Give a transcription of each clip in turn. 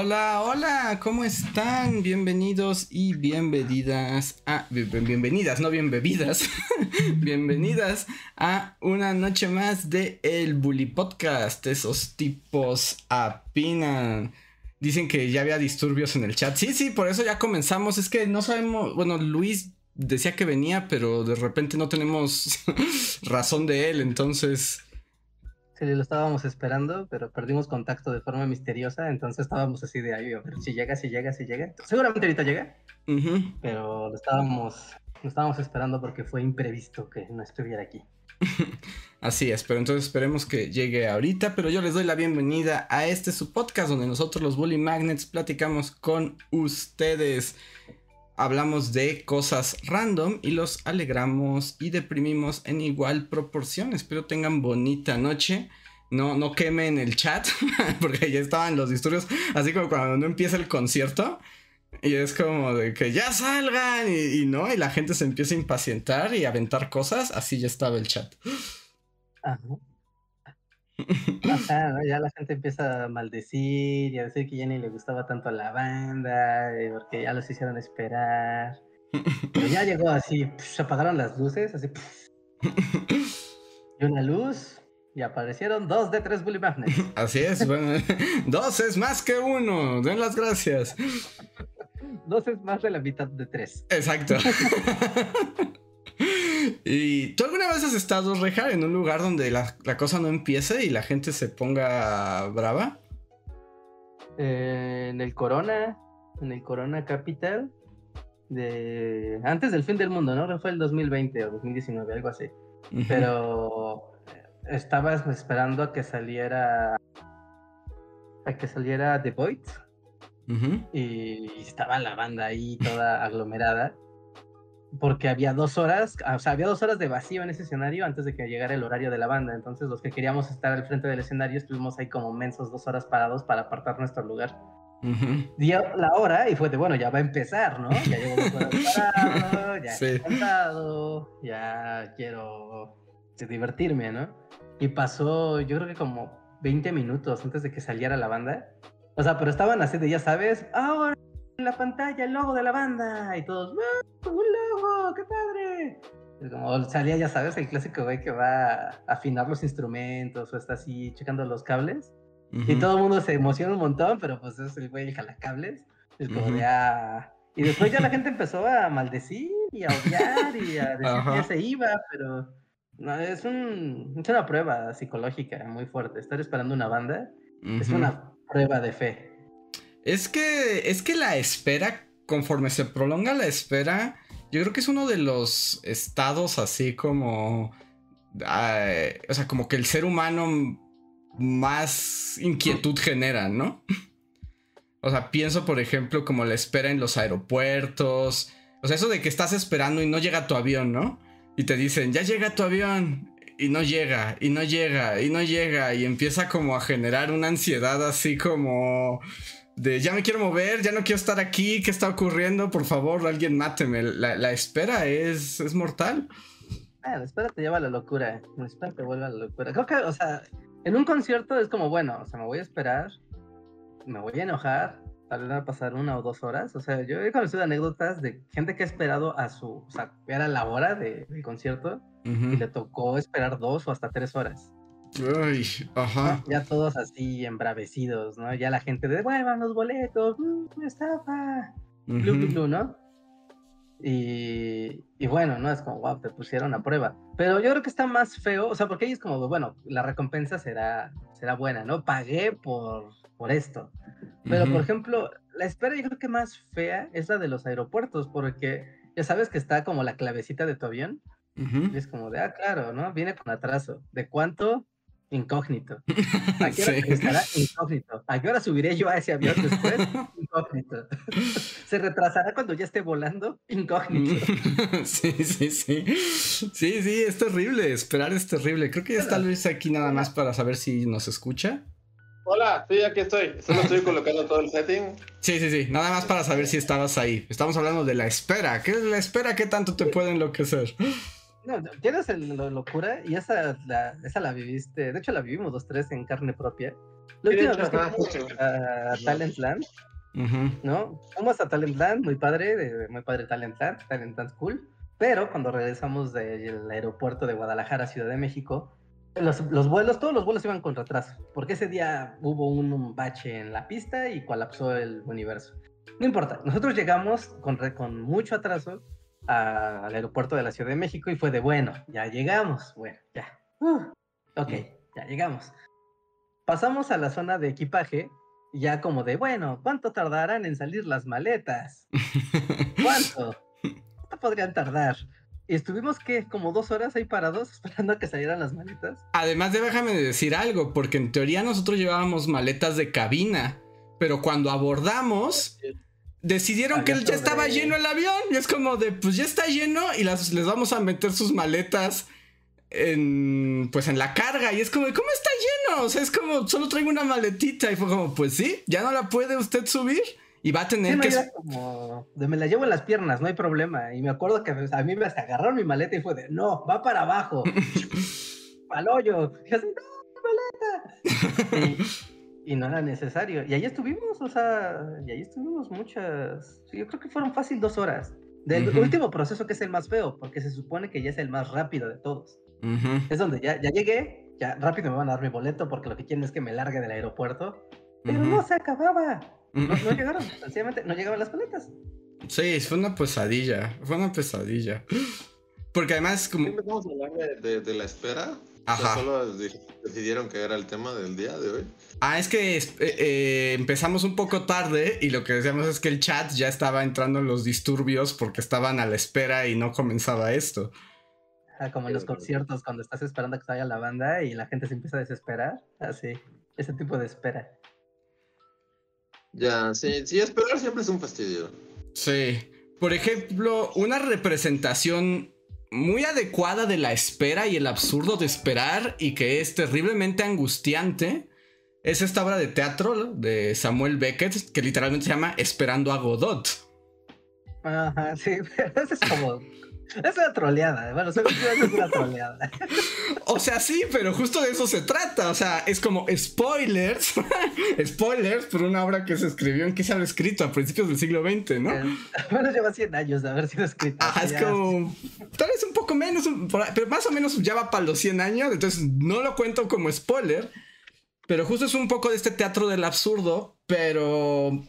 Hola, hola, ¿cómo están? Bienvenidos y bienvenidas a... Bienvenidas, no bien bebidas. bienvenidas a una noche más de El Bully Podcast. Esos tipos apinan. Dicen que ya había disturbios en el chat. Sí, sí, por eso ya comenzamos. Es que no sabemos... Bueno, Luis decía que venía, pero de repente no tenemos razón de él, entonces... Sí, lo estábamos esperando, pero perdimos contacto de forma misteriosa, entonces estábamos así de ahí, pero si llega, si llega, si llega. Seguramente ahorita llega, pero lo estábamos, lo estábamos esperando porque fue imprevisto que no estuviera aquí. Así es, pero entonces esperemos que llegue ahorita, pero yo les doy la bienvenida a este su podcast donde nosotros los Bully Magnets platicamos con ustedes. Hablamos de cosas random y los alegramos y deprimimos en igual proporción. Espero tengan bonita noche. No, no quemen el chat, porque ya estaban los disturbios, así como cuando no empieza el concierto. Y es como de que ya salgan y, no, y la gente se empieza a impacientar y aventar cosas, así ya estaba el chat. Ajá. Ya la gente empieza a maldecir y a decir que ya ni le gustaba tanto a la banda, eh, porque ya los hicieron esperar. Pero ya llegó así, se apagaron las luces, así. y una luz, y aparecieron dos de tres Bully Magnets. Así es, bueno, dos es más que uno, den las gracias. dos es más de la mitad de tres. Exacto. ¿Y tú alguna vez has estado, Reja, en un lugar donde la, cosa no empiece y la gente se ponga brava? Eh, en el Corona, en el Corona Capital, de antes del fin del mundo, ¿no? Fue el 2020 o 2019, algo así. Pero estabas esperando a que saliera a que saliera The Void y estaba la banda ahí toda aglomerada porque había dos horas, ah, o sea, había dos horas de vacío en ese escenario antes de que llegara el horario de la banda. Entonces, los que queríamos estar al frente del escenario estuvimos ahí como mensos dos horas parados para apartar nuestro lugar. Dio la hora y fue de bueno, ya va a empezar, ¿no? Ya llevo dos horas parado, ya he cantado, ya quiero divertirme, ¿no? Y pasó, yo creo que como 20 minutos antes de que saliera la banda. O sea, pero estaban así de, ya sabes, ahora en la pantalla el logo de la banda y todos, ¡un logo! ¡Qué padre! como salía, ya sabes, el clásico güey que va a afinar los instrumentos o está así checando los cables. Y todo el mundo se emociona un montón, pero pues es el güey jala cables. Es como de, ah... Y después ya la gente empezó a maldecir y a odiar y a decir que ya se iba, pero no, es, un, es una prueba psicológica muy fuerte. Estar esperando una banda es una prueba de fe. Es que, es que la espera, conforme se prolonga la espera, yo creo que es uno de los estados así como... o sea, como que el ser humano más inquietud genera, ¿no? O sea, pienso, por ejemplo, como la espera en los aeropuertos. O sea, eso de que estás esperando y no llega tu avión, ¿no? Y te dicen, ya llega tu avión. Y no llega, y no llega, y no llega. Y empieza como a generar una ansiedad así como de ya me quiero mover, ya no quiero estar aquí, ¿qué está ocurriendo? Por favor, alguien máteme. La, espera es, es mortal. Ah, la espera te lleva a la locura, la espera te vuelve a la locura. Creo que, o sea, en un concierto es como, bueno, o sea, me voy a esperar, me voy a enojar, tal vez va a pasar una o dos horas. O sea, yo he conocido anécdotas de gente que ha esperado a su, o sea, era la hora de, del concierto y le tocó esperar dos o hasta tres horas. Ay, ajá. Ya todos así embravecidos, ¿no? Ya la gente devuelvan los boletos, mmm, estafa, uh ¿no? Y, y, bueno, ¿no? Es como, wow, te pusieron a prueba. Pero yo creo que está más feo, o sea, porque ahí es como, bueno, la recompensa será, será buena, ¿no? Pagué por, por esto. Pero, por ejemplo, la espera yo creo que más fea es la de los aeropuertos, porque ya sabes que está como la clavecita de tu avión. Y es como de, ah, claro, ¿no? Viene con atraso. ¿De cuánto? Incógnito. ¿A qué hora estará? Incógnito. ¿A qué hora subiré yo a ese avión después? Incógnito. ¿Se retrasará cuando ya esté volando? Incógnito. Sí, sí, sí. Sí, sí, es terrible. Esperar es terrible. Creo que ya está Luis aquí nada más para saber si nos escucha. Hola, sí, aquí estoy. Solo estoy colocando todo el setting. Sí, sí, sí. Nada más para saber si estabas ahí. Estamos hablando de la espera. ¿Qué es la espera? ¿Qué tanto te puede enloquecer? No, tienes la locura y esa la, esa la viviste. De hecho, la vivimos los tres en carne propia. La última vez que a Talentland, ¿no? Fuimos a Talentland, muy padre, muy padre Talentland, Talentland School. Pero cuando regresamos del aeropuerto de Guadalajara a Ciudad de México, los, los, vuelos, todos los vuelos iban con retraso, porque ese día hubo un, bache en la pista y colapsó el universo. No importa, nosotros llegamos con, con mucho atraso al aeropuerto de la Ciudad de México y fue de, bueno, ya llegamos, bueno, ya. Uh, ok, ya llegamos. Pasamos a la zona de equipaje, ya como de, bueno, ¿cuánto tardarán en salir las maletas? ¿Cuánto? ¿Cuánto podrían tardar? Y estuvimos que como dos horas ahí parados esperando a que salieran las maletas. Además, déjame decir algo, porque en teoría nosotros llevábamos maletas de cabina, pero cuando abordamos decidieron que ya estaba lleno el avión y es como de pues ya está lleno y las, les vamos a meter sus maletas en pues en la carga y es como ¿cómo está lleno? O sea, es como solo traigo una maletita y fue como pues sí, ya no la puede usted subir y va a tener que como de me la llevo en las piernas, no hay problema y me acuerdo que a mí me agarraron mi maleta y fue de no, va para abajo. al hoyo. Y así, no, maleta. y no era necesario. Y ahí estuvimos, o sea, y ahí estuvimos muchas, yo creo que fueron fácil dos horas. Del último proceso que es el más feo, porque se supone que ya es el más rápido de todos. Es donde ya, ya llegué, ya rápido me van a dar mi boleto porque lo que quieren es que me largue del aeropuerto. Pero no se acababa. No, llegaron, sencillamente no llegaban las paletas. Sí, fue una pesadilla, fue una pesadilla. Porque además como... ¿Empezamos a hablar de, de la espera? Ajá. solo decidieron que era el tema del día de hoy. Ah, es que eh, eh, empezamos un poco tarde y lo que decíamos es que el chat ya estaba entrando en los disturbios porque estaban a la espera y no comenzaba esto. Ah, como en los conciertos cuando estás esperando a que salga la banda y la gente se empieza a desesperar. Así, ese tipo de espera. Ya, sí, sí, esperar siempre es un fastidio. Sí. Por ejemplo, una representación muy adecuada de la espera y el absurdo de esperar y que es terriblemente angustiante es esta obra de teatro de Samuel Beckett que literalmente se llama Esperando a Godot. Ajá, sí, es como es una troleada, bueno, es una troleada. O sea, sí, pero justo de eso se trata. O sea, es como spoilers, spoilers por una obra que se escribió en que se había escrito a principios del siglo XX, ¿no? Bueno, lleva 100 años de haber sido escrito. Ajá, es como, tal vez un poco menos, pero más o menos ya va para los 100 años, entonces no lo cuento como spoiler. Pero justo es un poco de este teatro del absurdo, pero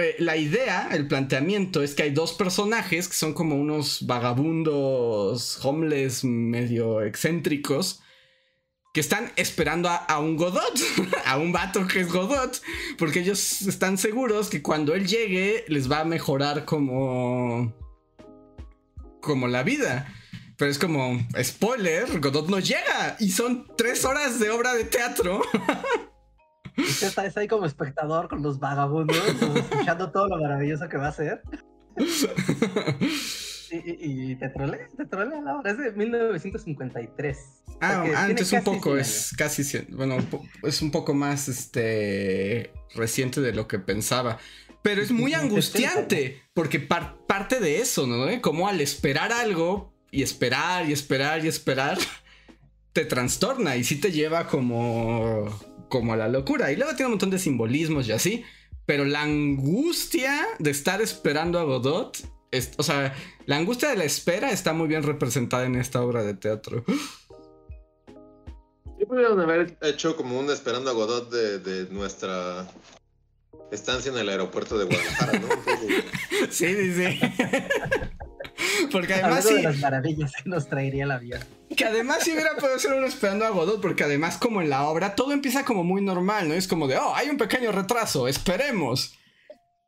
eh, la idea, el planteamiento es que hay dos personajes que son como unos vagabundos homeless medio excéntricos que están esperando a, un Godot, a un vato que es Godot, porque ellos están seguros que cuando él llegue les va a mejorar como como la vida. Pero es como, spoiler, Godot no llega y son tres horas de obra de teatro. Usted está, ahí como espectador con los vagabundos, escuchando todo lo maravilloso que va a ser. Y, te trolea, te trolea la hora. Es de 1953. Ah, antes un poco, es casi, bueno, es un poco más este reciente de lo que pensaba. Pero es muy angustiante, porque parte de eso, ¿no? Como al esperar algo, y esperar, y esperar, y esperar, te trastorna y sí te lleva como como a la locura. Y luego tiene un montón de simbolismos y así. Pero la angustia de estar esperando a Godot, o sea, la angustia de la espera está muy bien representada en esta obra de teatro. Yo podrían haber hecho como un esperando a Godot de, nuestra estancia en el aeropuerto de Guadalajara, ¿no? sí, sí, sí. Porque además sí. De las maravillas que nos traería la vida. Que además si hubiera podido ser uno esperando a Godot, porque además como en la obra todo empieza como muy normal, ¿no? Es como de, oh, hay un pequeño retraso, esperemos.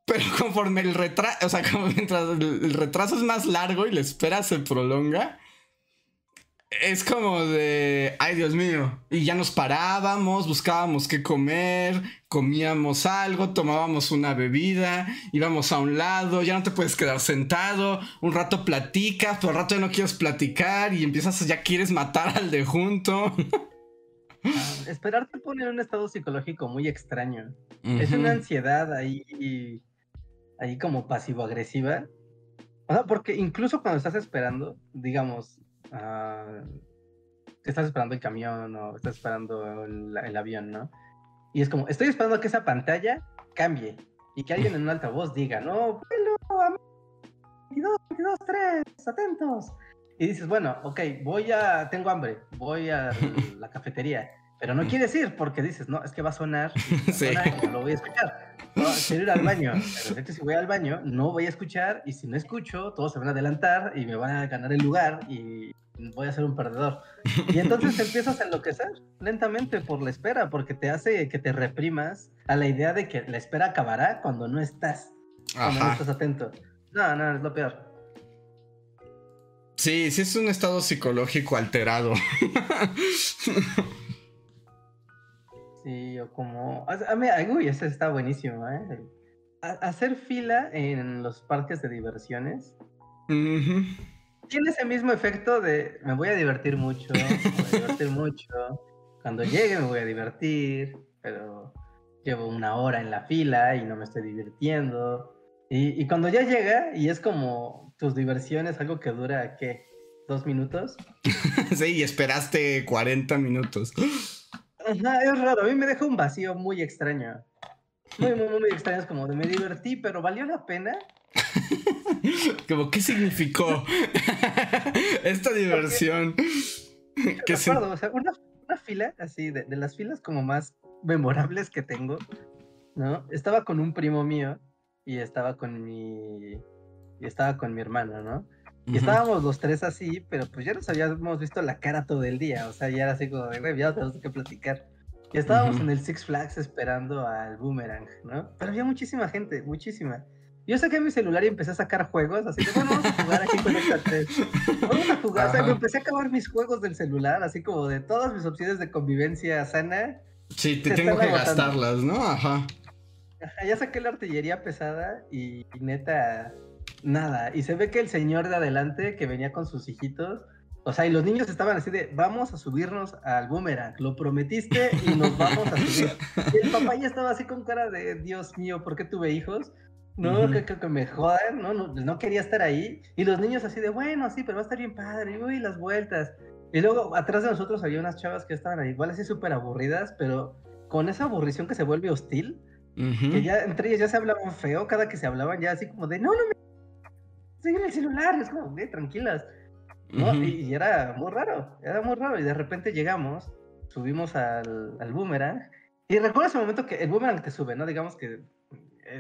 Pero conforme el retraso, o sea, como mientras el retraso es más largo y la espera se prolonga, es como de, ay Dios mío, y ya nos parábamos, buscábamos qué comer, comíamos algo, tomábamos una bebida, íbamos a un lado, ya no te puedes quedar sentado, un rato platicas, pero al rato ya no quieres platicar y empiezas, ya quieres matar al de junto. Ah, esperar te pone en un estado psicológico muy extraño. Es una ansiedad ahí, ahí como pasivo-agresiva. porque incluso cuando estás esperando, digamos, uh, estás esperando el camión o estás esperando el, avión, ¿no? Y es como, estoy esperando que esa pantalla cambie y que alguien en un altavoz diga, no, vuelo, 22, 22, 3, atentos. Y dices, bueno, ok, voy a, tengo hambre, voy a la cafetería, pero no quieres ir porque dices, no, es que va a sonar, sí. no lo voy a escuchar. No, quiero ir al baño, pero si voy al baño, no voy a escuchar y si no escucho, todos se van a adelantar y me van a ganar el lugar y voy a ser un perdedor. Y entonces empiezas a enloquecer lentamente por la espera, porque te hace que te reprimas a la idea de que la espera acabará cuando no estás, cuando no estás atento. No, no, es lo peor. Sí, sí es un estado psicológico alterado. sí, o como... A mí, uy, ese está buenísimo, ¿eh? hacer fila en los parques de diversiones tiene ese mismo efecto de me voy a divertir mucho, me voy a divertir mucho. Cuando llegue me voy a divertir, pero llevo una hora en la fila y no me estoy divirtiendo. Y, cuando ya llega y es como tus diversiones, algo que dura, ¿qué? ¿Dos minutos? sí, y esperaste 40 minutos. Ajá, es raro, a mí me deja un vacío muy extraño. Muy, muy, muy extraño, es como de me divertí, pero ¿valió la pena? Como, ¿qué significó esta diversión? ¿Qué o sea, una, fila así, de, las filas como más memorables que tengo, ¿no? Estaba con un primo mío y estaba con mi. y estaba con mi hermano, ¿no? Y estábamos los tres así, pero pues ya nos habíamos visto la cara todo el día, o sea, ya era así como de, güey, ya tenemos que platicar. Y estábamos en el Six Flags esperando al Boomerang, ¿no? Pero había muchísima gente, muchísima. Yo saqué mi celular y empecé a sacar juegos, así que bueno, vamos a jugar aquí con esta tres. Vamos a jugar, o sea, me empecé a acabar mis juegos del celular, así como de todas mis opciones de convivencia sana. Sí, te tengo que gastarlas, ¿no? Ajá. Ya saqué la artillería pesada y, neta, nada. Y se ve que el señor de adelante que venía con sus hijitos, o sea, y los niños estaban así de, vamos a subirnos al boomerang, lo prometiste y nos vamos a subir. Y el papá ya estaba así con cara de, Dios mío, ¿por qué tuve hijos? No, que, que, me jodan, ¿no? ¿no? quería estar ahí. Y los niños así de, bueno, sí, pero va a estar bien padre, uy, las vueltas. Y luego atrás de nosotros había unas chavas que estaban igual así súper aburridas, pero con esa aburrición que se vuelve hostil, que ya entre ellas ya se hablaban feo, cada que se hablaban ya así como de, no, no me... Sigue en el celular, es como, de tranquilas. ¿no? y, era muy raro, era muy raro. Y de repente llegamos, subimos al, al boomerang, y recuerdo ese momento que el boomerang te sube, ¿no? Digamos que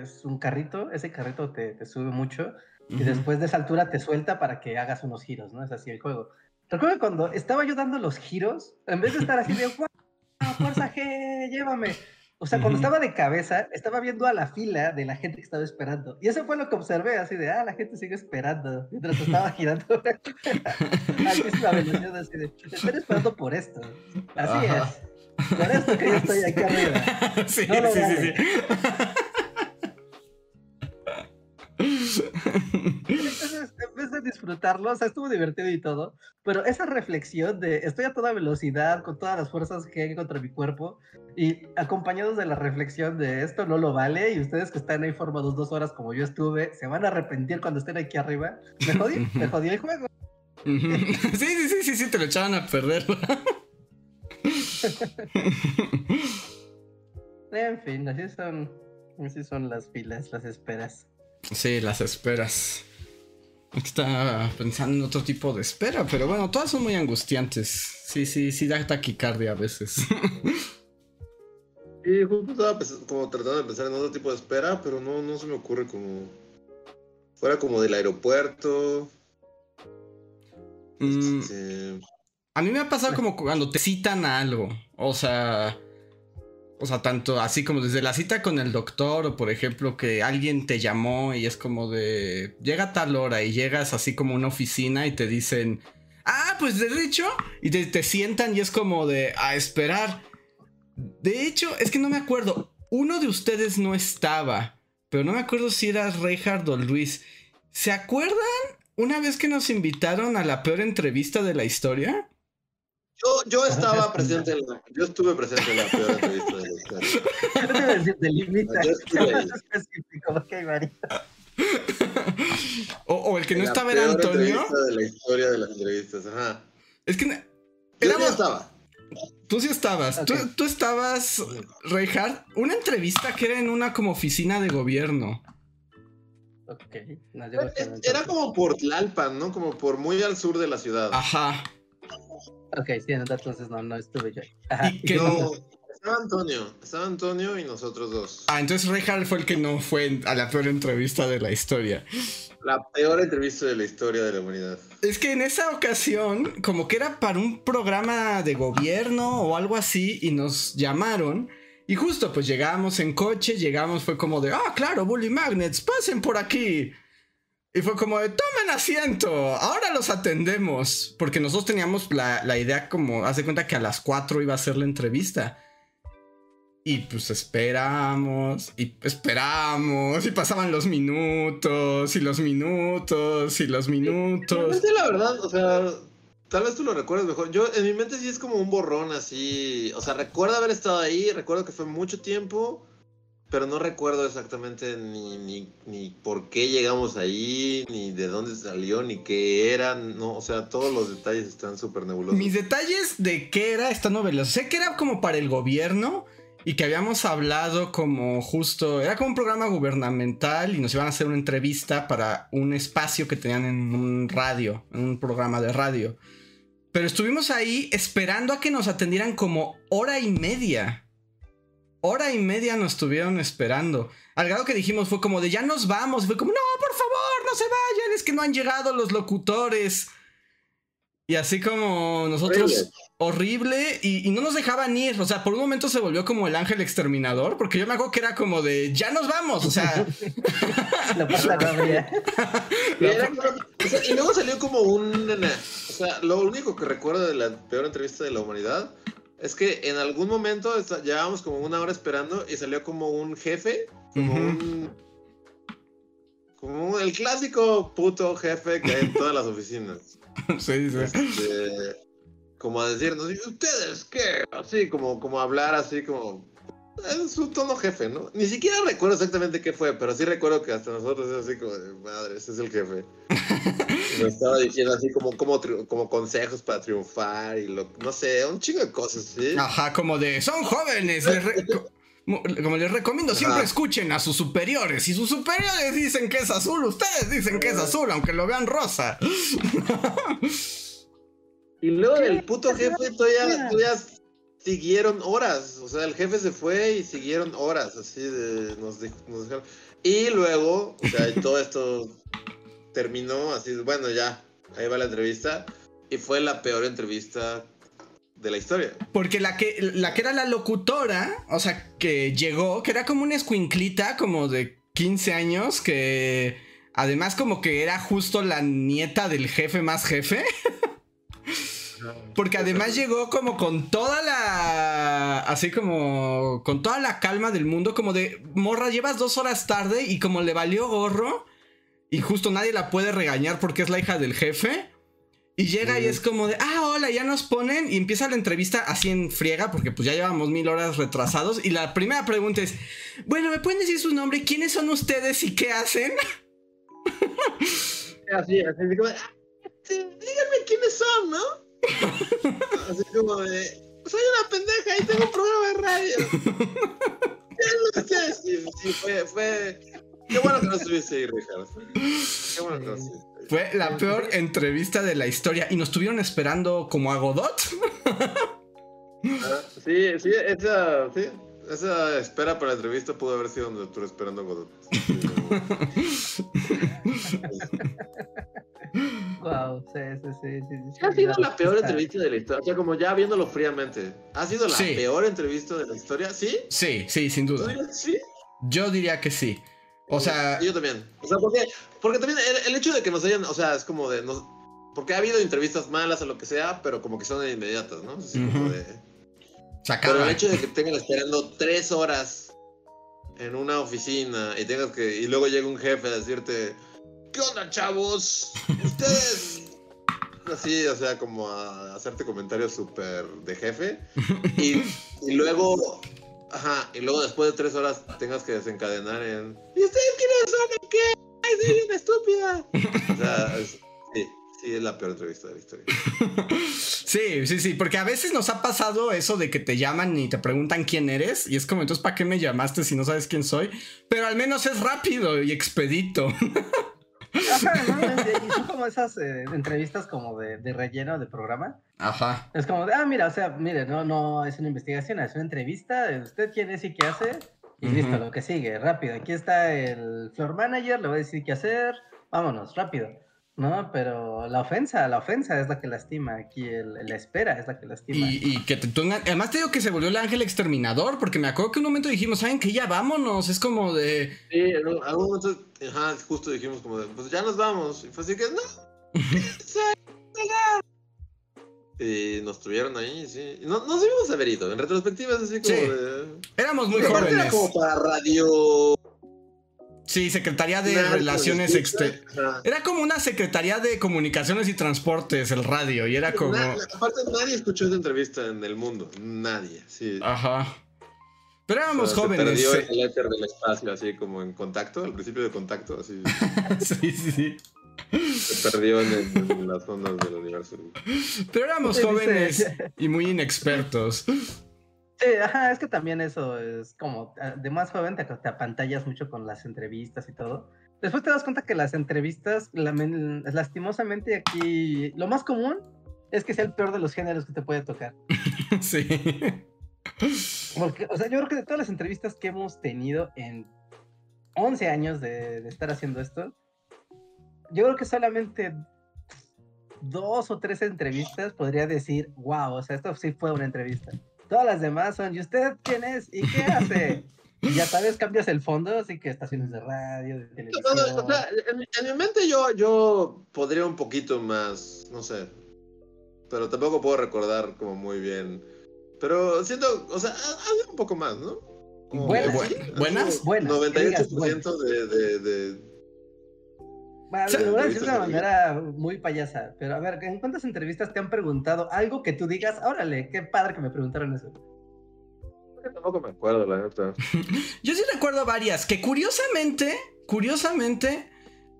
es un carrito, ese carrito te, sube mucho y después de esa altura te suelta para que hagas unos giros, ¿no? Es así el juego. Recuerdo cuando estaba yo dando los giros, en vez de estar así de, ¡Fuerza G, llévame! O sea, cuando estaba de cabeza, estaba viendo a la fila de la gente que estaba esperando. Y eso fue lo que observé, así de, ah, la gente sigue esperando. Mientras estaba girando a la velocidad, así de, estoy esperando por esto. Así es. Por esto que yo estoy aquí arriba. Sí, sí, sí, sí. Entonces, en vez de disfrutarlo, o sea, estuvo divertido y todo, pero esa reflexión de estoy a toda velocidad, con todas las fuerzas que hay contra mi cuerpo, y acompañados de la reflexión de esto no lo vale, y ustedes que están ahí formados dos horas como yo estuve, se van a arrepentir cuando estén aquí arriba, me jodí, me jodí el juego. Sí, sí, sí, sí, sí, te lo echaban a perder. en fin, así son, así son las filas, las esperas. Sí, las esperas. Está pensando en otro tipo de espera, pero bueno, todas son muy angustiantes. Sí, sí, sí, da taquicardia a veces. Sí, justo estaba como tratando de pensar en otro tipo de espera, pero no, no se me ocurre como. Fuera como del aeropuerto. Mm, este, a mí me ha pasado como cuando te citan a algo. O sea, o sea, tanto así como desde la cita con el doctor, o por ejemplo, que alguien te llamó y es como de. Llega tal hora y llegas así como a una oficina y te dicen. Ah, pues derecho. Y te, te sientan y es como de a esperar. De hecho, es que no me acuerdo. Uno de ustedes no estaba. Pero no me acuerdo si era Reinhard o Luis. ¿Se acuerdan una vez que nos invitaron a la peor entrevista de la historia? Yo, yo estaba presente en la, yo estuve presente en la peor entrevista de la historia. Yo te. Yo. O, o el que no La estaba era Antonio. entrevista de la historia de las entrevistas, ajá. Es que Yo éramos- ya estaba. tú sí estabas. Tú, tú estabas, Reinhard. Una entrevista que era en una como oficina de gobierno. Ok. No, yo no, Era como por Tlalpan, ¿no? Como por muy al sur de la ciudad. Ajá. Ok, sí, entonces no, no estuve yo. Ajá. Y No, estaba Antonio, estaba Antonio y nosotros dos. Ah, entonces Reinhard fue el que no fue a la peor entrevista de la historia. La peor entrevista de la historia de la humanidad. Es que en esa ocasión, como que era para un programa de gobierno o algo así, y nos llamaron. Y justo, pues llegamos en coche, llegamos, fue como de, ah, claro, Bully Magnets, pasen por aquí. Y fue como de, tomen asiento, ahora los atendemos. Porque nosotros teníamos la, la idea como, haz de cuenta que a las 4 iba a ser la entrevista. Y pues esperamos, y esperamos, y pasaban los minutos, y los minutos, y los minutos. Realmente, la verdad, o sea, tal vez tú lo recuerdes mejor. Yo, en mi mente sí es como un borrón así. O sea, recuerdo haber estado ahí, recuerdo que fue mucho tiempo, pero no recuerdo exactamente ni, ni, ni por qué llegamos ahí, ni de dónde salió, ni qué era. No, o sea, todos los detalles están súper nebulosos. Mis detalles de qué era esta novela. Sé que era como para el gobierno y que habíamos hablado como justo, era como un programa gubernamental y nos iban a hacer una entrevista para un espacio que tenían en un radio, en un programa de radio. Pero estuvimos ahí esperando a que nos atendieran como hora y media. Hora y media nos estuvieron esperando. Al grado que dijimos fue como de ya nos vamos. Fue como, no, por favor, no se vayan, es que no han llegado los locutores. Y así como nosotros, horrible, y, y no nos dejaban ir. O sea, por un momento se volvió como el ángel exterminador, porque yo me acuerdo que era como de ya nos vamos. O sea, La puerta no abría. Y, era como- o sea, y luego salió como un. O sea, lo único que recuerdo de la peor entrevista de la humanidad es que en algún momento llevábamos como una hora esperando y salió como un jefe, como Ujú. un. Como el clásico puto jefe que hay en todas las oficinas. sí, sí. Este, como a decirnos, ¿y ustedes qué? Así, como, como hablar así como. Es su tono jefe, ¿no? Ni siquiera recuerdo exactamente qué fue, pero sí recuerdo que hasta nosotros es así como de, madre, ese es el jefe. Nos estaba diciendo así como, como, tri- como consejos para triunfar y lo, no sé, un chingo de cosas, ¿sí? Ajá, como de son jóvenes. les re- como les recomiendo, siempre Ajá. escuchen a sus superiores. Si sus superiores dicen que es azul, ustedes dicen que es azul, aunque lo vean rosa. Y luego el puto jefe todavía, todavía siguieron horas. O sea, el jefe se fue y siguieron horas, así de. Nos, dejaron. Y luego, o sea, todo esto terminó así, bueno, ya, ahí va la entrevista. Y fue la peor entrevista de la historia. Porque la que, la que era la locutora, o sea, que llegó, que era como una escuinclita, como de 15 años, que además como que era justo la nieta del jefe más jefe. Porque además llegó como con toda la. Así como. Con toda la calma del mundo. Como de. Morra, llevas dos horas tarde y como le valió gorro. Y justo nadie la puede regañar porque es la hija del jefe. Y llega y es como de. Ah, hola, ya nos ponen. Y empieza la entrevista así en friega. Porque pues ya llevamos mil horas retrasados. Y la primera pregunta es: Bueno, ¿me pueden decir su nombre? ¿Quiénes son ustedes y qué hacen? Así, así como, "Ah, díganme quiénes son, ¿no? Así como de, soy una pendeja y tengo un programa de radio. ¿Quién ustedes? Sí, sí, fue, fue. Qué bueno que no estuviste ahí, Richard. Qué bueno que no estuviste ahí. Fue la peor entrevista de la historia. Y nos estuvieron esperando como a Godot. Ah, Sí, sí, esa, sí, esa espera para la entrevista pudo haber sido donde estuve esperando a Godot. Wow, sí, sí, sí. sí, sí, ¿Qué ha sido la peor Está- entrevista de la historia? O sea, como ya viéndolo fríamente. ¿Ha sido la Sí. peor entrevista de la historia? ¿Sí? Sí, sí, sin ¿Tú duda. sí? Yo diría que sí. O sea, Yo también. O sea, porque, porque también el, el hecho de que nos hayan, o sea, es como de, nos, Porque ha habido entrevistas malas o lo que sea, pero como que son inmediatas, ¿no? Así como de... Pero el hecho de que tengan esperando tres horas en una oficina y tengas que. Y luego llega un jefe a decirte. ¿Qué onda, chavos? Ustedes. Así, o sea, como a hacerte comentarios súper de jefe. Y, luego. Ajá, y luego después de tres horas tengas que desencadenar en. ¿Y ustedes quiénes son qué? ¡Ay, soy bien estúpida! O sea, sí, sí, es la peor entrevista de la historia. Sí, sí, sí, porque a veces nos ha pasado eso de que te llaman y te preguntan quién eres y es como, entonces, ¿para qué me llamaste si no sabes quién soy? Pero al menos es rápido y expedito. Ajá, ¿no? Y son como esas eh, entrevistas como de, de relleno de programa. Ajá. Es como de, ah, mira, o sea, mire, no, no es una investigación, es una entrevista, usted quién es y qué hace, y Ujú. listo, lo que sigue, rápido. Aquí está el floor manager, le voy a decir qué hacer, vámonos, rápido. No, pero la ofensa, la ofensa es la que lastima, aquí el, la espera es la que lastima. Y, y que te pongan. Además, te digo que se volvió el ángel exterminador, porque me acuerdo que un momento dijimos, ¿saben qué? Ya vámonos. Es como de. Sí, en algún momento, ajá, justo dijimos como de, pues ya nos vamos. Y fue así que, no, Y nos tuvieron ahí, sí. No, nos debimos haber ido. En retrospectiva es así como Sí. de... Éramos muy aparte Era jóvenes. como para radio... Sí, Secretaría de Relaciones. Exteriores. Era como una Secretaría de Comunicaciones y Transportes, el radio, y era como. Aparte, nadie escuchó esa entrevista en el mundo. Nadie, sí. Ajá. Pero O éramos sea, se jóvenes. perdió sí. el éter del espacio, así como en contacto, al principio de contacto, así. sí, sí, sí. se perdió en, el- en las ondas del universo. Pero éramos jóvenes y muy inexpertos. Sí, ajá, es que también eso es como, ah, de más joven te, te apantallas mucho con las entrevistas y todo. Después te das cuenta que las entrevistas, lastimosamente aquí, lo más común es que sea el peor de los géneros que te puede tocar. Sí. Porque, o sea, yo creo que de todas las entrevistas que hemos tenido en 11 años de, de estar haciendo esto, yo creo que solamente dos o tres entrevistas podría decir, wow, o sea, esto sí fue una entrevista. Todas las demás son, ¿y usted quién es? ¿Y qué hace? Y ya sabes, cambias el fondo, así que estaciones de radio, de televisión. No, no, o sea, en, mi- en mi mente yo, yo podría un poquito más, no sé. Pero tampoco puedo recordar como muy bien. Pero siento, o sea, ha- había un poco más, ¿no? Como- Buenas. sí, ¿Buenas? Buenas, que digas 98% de, de, de... Bueno, sea, lo voy a decir de una manera muy payasa, pero a ver, ¿en cuántas entrevistas te han preguntado algo que tú digas, órale, qué padre que me preguntaron eso? Tampoco me acuerdo, la neta. Yo sí recuerdo varias que curiosamente, curiosamente,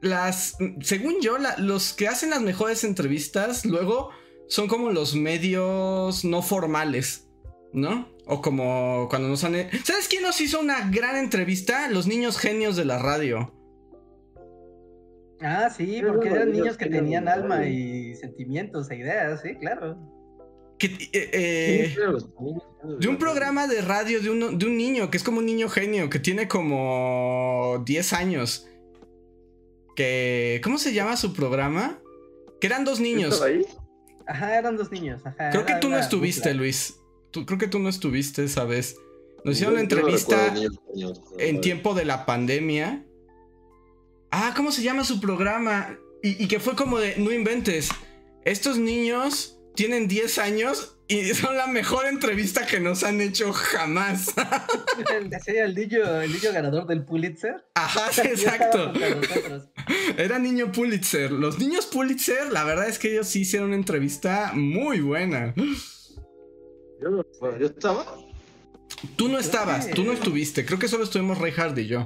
las, según yo, la- los que hacen las mejores entrevistas luego son como los medios no formales, ¿no? O como cuando nos han... ¿Sabes quién nos hizo una gran entrevista? Los niños genios de la radio. Ah, sí, porque eran niños niños que tenían alma y sentimientos e ideas, sí, claro. Que, eh, eh, de un programa de radio de, uno- de un niño, que es como un niño genio, que tiene como 10 años. Que... ¿Cómo se llama su programa? Que eran dos niños. ¿Estaba ahí? Ajá, eran dos niños, ajá. Creo que tú no estuviste. Luis. Tú, creo que tú no estuviste esa vez. Nos hicieron una entrevista en tiempo de la pandemia. Ah, ¿cómo se llama su programa? Y, y que fue como de, no inventes. Estos niños tienen 10 años y son la mejor entrevista que nos han hecho jamás. El, sí, el niño, el niño ganador del Pulitzer. Ajá, exacto. Era niño Pulitzer. Los niños Pulitzer, la verdad es que ellos sí hicieron una entrevista muy buena. Yo, yo estaba. Tú no estabas, tú no estuviste. Creo que solo estuvimos Reinhardt y yo.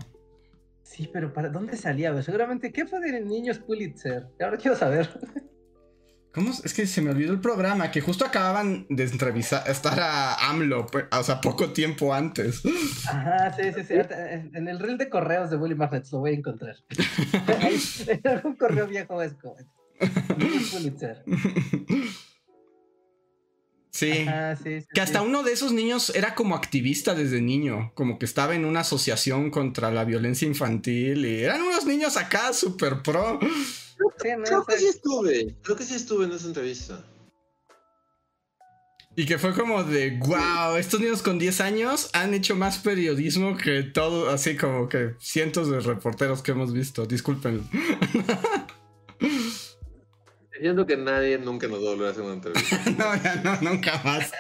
Sí, pero ¿para dónde salía? Seguramente, ¿qué fue de niños Pulitzer? Ahora quiero saber. ¿Cómo? Es que se me olvidó el programa, que justo acababan de entrevistar, estar a AMLO, pues, o sea, poco tiempo antes. Ajá, sí, sí, sí. ahorita, En el reel de correos de Willy Magnets lo voy a encontrar. En algún correo viejo es como. Niños Pulitzer. Sí. Ajá, sí, sí, Que hasta sí. uno de esos niños era como activista desde niño, como que estaba en una asociación contra la violencia infantil y eran unos niños acá super pro. Sí, no, Creo que sí estuve. Creo que sí estuve en esa entrevista. Y que fue como de, wow, estos niños con 10 años han hecho más periodismo que todo, así como que cientos de reporteros que hemos visto. Disculpen. Siento que nadie nunca nos va a volver a hacer una entrevista. no, ya no, nunca más.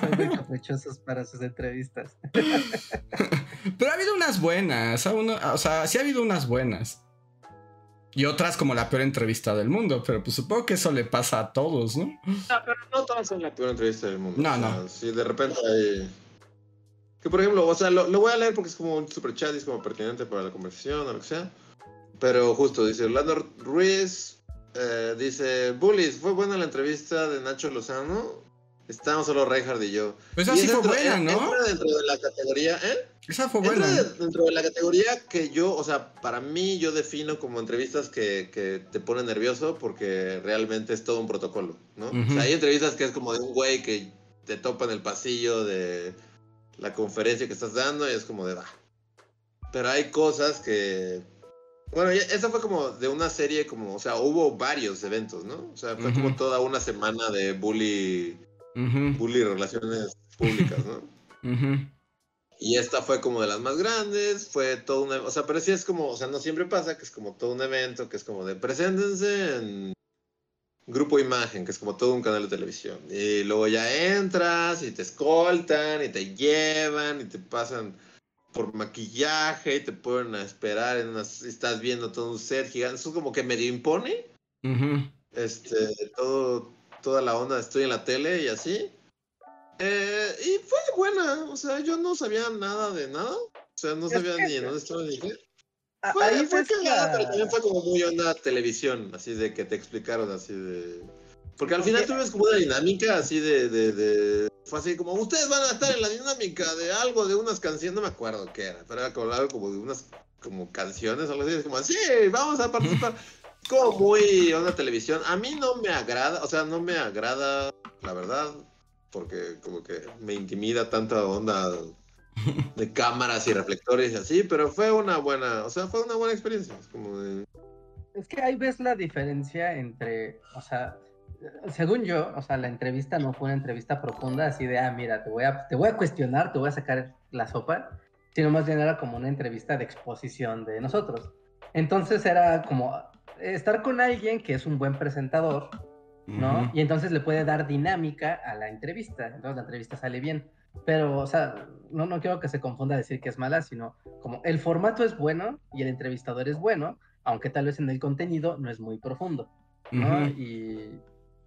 Son muy caprichosos para sus entrevistas. Pero ha habido unas buenas. O sea, sí ha habido unas buenas. Y otras como la peor entrevista del mundo. Pero pues supongo que eso le pasa a todos, ¿no? No, pero no todas son la peor entrevista del mundo. No, no. Si de repente hay. Que por ejemplo, o sea, lo, voy a leer porque es como un super chat y es como pertinente para la conversación o lo que sea. Pero justo, dice Orlando Ruiz, eh, dice, Bullies, fue buena la entrevista de Nacho Lozano. Estábamos solo Reinhardt y yo. Pues así fue buena, ¿no? Entra dentro de la categoría, ¿eh? Esa fue buena. dentro de la categoría que yo, o sea, para mí yo defino como entrevistas que, que te ponen nervioso porque realmente es todo un protocolo, ¿no? O sea, hay entrevistas que es como de un güey que te topa en el pasillo de la conferencia que estás dando y es como de, va. Pero hay cosas que bueno, eso fue como de una serie como, o sea, hubo varios eventos, ¿no? O sea, fue como toda una semana de bully, bully relaciones públicas, ¿no? Y esta fue como de las más grandes, fue todo un, o sea, pero sí es como, o sea, no siempre pasa que es como todo un evento, que es como de preséntense en Grupo Imagen, que es como todo un canal de televisión. Y luego ya entras y te escoltan y te llevan y te pasan por maquillaje y te a esperar en unas, estás viendo todo un set gigante, eso como que medio impone. Este, todo, toda la onda, estoy en la tele y así. Eh, y fue buena, o sea, yo no sabía nada de nada, o sea, no sabía ni en dónde estaba ni qué. Fue, fue cagada, pero también fue como muy onda televisión, así de que te explicaron así de... Porque al final tuvimos como una dinámica así de, de fue así como, ustedes van a estar en la dinámica de algo, de unas canciones, no me acuerdo qué era, pero era como algo como de unas como canciones, algo así, es como, sí, vamos a participar. como muy una televisión. A mí no me agrada, o sea, no me agrada, la verdad, porque como que me intimida tanta onda de cámaras y reflectores y así, pero fue una buena, o sea, fue una buena experiencia. Es como de... Es que ahí ves la diferencia entre, o sea, según yo, o sea, la entrevista no fue una entrevista profunda, así de, ah, mira, te voy a, te voy a cuestionar, te voy a sacar la sopa, sino más bien era como una entrevista de exposición de nosotros. Entonces era como estar con alguien que es un buen presentador, ¿no? Y entonces le puede dar dinámica a la entrevista, entonces la entrevista sale bien. Pero, o sea, no, no quiero que se confunda decir que es mala, sino como el formato es bueno y el entrevistador es bueno, aunque tal vez en el contenido no es muy profundo, ¿no? Y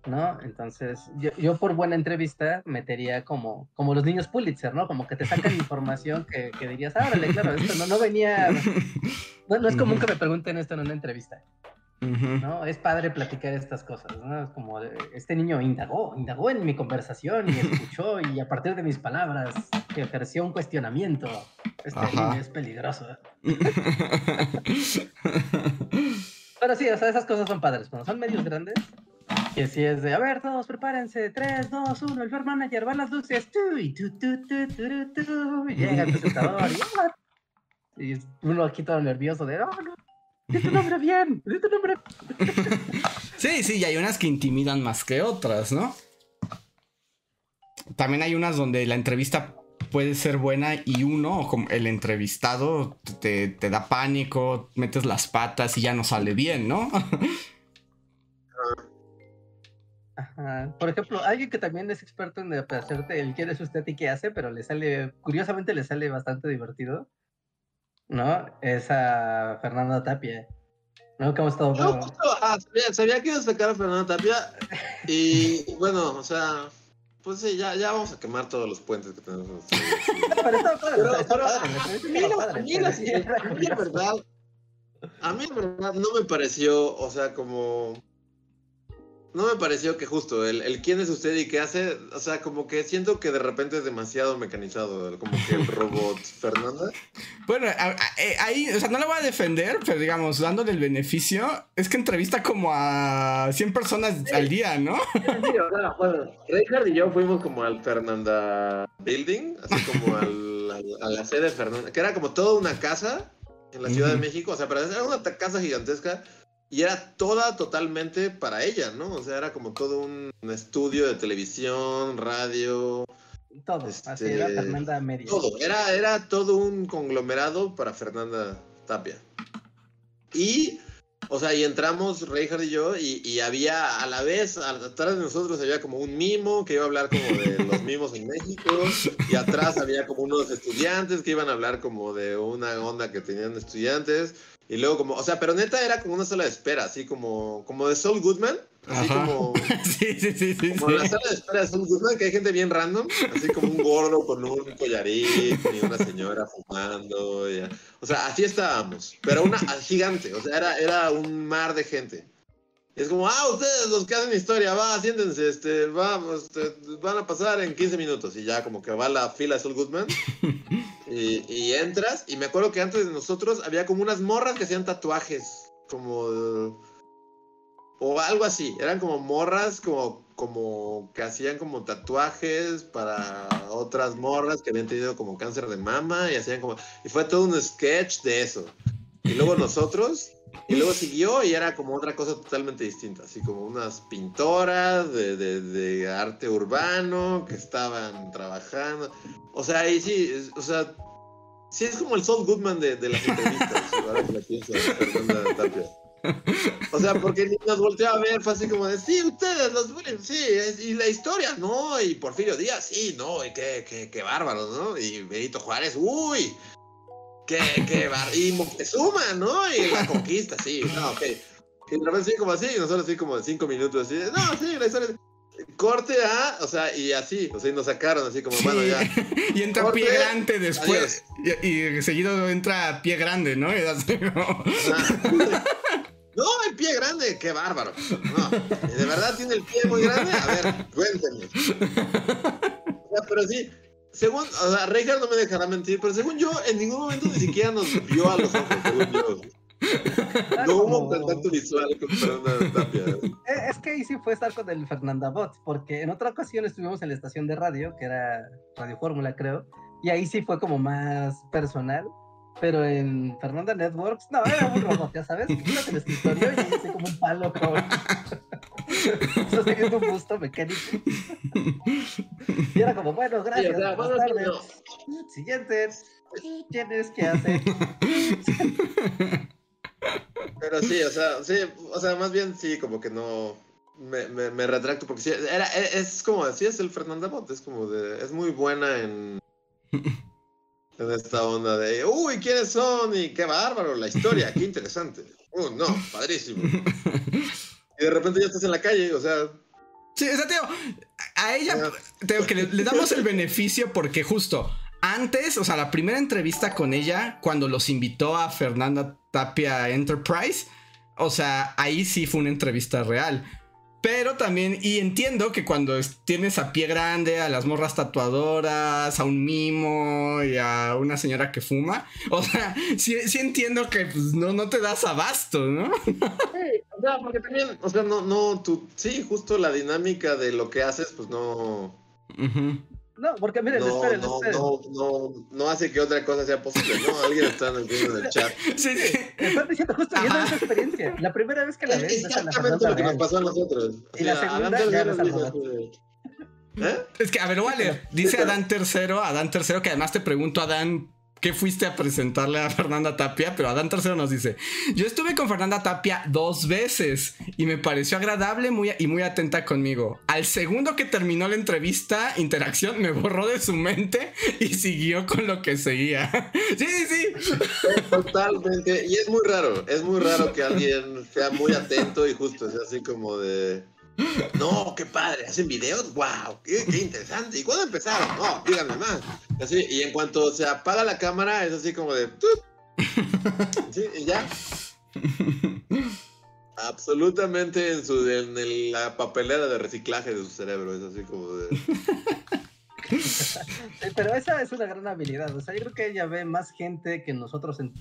¿no? Entonces, yo, por buena entrevista metería como, como los niños Pulitzer, ¿no? Como que te sacan información que, que dirías, ah, claro, esto no, no venía, no, es común que me pregunten esto en una entrevista, ¿no? Es padre platicar estas cosas, ¿no? Es como, este niño indagó, indagó en mi conversación y escuchó y a partir de mis palabras ejerció un cuestionamiento. Este niño es peligroso. Pero sí, o sea, esas cosas son padres. Cuando son medios grandes, que si es de, a ver, todos prepárense, 3, 2, 1, el fair manager, van las luces, y, llega el presentador, y, uno aquí todo nervioso de, oh, no, di tu nombre bien, di tu nombre. sí, sí, y hay unas que intimidan más que otras, ¿no? También hay unas donde la entrevista puede ser buena y uno, el entrevistado, te, te da pánico, metes las patas y ya no sale bien, ¿no? Por ejemplo, alguien que también es experto en hacerte el quién es usted y qué hace, pero le sale, curiosamente le sale bastante divertido, ¿no? Es a Fernanda Tapia. ¿No? ¿Cómo estado? No, sabía, que iba a sacar a Fernanda Tapia y bueno, o sea, pues sí, ya, ya vamos a quemar todos los puentes que tenemos. pero está padre, pero, a mí la verdad, a mí la verdad no me pareció, o sea, como no me pareció que justo el, el, quién es usted y qué hace, o sea, como que siento que de repente es demasiado mecanizado, como que el robot Fernanda. Bueno, eh, ahí, o sea, no lo voy a defender, pero digamos, dándole el beneficio, es que entrevista como a 100 personas al día, ¿no? Sí, o sea, bueno, Richard y yo fuimos como al Fernanda Building, así como al, a la sede de Fernanda, que era como toda una casa en la Ciudad de México, o sea, pero era una casa gigantesca y era toda totalmente para ella, ¿no? O sea, era como todo un estudio de televisión, radio. Todo, así era este, Fernanda Media. Todo, era, era todo un conglomerado para Fernanda Tapia. Y o sea, y entramos Reinhardt y yo, y, había a la vez, atrás de nosotros había como un mimo que iba a hablar como de los mimos en México, y atrás había como unos estudiantes que iban a hablar como de una onda que tenían estudiantes, y luego como, o sea, pero neta era como una sala de espera, así como, como de Saul Goodman. Así como. sí, sí, sí, sí. Como la sala de espera de Saul Goodman, que hay gente bien random, así como un gordo con un collarín y una señora fumando. O sea, así estábamos. Pero una gigante, o sea, era, era un mar de gente. Y es como, ah, ustedes los que hacen historia, va, siéntense, este, vamos, este, van a pasar en 15 minutos. Y ya como que va la fila de Saul Goodman. Y, entras, y me acuerdo que antes de nosotros había como unas morras que hacían tatuajes, como... o algo así, eran como morras como, como que hacían como tatuajes para otras morras que habían tenido como cáncer de mama y hacían como... Y fue todo un sketch de eso. Y luego nosotros, y luego siguió y era como otra cosa totalmente distinta, así como unas pintoras de, de, arte urbano que estaban trabajando. O sea, y sí, o sea, sí es como el Saul Goodman de, de las entrevistas, ahora que la pienso. O sea, porque nos volteó a ver, fue así como de, sí, ustedes, los sí, y la historia, no, y Porfirio Díaz, sí, no, y qué, qué, qué bárbaro, ¿no? Y Benito Juárez, uy, qué, qué bárbaro, y Moctezuma, ¿no? Y la conquista, sí, no, ok. Y de repente sí, como así, y nosotros así como de cinco minutos, así, no, sí, la historia corte a, o sea, y así, o sea, y nos sacaron así como, bueno, ya. y entra pie grande después. Y, seguido entra pie grande, ¿no? Y así, ¿no? No, el pie grande, qué bárbaro. No, ¿de verdad tiene el pie muy grande? A ver, cuéntenme. O sea, pero sí, según, o sea, Reinhardt no me dejará mentir, pero según yo, en ningún momento ni siquiera nos vio a los ojos, según yo. No hubo contacto visual con Fernanda Tapia. Es que ahí sí fue estar con el Fernanda Bot, porque en otra ocasión estuvimos en la estación de radio, que era Radio Fórmula, creo, y ahí sí fue como más personal. Pero en Fernanda Networks, no, era un robot, ya sabes. El escritorio y así como un palo con. Eso teniendo un gusto mecánico. Y era como, bueno, gracias. Sí, buenas tardes. No. Siguiente. ¿Tienes que hacer? Pero sí, o sea, sí, o sea, más bien sí, como que no. Me, me, retracto porque sí, era, e, es, como, sí es el Fernanda Bot, es como de, es muy buena en, en esta onda de, uy, ¿quiénes son? Y qué bárbaro, la historia, qué interesante. Uh, no, padrísimo. Y de repente ya estás en la calle, o sea... Sí, o sea, Teo, a ella, Teo, que le damos el beneficio porque justo antes, o sea, la primera entrevista con ella, cuando los invitó a Fernanda Tapia Enterprise, o sea, ahí sí fue una entrevista real. Pero también, y entiendo que cuando tienes a pie grande, a las morras tatuadoras, a un mimo y a una señora que fuma, o sea, sí, entiendo que pues, no, no te das abasto, ¿no? Sí, o sea, porque también, o sea, no, no, tú, sí, justo la dinámica de lo que haces, pues no. No, porque miren, no, esperen, no, esperen. No, no, no hace que otra cosa sea posible, ¿no? Alguien está en el chat. Sí, sí. Están diciendo justo viendo esa experiencia. La primera vez que la ves. Exactamente lo que nos pasó a nosotros. Y la segunda ya ¿Eh? Es que, a ver, vale, dice Adán Tercero, Adán Tercero, que además te pregunto, Adán, ¿qué fuiste a presentarle a Fernanda Tapia? Pero Adán Tercero nos dice, yo estuve con Fernanda Tapia dos veces y me pareció agradable muy, y muy atenta conmigo. Al segundo que terminó la entrevista, interacción, me borró de su mente y siguió con lo que seguía. sí, sí. Totalmente. Y es muy raro, es muy raro que alguien sea muy atento y justo sea así como de... No, qué padre, hacen videos, wow, qué, interesante. ¿Y cuándo empezaron? No, díganme más. Así, y en cuanto se apaga la cámara, es así como de. Sí, y ya. Absolutamente en su en la papelera de reciclaje de su cerebro, es así como de. Pero esa es una gran habilidad. O sea, yo creo que ella ve más gente que nosotros en.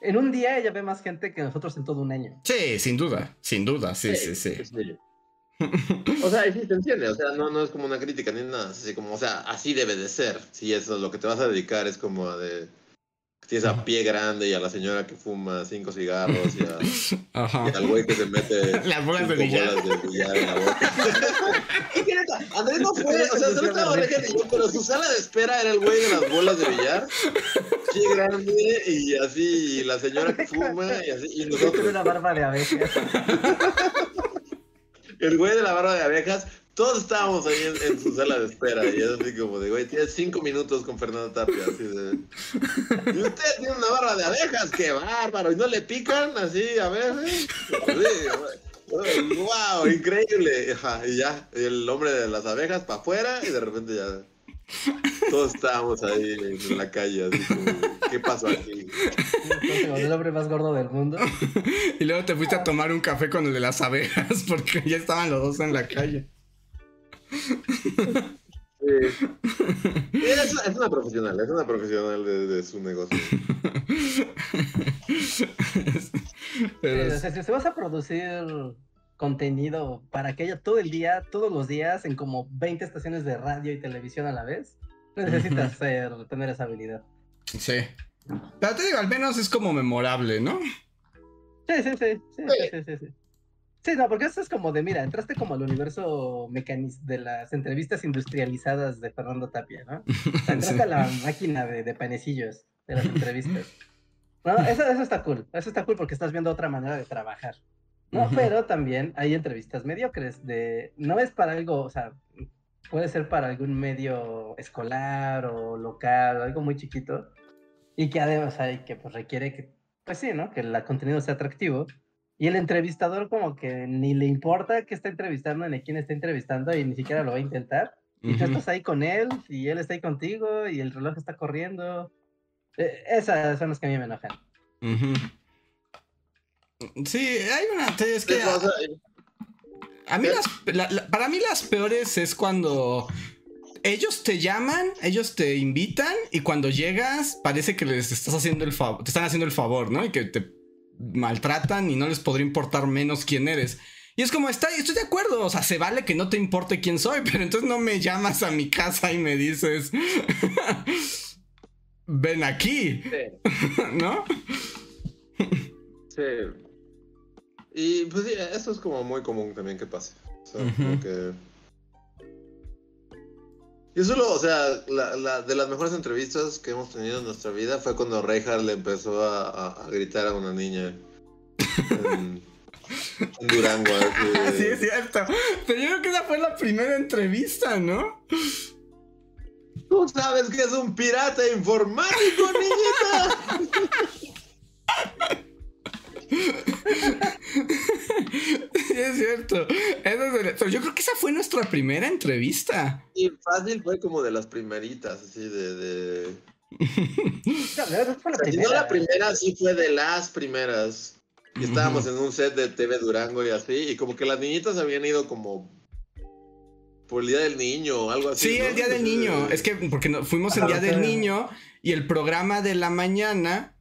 En un día ella ve más gente que nosotros en todo un año. Sí, sin duda, sin duda, sí, sí, sí. sí. O sea, sí se entiende, o sea, no, no es como una crítica ni nada, así como, o sea, así debe de ser. Si eso es lo que te vas a dedicar, es como a de. Tienes a pie grande y a la señora que fuma cinco cigarros y, a, y al güey que se mete las bolas de billar. De billar en la boca. Andrés no fue, o sea, solo estaba pero su sala de espera era el güey de las bolas de billar. así grande y así, y la señora que fuma y así, y nosotros. Una barba de abejas. El güey de la barba de abejas, todos estábamos ahí en, su sala de espera y es así como de, güey, tienes cinco minutos con Fernando Tapia, así de... Y usted tiene una barba de abejas, qué bárbaro, y no le pican así a. Sí, wow, increíble. Y ya, el hombre de las abejas para afuera y de repente ya todos estábamos ahí en la calle, así como, ¿qué pasó aquí? el hombre más gordo del mundo. Y luego te fuiste a tomar un café con el de las abejas porque ya estaban los dos en la calle. Sí. Sí, es, es una profesional, es una profesional de, de su negocio. Pero Sí, o sea, si vas a producir contenido para que haya todo el día, todos los días, en como 20 estaciones de radio y televisión a la vez, necesitas ser, tener esa habilidad. sí. Pero te digo, al menos es como memorable, ¿no? Sí, sí, sí, sí, sí, sí, sí, sí. Sí, no, porque eso es como de, mira, entraste como al universo mecaniz de las entrevistas industrializadas de Fernando Tapia, ¿no? O sea, entraste Sí. a la máquina de, de panecillos de las entrevistas. No, eso, eso está cool, eso está cool porque estás viendo otra manera de trabajar. No, pero también hay entrevistas mediocres de, no es para algo, o sea, puede ser para algún medio escolar o local, o algo muy chiquito, y que además hay que pues requiere que, pues sí, ¿no? Que el contenido sea atractivo. Y el entrevistador como que ni le importa que está entrevistando ni quién está entrevistando y ni siquiera lo va a intentar. Y tú estás ahí con él y él está ahí contigo y el reloj está corriendo. Eh, esas son las que a mí me enojan. Ujú. Sí, hay una. Es que a mí las, la- la- para mí las peores es cuando ellos te llaman, ellos te invitan y cuando llegas parece que les estás haciendo el favor, te están haciendo el favor, ¿no? Y que te maltratan y no les podría importar menos quién eres. Y es como, está, estoy de acuerdo, o sea, se vale que no te importe quién soy, pero entonces no me llamas a mi casa y me dices, ven aquí, Sí, ¿no? sí. Y pues sí, eso es como muy común también que pase. O sea, como Ujú. que... Y solo, o sea, la, la- de las mejores entrevistas que hemos tenido en nuestra vida fue cuando Reinhardt le empezó a, a- a gritar a una niña en, en Durango. así de- Sí, es cierto. Pero yo creo que esa fue la primera entrevista, ¿no? Tú sabes que es un pirata informático, niñita. Sí, es cierto. Eso es yo creo que esa fue nuestra primera entrevista. Y fácil fue como de las primeritas, así de... de... No, fue la no primera. la primera, sí fue de las primeras. Y estábamos en un set de TV Durango y así, y como que las niñitas habían ido como por el Día del Niño o algo así. Sí, ¿no? el día del niño. Es que porque no- fuimos el día del niño y el programa de la mañana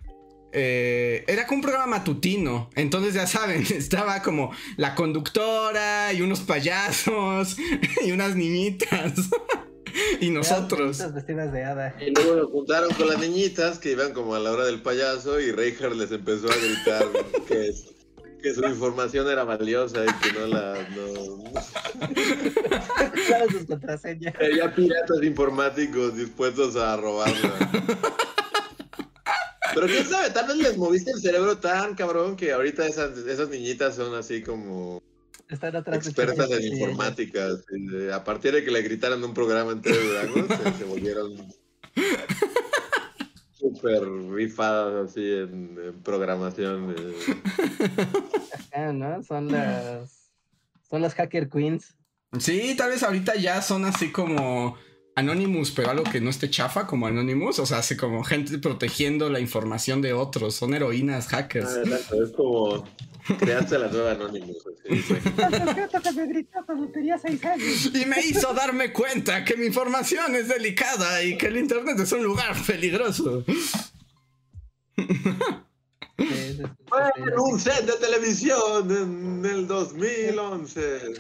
eh, era como un programa matutino. Entonces ya saben, estaba como la conductora y unos payasos y unas niñitas y nosotros. Esas vestidas de hada. Y luego nos juntaron con las niñitas que iban como a la hora del payaso y Reinhardt les empezó a gritar que, que su información era valiosa y que no la... No... Sus contraseñas. Había piratas informáticos dispuestos a robarla. Pero quién sabe, tal vez les moviste el cerebro tan cabrón que ahorita esas, esas niñitas son así como Están atrás de expertas en sí, informática. de- a partir de que le gritaran un programa en TV Durango, se, se volvieron súper rifadas así en, en programación. eh. ¿no? Son las. Son las hacker queens. Sí, tal vez ahorita ya son así como Anonymous, pero algo que no esté chafa como Anonymous. O sea, así como gente protegiendo la información de otros. Son heroínas hackers. Ah, exacto, es como creaste la nueva Anonymous. Y me hizo darme cuenta que mi información es delicada y que el internet es un lugar peligroso. Fue en un set de televisión en el 2011.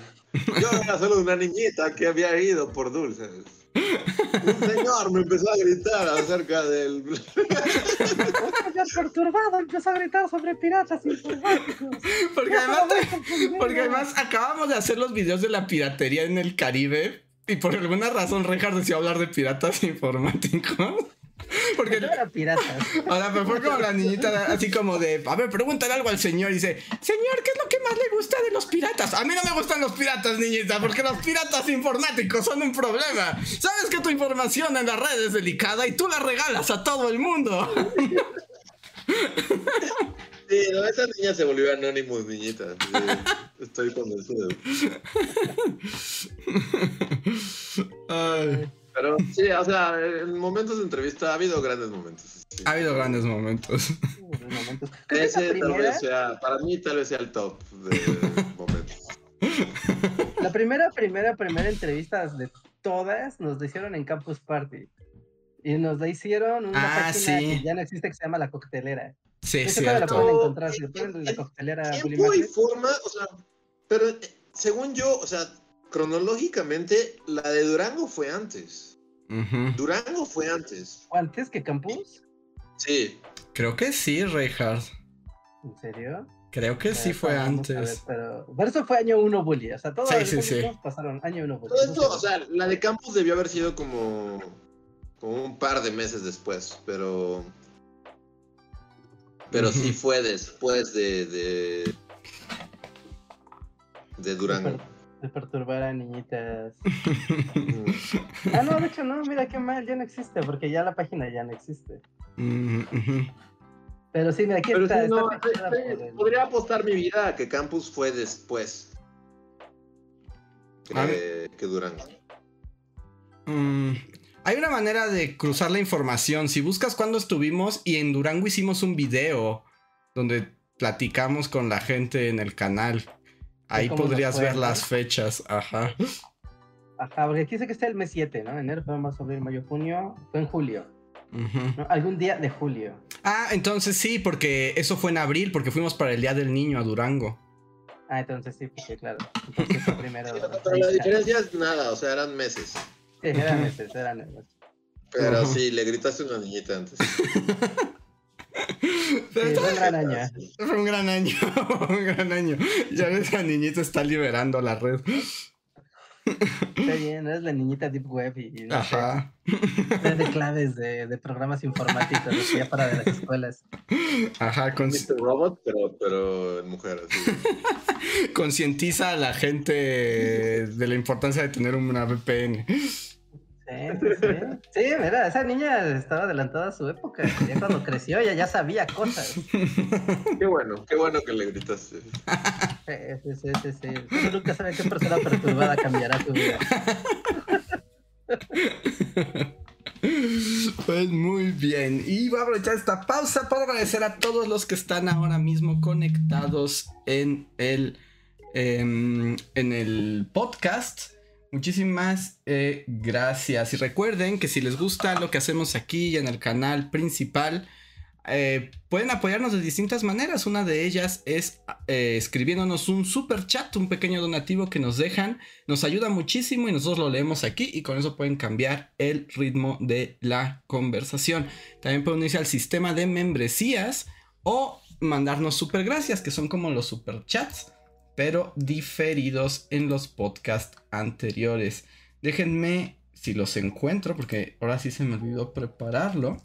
Yo era solo una niñita que había ido por dulces. Un señor me empezó a gritar acerca del... Un señor perturbado empezó a gritar sobre piratas informáticos. Porque además, porque además acabamos de hacer los videos de la piratería en el Caribe y por alguna razón Reinhardt decidió hablar de piratas informáticos. Porque No era piratas. Ahora, pero fue como la niñita, así como de, a ver, pregúntale algo al señor. Y dice, señor, ¿qué es lo que más le gusta de los piratas? A mí no me gustan los piratas, niñita, porque los piratas informáticos son un problema. Sabes que tu información en la red es delicada y tú la regalas a todo el mundo. Sí, no, esa niña se volvió Anonymous, niñita. Sí, estoy convencido. Sí, o sea, en momentos de entrevista ha habido grandes momentos. sí. ha habido grandes momentos. Momentos. Creo que esa Ese tal vez sea, para mí tal vez sea el top de momentos. la primera, primera, primera entrevista de todas nos la hicieron en Campus Party. Y nos la hicieron una Ah, página sí. que ya no existe que se llama La Coctelera. Sí, todavía la pueden encontrar. Si ponen La Coctelera Tiempo y forma, o sea, pero eh, según yo, o sea, cronológicamente, la de Durango fue antes. Durango fue antes. ¿o antes que Campus? Sí. Creo que sí, Reinhardt. ¿En serio? Creo que sí Ah, fue vamos a ver, antes. pero por eso fue año 1 Bully. O sea, todos Sí, los sí, sí. pasaron año 1 Bully. Todo esto, o sea, la de Campus debió haber sido como, como un par de meses después, pero. Pero sí fue después de. de, de Durango. De perturbar a niñitas. Ah, no, de hecho no, mira qué mal, ya no existe, porque ya la página ya no existe. Pero sí, mira, aquí Pero está, no, por el- podría apostar mi vida a que Campus fue después que, que Durango. Mm, hay una manera de cruzar la información. Si buscas cuándo estuvimos y en Durango hicimos un video donde platicamos con la gente en el canal. Ahí podrías ver las fechas. Ajá. Ajá, porque aquí dice que está el mes 7, ¿no? Enero, febrero, marzo, abril, mayo, junio. Fue en julio. Algún día de julio. Ah, entonces sí, porque eso fue en abril, porque fuimos para el Día del Niño a Durango. Ah, entonces sí, porque claro. Entonces fue primero. Pero la diferencia es nada, o sea, eran meses. Sí, eran meses, eran meses. Pero sí, le gritaste a una niñita antes. Fue un gran año. Fue un gran año, un gran año. Ya ves, la niñita está liberando la red. Está bien, eres la niñita Deep Web y, y no sé, Ajá. eres de claves de, de programas informáticos, ya para de las escuelas. Ajá, con, Mr. Robot, pero, pero en mujer, concientiza a la gente de la importancia de tener una VPN. Sí, sí, sí. Sí, mira, esa niña estaba adelantada a su época. Ya cuando creció, ella ya sabía cosas. Qué bueno, qué bueno que le gritaste. Sí, sí, sí, sí, nunca sabe qué persona perturbada cambiará tu vida. Pues muy bien. Y voy a aprovechar esta pausa para agradecer a todos los que están ahora mismo conectados en el, em, en el podcast. Muchísimas eh, gracias. Y recuerden que si les gusta lo que hacemos aquí y en el canal principal, eh, pueden apoyarnos de distintas maneras. Una de ellas es eh, escribiéndonos un super chat, un pequeño donativo que nos dejan. Nos ayuda muchísimo y nosotros lo leemos aquí y con eso pueden cambiar el ritmo de la conversación. También pueden unirse al sistema de membresías o mandarnos super gracias, que son como los super chats, pero diferidos en los podcasts anteriores. Déjenme si los encuentro, porque ahora sí se me olvidó prepararlo.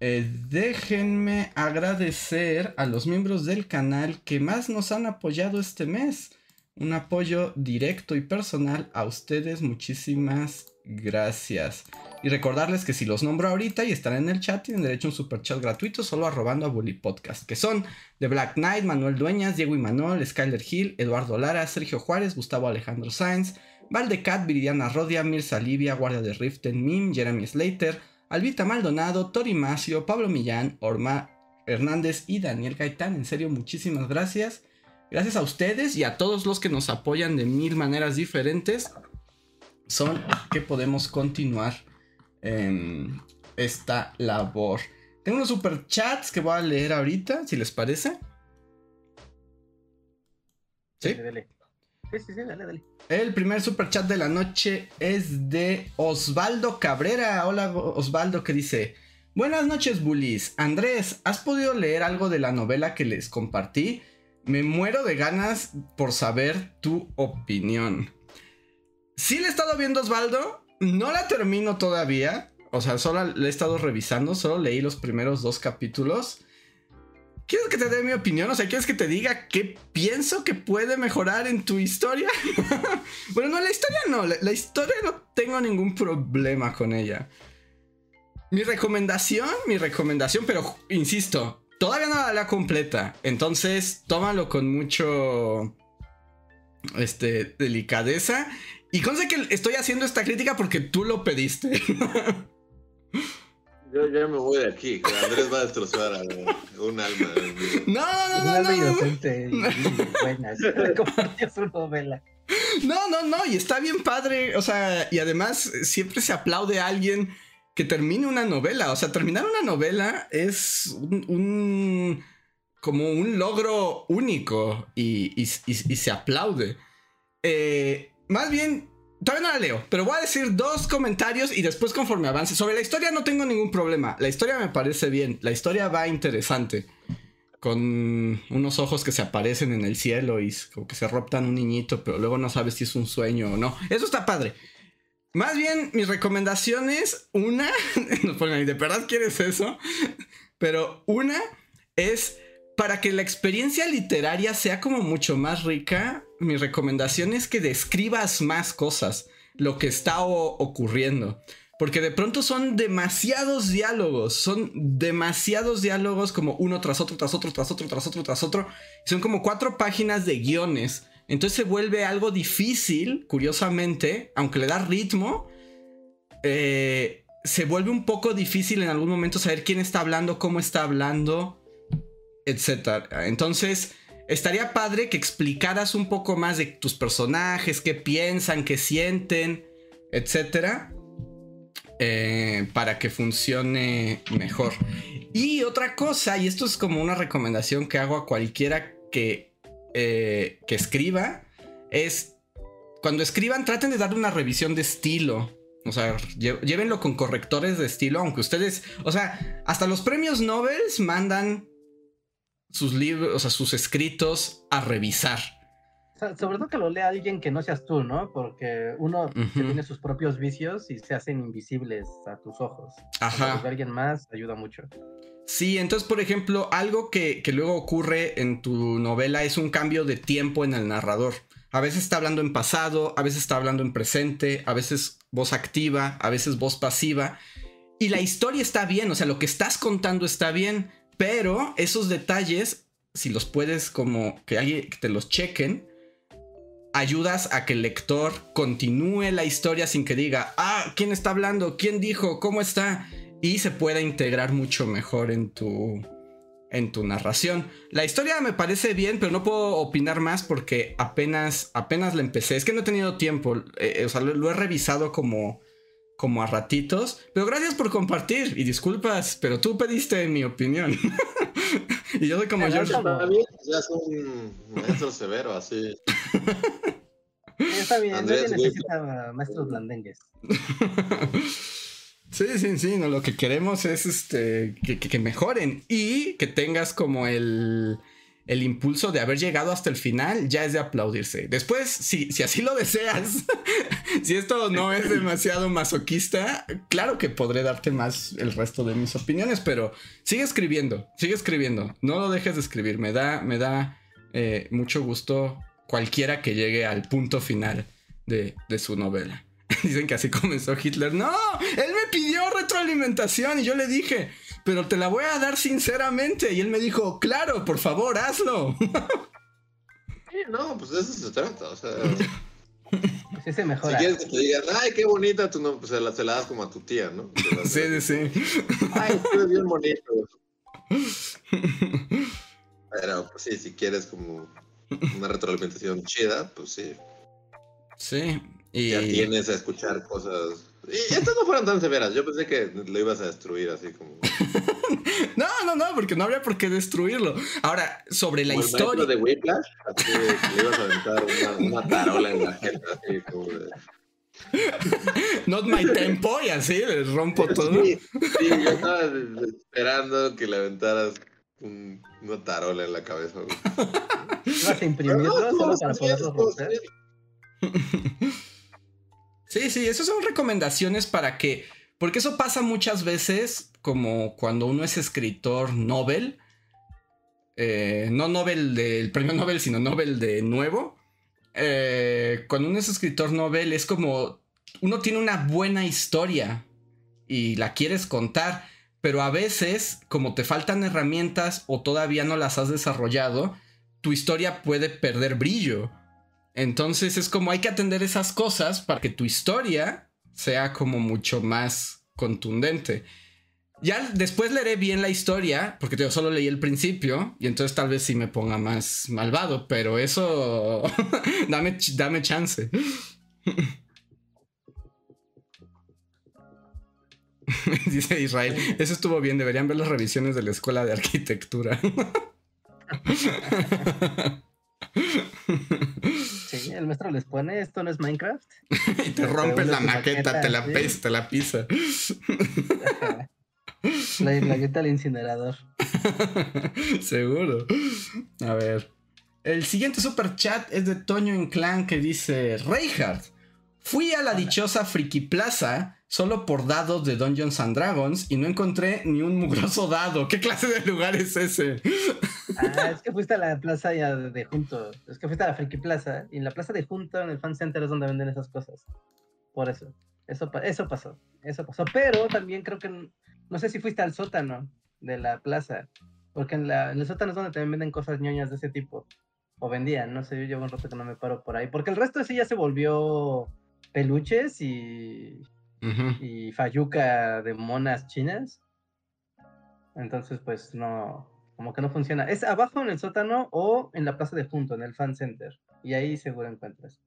Eh, déjenme agradecer a los miembros del canal que más nos han apoyado este mes. Un apoyo directo y personal a ustedes. Muchísimas gracias. Y recordarles que si los nombro ahorita y están en el chat, tienen derecho a un super chat gratuito solo arrobando a Bully Podcast. Que son The Black Knight, Manuel Dueñas, Diego Imanol, Skyler Hill, Eduardo Lara, Sergio Juárez, Gustavo Alejandro Sáenz, Valdecat, Viridiana Rodia, Mirza Livia, Guardia de Riften, Mim, Jeremy Slater, Albita Maldonado, Tori Macio, Pablo Millán, Orma Hernández y Daniel Gaitán. En serio, muchísimas gracias. Gracias a ustedes y a todos los que nos apoyan de mil maneras diferentes. Son que podemos continuar em, esta labor. Tengo unos super chats que voy a leer ahorita, si les parece. ¿Sí? Dale. Sí, sí, sí, dale, dale. El primer super chat de la noche es de Osvaldo Cabrera. Hola Osvaldo que dice, buenas noches bullies. Andrés, ¿has podido leer algo de la novela que les compartí? Me muero de ganas por saber tu opinión. Sí le he estado viendo Osvaldo, no la termino todavía. O sea, solo le he estado revisando, solo leí los primeros dos capítulos. ¿Quieres que te dé mi opinión? O sea, ¿quieres que te diga qué pienso que puede mejorar en tu historia? bueno, no, la historia no. La, historia no tengo ningún problema con ella. Mi recomendación, mi recomendación, pero insisto, todavía no la, la completa. Entonces, tómalo con mucho. Este, delicadeza. Y conste que estoy haciendo esta crítica porque tú lo pediste. Yo ya me voy de aquí, que Andrés va a destrozar a un alma. No, no, no, no. inocente no. y compartió su novela. No, no, no, y está bien padre, o sea, y además siempre se aplaude a alguien que termine una novela, o sea, terminar una novela es un, como un logro único y, y, y se aplaude. Eh, más bien, Todavía no la leo, pero voy a decir dos comentarios y después conforme avance. Sobre la historia no tengo ningún problema. La historia me parece bien. La historia va interesante. Con unos ojos que se aparecen en el cielo y como que se roptan un niñito, pero luego no sabes si es un sueño o no. Eso está padre. Más bien, mis recomendaciones, una, no ponen ¿de verdad quieres eso? Pero una es para que la experiencia literaria sea como mucho más rica, mi recomendación es que describas más cosas, lo que está ocurriendo. Porque de pronto son demasiados diálogos, son demasiados diálogos como uno tras otro, tras otro, tras otro, tras otro, tras otro. Son como cuatro páginas de guiones. Entonces se vuelve algo difícil, curiosamente, aunque le da ritmo. Eh, se vuelve un poco difícil en algún momento saber quién está hablando, cómo está hablando etcétera. Entonces, estaría padre que explicaras un poco más de tus personajes, qué piensan, qué sienten, etcétera, eh, para que funcione mejor. Y otra cosa, y esto es como una recomendación que hago a cualquiera que, eh, que escriba, es cuando escriban traten de dar una revisión de estilo. O sea, llévenlo con correctores de estilo, aunque ustedes, o sea, hasta los premios Nobel mandan sus libros, o sea, sus escritos a revisar. sobre todo que lo lea alguien que no seas tú, ¿no? Porque uno tiene sus propios vicios y se hacen invisibles a tus ojos. Ajá. alguien más ayuda mucho. Sí, entonces, por ejemplo, algo que, que, luego ocurre en tu novela es un cambio de tiempo en el narrador. A veces está hablando en pasado, a veces está hablando en presente, a veces voz activa, a veces voz pasiva. Y la historia está bien, o sea, lo que estás contando está bien, pero esos detalles, si los puedes como que alguien te los chequen, ayudas a que el lector continúe la historia sin que diga, ah, ¿quién está hablando? ¿Quién dijo? ¿Cómo está? Y se pueda integrar mucho mejor en tu, en tu narración. La historia me parece bien, pero no puedo opinar más porque apenas, apenas la empecé. Es que no he tenido tiempo. Eh, eh, o sea, lo, he revisado como como a ratitos. Pero gracias por compartir y disculpas, pero tú pediste mi opinión. y yo soy como George. Ya es un maestro severo, así. Está bien, Andrés, nadie necesita maestros blandengues. Sí, sí, sí, no, lo que queremos es este que, que mejoren y que tengas como el, el impulso de haber llegado hasta el final ya es de aplaudirse. Después, si, si así lo deseas, si esto no es demasiado masoquista, claro que podré darte más el resto de mis opiniones, pero sigue escribiendo, sigue escribiendo, no lo dejes de escribir, me da, me da eh, mucho gusto cualquiera que llegue al punto final de, de su novela. Dicen que así comenzó Hitler. No, él me pidió retroalimentación y yo le dije, pero te la voy a dar sinceramente. Y él me dijo, claro, por favor, hazlo. Sí, no, pues de eso se trata, o sea. Sí se mejora. Si quieres que te digan, ay, qué bonita tu no, pues se la, se la das como a tu tía, ¿no? Sí, sí, sí. Ay, tú bien bonito. Pero, pues sí, si quieres como una retroalimentación chida, pues sí. Sí. Y... Ya tienes a escuchar cosas estas no fueron tan severas. Yo pensé que lo ibas a destruir así como. no, no, no, porque no habría por qué destruirlo. Ahora, sobre la historia. de Whiplash, así que le ibas a aventar una, tarola en la gente, así como de. Not my tempo, y así le rompo todo. Sí, sí, yo estaba esperando que le aventaras un, una tarola en la cabeza. ¿Vas a imprimirlo solo para poderlo romper? Sí, sí, esas son recomendaciones para que Porque eso pasa muchas veces, como cuando uno es escritor Nobel. Eh, no Nobel del premio Nobel, sino Nobel de nuevo. Eh, cuando uno es escritor Nobel es como uno tiene una buena historia y la quieres contar, pero a veces, como te faltan herramientas o todavía no las has desarrollado, tu historia puede perder brillo. Entonces es como hay que atender esas cosas para que tu historia sea como mucho más contundente. Ya después leeré bien la historia, porque yo solo leí el principio, y entonces tal vez sí me ponga más malvado, pero eso dame, dame chance. Dice Israel, eso estuvo bien, deberían ver las revisiones de la escuela de arquitectura. Sí, el maestro les pone, esto no es Minecraft. y te rompe la maqueta, te la pesta, la pisa. la maqueta al incinerador. Seguro. A ver. El siguiente super chat es de Toño Inclán que dice: Reinhardt, fui a la dichosa Friki Plaza solo por dados de Dungeons and Dragons y no encontré ni un mugroso dado. ¿Qué clase de lugar es ese? Ah, es que fuiste a la plaza ya de Junto. Es que fuiste a la Friki Plaza y en la plaza de Junto, en el Fan Center, es donde venden esas cosas. Por eso. Eso, eso pasó. Eso pasó. Pero también creo que. No sé si fuiste al sótano de la plaza. Porque en, la, en el sótano es donde también venden cosas ñoñas de ese tipo. O vendían, no sé, yo llevo un rato que no me paro por ahí. Porque el resto sí ya se volvió peluches y y Fayuca de monas chinas. Entonces, pues no, como que no funciona. Es abajo en el sótano o en la plaza de junto, en el fan center. Y ahí seguro encuentras.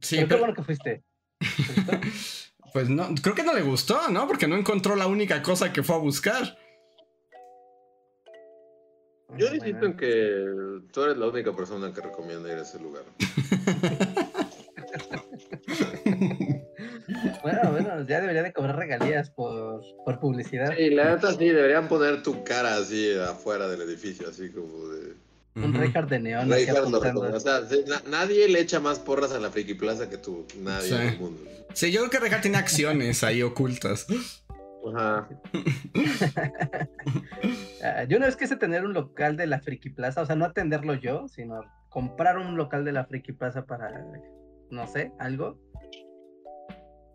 Sí, pero, qué bueno que fuiste. pues no, creo que no le gustó, ¿no? Porque no encontró la única cosa que fue a buscar. Yo insisto en que tú eres la única persona que recomienda ir a ese lugar. bueno, bueno, ya debería de cobrar regalías por, por publicidad. Sí, la neta sí, deberían poner tu cara así afuera del edificio, así como de... Un Reinhardt de neón. o sea, nadie le echa más porras a la Friki Plaza que tú, nadie en el mundo. Sí, yo creo que Reinhardt tiene acciones ahí ocultas. Ajá. Ah, yo una vez quise tener un local de la Friki Plaza, o sea, no atenderlo yo, sino comprar un local de la Friki Plaza para, no sé, algo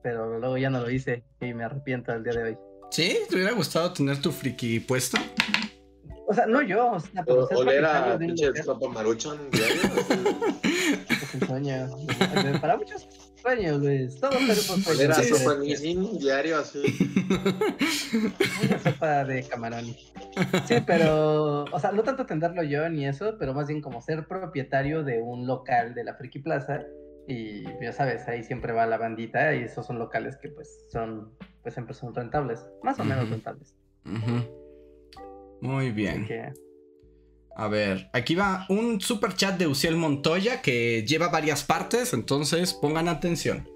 pero luego ya no lo hice y me arrepiento al día de hoy. ¿Sí? ¿Te hubiera gustado tener tu friki puesto? O sea, no yo, o sea, pero o, oler a pinche sopa maruchan diario. es un sueño. Para muchos sueños, güey. Todo pero por Oler a sopa diario así. Una sopa de camarón. Sí, pero, o sea, no tanto atenderlo yo ni eso, pero más bien como ser propietario de un local de la Friki Plaza y ya sabes, ahí siempre va la bandita y esos son locales que pues son, pues siempre son rentables, más o menos rentables. Muy bien. A ver, aquí va un super chat de Uciel Montoya que lleva varias partes, entonces pongan atención.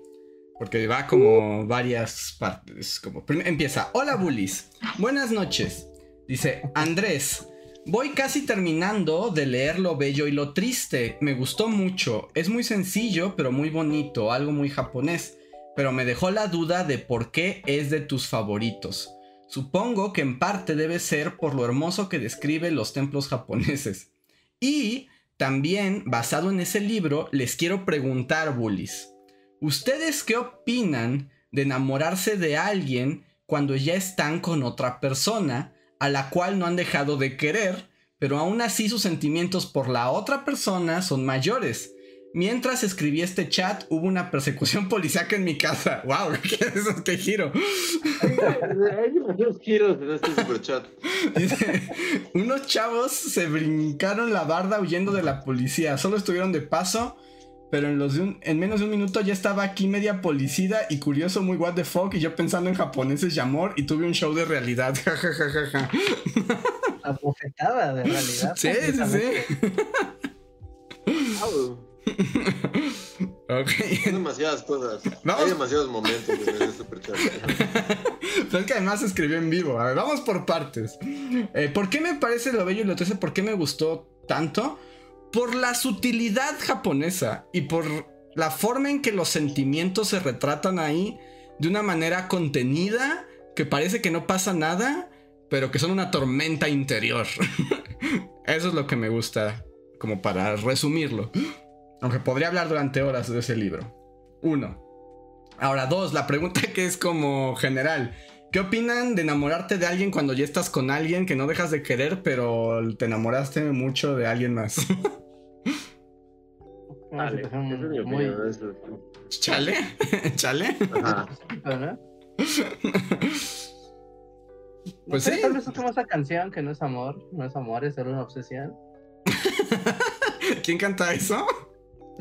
Porque va como varias partes. Como empieza. Hola bullies. Buenas noches. Dice Andrés. Voy casi terminando de leer Lo Bello y lo Triste. Me gustó mucho. Es muy sencillo, pero muy bonito, algo muy japonés. Pero me dejó la duda de por qué es de tus favoritos. Supongo que en parte debe ser por lo hermoso que describe los templos japoneses. Y también, basado en ese libro, les quiero preguntar, bullies. ¿Ustedes qué opinan de enamorarse de alguien cuando ya están con otra persona? A la cual no han dejado de querer, pero aún así sus sentimientos por la otra persona son mayores. Mientras escribí este chat, hubo una persecución policiaca en mi casa. ¡Wow! ¿Qué es eso? ¿Qué giro? Hay demasiados giros en este superchat. unos chavos se brincaron la barda huyendo de la policía. Solo estuvieron de paso pero en, los en menos de un minuto ya estaba aquí media policida y curioso, muy what the fuck, y yo pensando en japoneses y amor, y tuve un show de realidad. Bofetada de realidad. Sí, sí, sí. okay. Hay demasiadas cosas. Hay demasiados momentos. Pero es que además escribió en vivo. A ver, vamos por partes. Eh, ¿Por qué me parece lo bello y lo triste? ¿Por qué me gustó tanto? Por la sutilidad japonesa y por la forma en que los sentimientos se retratan ahí, de una manera contenida, que parece que no pasa nada, pero que son una tormenta interior. Eso es lo que me gusta, como para resumirlo. Aunque podría hablar durante horas de ese libro. Uno. Ahora, dos, la pregunta que es como general. ¿Qué opinan de enamorarte de alguien cuando ya estás con alguien que no dejas de querer, pero te enamoraste mucho de alguien más? Vale, muy... ¿Chale? ¿Chale? Ajá. pues sí. Tal vez es como esa canción que no es amor, no es amor, es solo una obsesión. ¿Quién canta eso?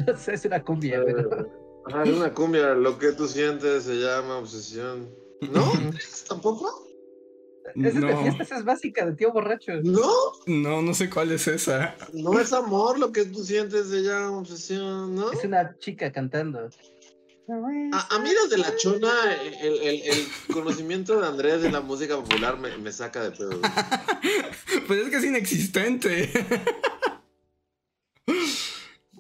No sé, es una cumbia, pero... Ajá, es una cumbia, lo que tú sientes se llama obsesión. ¿No? ¿Tampoco? Es no. de es básica, de tío borracho. ¿No? No, no sé cuál es esa. No es amor lo que tú sientes se llama obsesión, ¿no? Es una chica cantando. A, mí desde la chona, el, el, el, conocimiento de Andrés de la música popular me, me saca de pedo. pues es que es inexistente.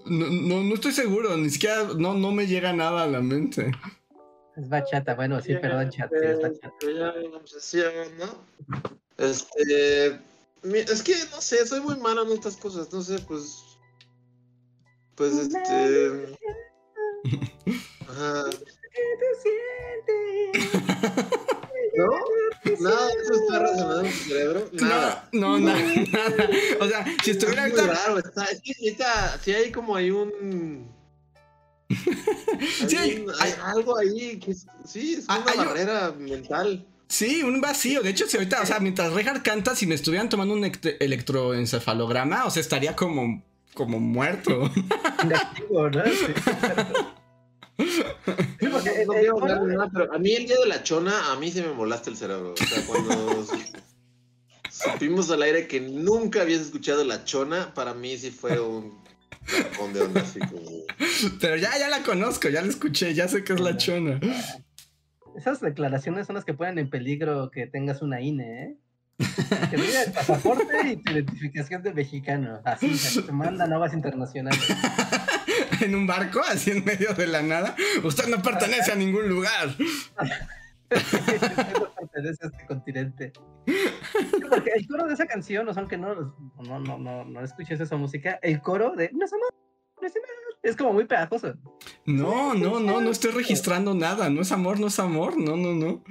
No, no, no, estoy seguro, ni siquiera no, no me llega nada a la mente. Es bachata, bueno, sí, perdón, chat, sí, es bachata. ¿no? Este. Es que, no sé, soy muy malo en estas cosas, no sé, pues. Pues este. Ajá. ¿Qué te sientes? ¿No? Nada eso está relacionado en tu cerebro. Nada. No, no, nada, nada. O sea, si estuviera. Es muy raro, está, es que está, si hay como hay un sí, hay, algo ahí que sí, es una barrera mental. Sí, un vacío. De hecho, si ahorita, o sea, mientras Reinhardt canta, si me estuvieran tomando un electroencefalograma, o sea, estaría como, como muerto. ¿no? pero a mí el día de la chona, a mí se me molaste el cerebro. O sea, cuando supimos al aire que nunca habías escuchado la chona, para mí sí fue un pero ya, ya la conozco, ya la escuché, ya sé que es la chona. Esas declaraciones son las que ponen en peligro que tengas una INE, ¿eh? Que mira el pasaporte y tu identificación de mexicano. Así, te mandan novas internacionales. en un barco, así en medio de la nada. Usted no pertenece a ningún lugar. no pertenece a este continente. Porque el coro de esa canción, o sea, aunque no, no, no, no, no escuches esa música, el coro de no es amor, no es amor, es como muy pegajoso. No, no, no, no estoy registrando nada. No es amor, no es amor, no, no, no.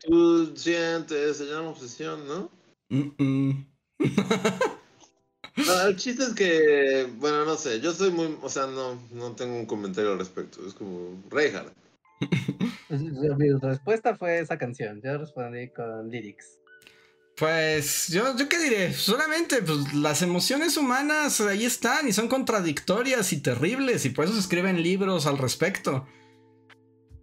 Tú sientes, se llama obsesión, ¿no? el chiste es que, bueno, no sé, yo soy muy, o sea, no, no tengo un comentario al respecto. Es como Reinhardt. Mi respuesta fue esa canción. Yo respondí con lyrics. Pues yo, yo qué diré, solamente pues, las emociones humanas ahí están y son contradictorias y terribles y por eso se escriben libros al respecto.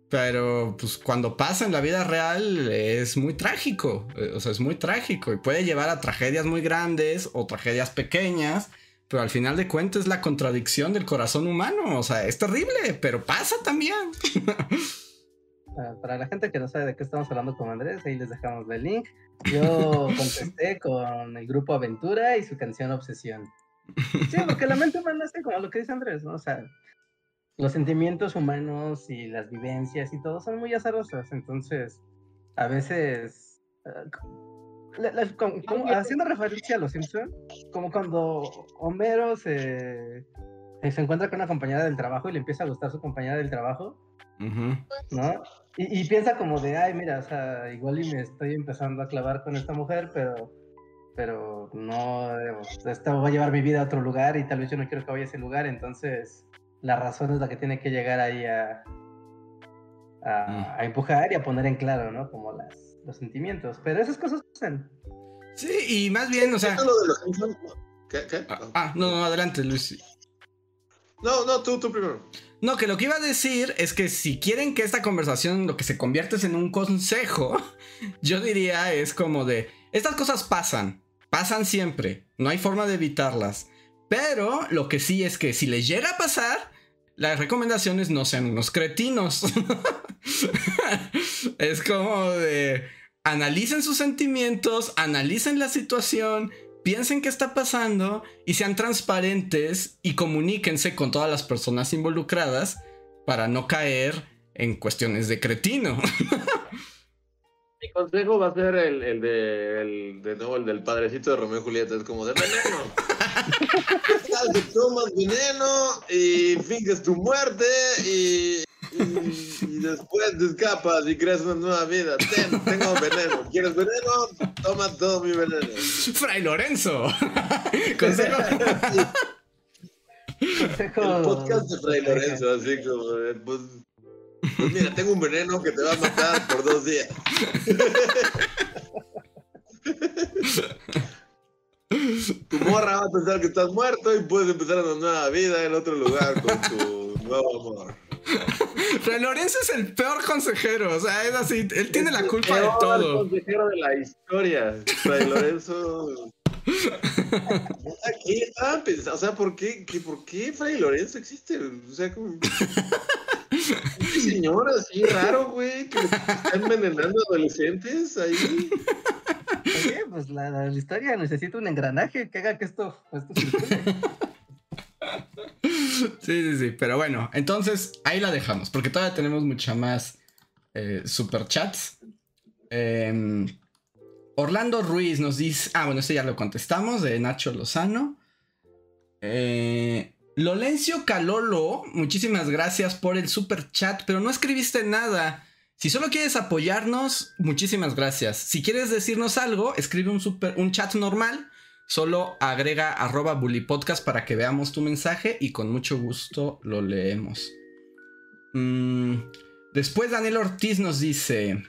Pero pues cuando pasa en la vida real es muy trágico, eh, o sea, es muy trágico y puede llevar a tragedias muy grandes o tragedias pequeñas, pero al final de cuentas es la contradicción del corazón humano, o sea, es terrible, pero pasa también. Para la gente que no sabe de qué estamos hablando con Andrés, ahí les dejamos el link. Yo contesté con el grupo Aventura y su canción Obsesión. Sí, porque la mente humana es como lo que dice Andrés, ¿no? O sea, los sentimientos humanos y las vivencias y todo son muy azarosas, entonces a veces, eh, haciendo referencia a los Simpsons, como cuando Homero se, se encuentra con una compañera del trabajo y le empieza a gustar su compañera del trabajo, ¿no? Y, piensa como de, ay, mira, o sea, igual y me estoy empezando a clavar con esta mujer, pero, pero no, esto va a llevar mi vida a otro lugar y tal vez yo no quiero que vaya a ese lugar, entonces la razón es la que tiene que llegar ahí a, a, mm. empujar y a poner en claro, ¿no? Como las, los sentimientos, pero esas cosas pasan. Sí, y más bien, o sea... ¿Qué? ¿Qué? Ah, ah, no, no, adelante, Luis. No, no, tú, tú primero. No, que lo que iba a decir es que si quieren que esta conversación lo que se convierta en un consejo, yo diría es como de, estas cosas pasan, pasan siempre, no hay forma de evitarlas. Pero lo que sí es que si les llega a pasar, las recomendaciones no sean unos cretinos. es como de, analicen sus sentimientos, analicen la situación, piensen qué está pasando y sean transparentes y comuníquense con todas las personas involucradas para no caer en cuestiones de cretino. Mi consejo va a ser el, el de, el, de nuevo, el del padrecito de Romeo y Julieta. Es como de veneno. que tomas veneno y finges tu muerte y, y, después te escapas y creas una nueva vida. Ten, tengo veneno. ¿Quieres veneno? Toma todo mi veneno. Fray Lorenzo. consejo. El podcast de Fray Lorenzo, así como, pues, pues mira, tengo un veneno que te va a matar por dos días. Tu morra va a pensar que estás muerto y puedes empezar una nueva vida en otro lugar con tu nuevo amor. Fray Lorenzo es el peor consejero, o sea, es así, él tiene la culpa de peor todo. consejero de la historia. Fray Lorenzo. Aquí estaban pensando, o sea, ¿por qué, qué, ¿por qué Fray Lorenzo existe? O sea, como. Un señor así raro, güey, que está envenenando adolescentes ahí. Oye, pues la, la historia necesita un engranaje que haga que esto, esto. Sí, sí, sí, pero bueno, entonces ahí la dejamos, porque todavía tenemos mucha más eh, superchats. Em, Orlando Ruiz nos dice, ah, bueno, este ya lo contestamos, de Nacho Lozano. Eh, Lolencio Calolo, muchísimas gracias por el super chat, pero no escribiste nada. Si solo quieres apoyarnos, muchísimas gracias. Si quieres decirnos algo, escribe un, super, un chat normal. Solo agrega arroba bullypodcast para que veamos tu mensaje y con mucho gusto lo leemos. Mm, después Daniel Ortiz nos dice...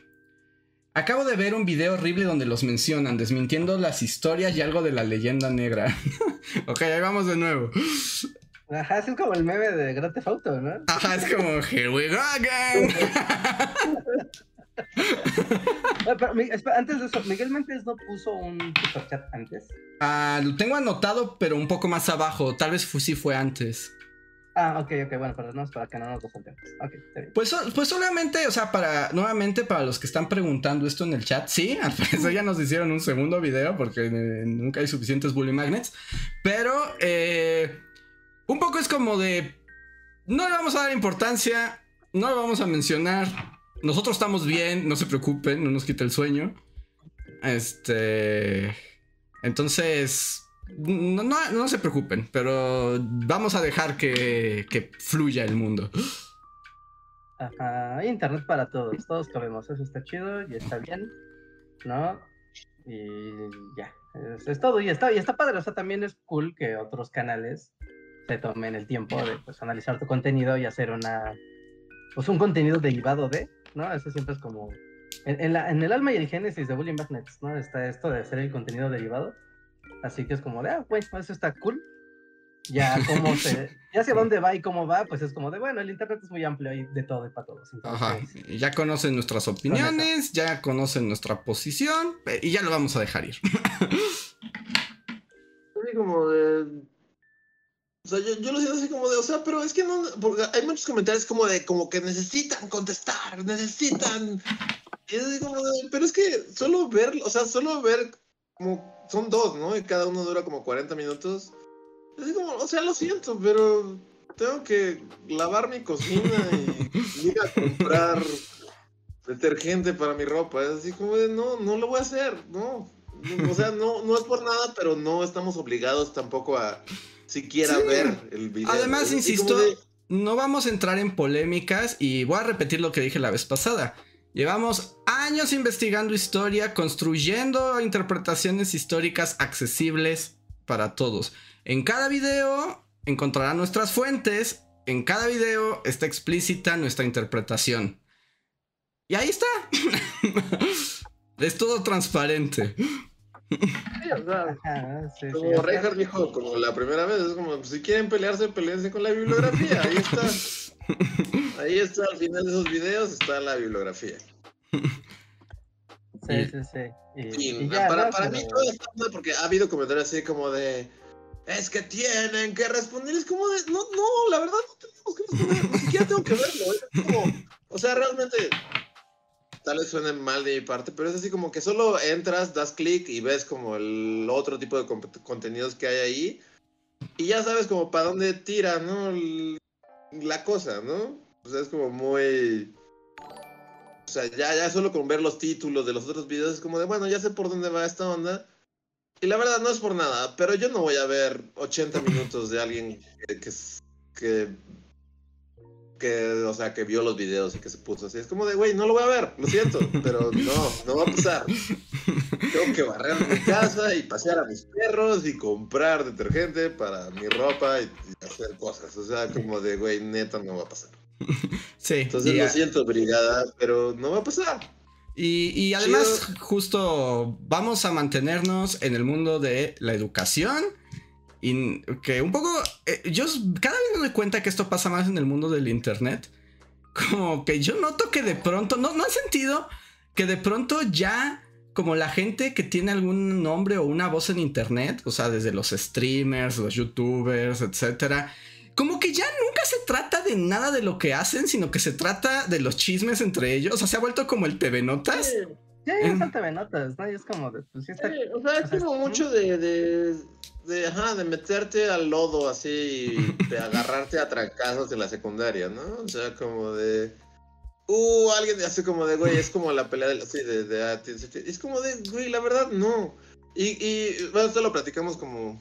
Acabo de ver un video horrible donde los mencionan, desmintiendo las historias y algo de la leyenda negra. ok, ahí vamos de nuevo. Ajá, es como el meme de Grand Theft Auto, ¿no? Ajá, es como, here we go again. Ah, pero, mi- espera, antes de eso, Miguel Méndez no puso un superchat antes. Ah, lo tengo anotado, pero un poco más abajo. Tal vez fu- sí fue antes. Ah, ok, ok, bueno, perdón, para que no nos lo saltemos. Ok, está bien. Pues, pues solamente, o sea, para, nuevamente para los que están preguntando esto en el chat, sí, al parecer ya nos hicieron un segundo video porque eh, nunca hay suficientes bully magnets, pero eh, un poco es como de, no le vamos a dar importancia, no lo vamos a mencionar, nosotros estamos bien, no se preocupen, no nos quita el sueño, este, entonces, no, no, no se preocupen, pero vamos a dejar que, que fluya el mundo. Ajá, hay internet para todos, todos cabemos, eso está chido y está bien, ¿no? Y ya, es, es todo y está, y está padre, o sea, también es cool que otros canales se tomen el tiempo de pues, analizar tu contenido y hacer una, pues un contenido derivado de, ¿no? Eso siempre es como, en, en la- en el alma y el génesis de Bullying Magnets, ¿no? Está esto de hacer el contenido derivado, así que es como de, ah, güey, eso está cool. Ya cómo se, ya hacia dónde va y cómo va, pues es como de, bueno, el internet es muy amplio y de todo y para todos. Ajá, entonces, y ya conocen nuestras opiniones, ya conocen nuestra posición eh, y ya lo vamos a dejar ir. Así como de. O sea, yo, yo lo siento así como de, o sea, pero es que no, porque hay muchos comentarios como de, como que necesitan contestar, necesitan. Y como de, pero es que solo ver, o sea, solo ver, como, son dos, ¿no? Y cada uno dura como 40 minutos. Es como, o sea, lo siento, pero tengo que lavar mi cocina y ir a comprar detergente para mi ropa. Es así como de, no, no lo voy a hacer, no. O sea, no, no es por nada, pero no estamos obligados tampoco a siquiera Sí. ver el video. Además, insisto, de, no vamos a entrar en polémicas y voy a repetir lo que dije la vez pasada. Llevamos años investigando historia, construyendo interpretaciones históricas accesibles para todos. En cada video encontrarán nuestras fuentes, en cada video está explícita nuestra interpretación. Y ahí está. es todo transparente. sí, o sea, Ajá, sí, sí, como Reinhardt dijo, como la primera vez, es como, si quieren pelearse, peleense con la bibliografía. Ahí está. Ahí está, al final de esos videos está la bibliografía. Sí, sí, sí. Y, Sí, y ya, para, ¿no? para mí todo está mal porque ha habido comentarios así como de es que tienen que responder, es como de no, no, la verdad no tenemos que responder, ni siquiera tengo que verlo, es como, o sea, realmente tal vez suene mal de mi parte, pero es así como que solo entras, das clic y ves como el otro tipo de contenidos que hay ahí y ya sabes como para dónde tira, ¿no? El- la cosa, ¿no? O sea, es como muy O sea, ya, ya solo con ver los títulos de los otros videos es como de, bueno, ya sé por dónde va esta onda. Y la verdad no es por nada, pero yo no voy a ver 80 minutos de alguien que, que, que que, o sea, que vio los videos y que se puso así. Es como de, güey, no lo voy a ver, lo siento, pero no, no va a pasar. Tengo que barrer mi casa y pasear a mis perros y comprar detergente para mi ropa y, hacer cosas. O sea, como de, güey, neta, no va a pasar. Sí. Entonces lo siento, brigada, pero no va a pasar. Y, y además, justo vamos a mantenernos en el mundo de la educación y que un poco, eh, yo cada vez me doy cuenta que esto pasa más en el mundo del Internet. Como que yo noto que de pronto, no, no han sentido que de pronto ya como la gente que tiene algún nombre o una voz en Internet, o sea, desde los streamers, los youtubers, etcétera, como que ya nunca se trata de nada de lo que hacen, sino que se trata de los chismes entre ellos. O sea, se ha vuelto como el TV Notas. Ya, ya son TV Notas, ¿no? Y es como de, pues, está... o sea, es como mucho de de, ajá, de meterte al lodo así de agarrarte a trancazos en la secundaria, ¿no? O sea, como de. Uh, alguien hace como de, güey, es como la pelea de, así de, de, ah, es como de, güey, la verdad, no. Y, y bueno, esto lo platicamos como,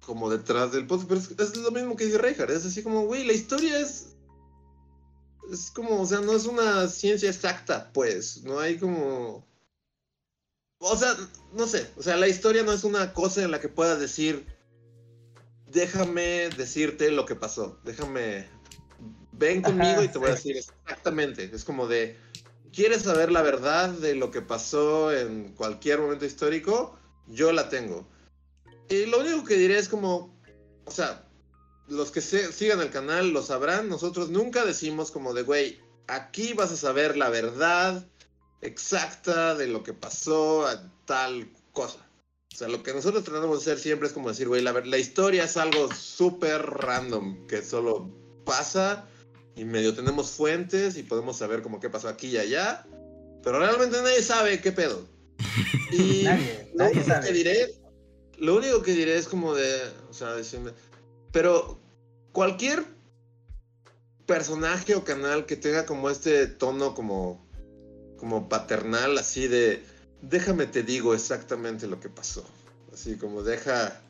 como detrás del podcast, pero es, lo mismo que dice Reinhardt, es así como, güey, la historia es, es como, o sea, no es una ciencia exacta, pues, no hay como, o sea, no sé, o sea, la historia no es una cosa en la que puedas decir, déjame decirte lo que pasó, déjame, ven conmigo y te voy a decir exactamente, es como de, ¿quieres saber la verdad de lo que pasó en cualquier momento histórico? Yo la tengo. Y lo único que diré es como, o sea, los que sigan el canal lo sabrán, nosotros nunca decimos como de, güey, aquí vas a saber la verdad exacta de lo que pasó a tal cosa. O sea, lo que nosotros tratamos de hacer siempre es como decir, güey, la, la historia es algo súper random, que solo pasa y medio tenemos fuentes y podemos saber como qué pasó aquí y allá, pero realmente nadie sabe qué pedo. Y nadie, lo único que diré, lo único que diré es como de, o sea, decirme, pero cualquier personaje o canal que tenga como este tono como como paternal, así de, déjame te digo exactamente lo que pasó. Así como deja,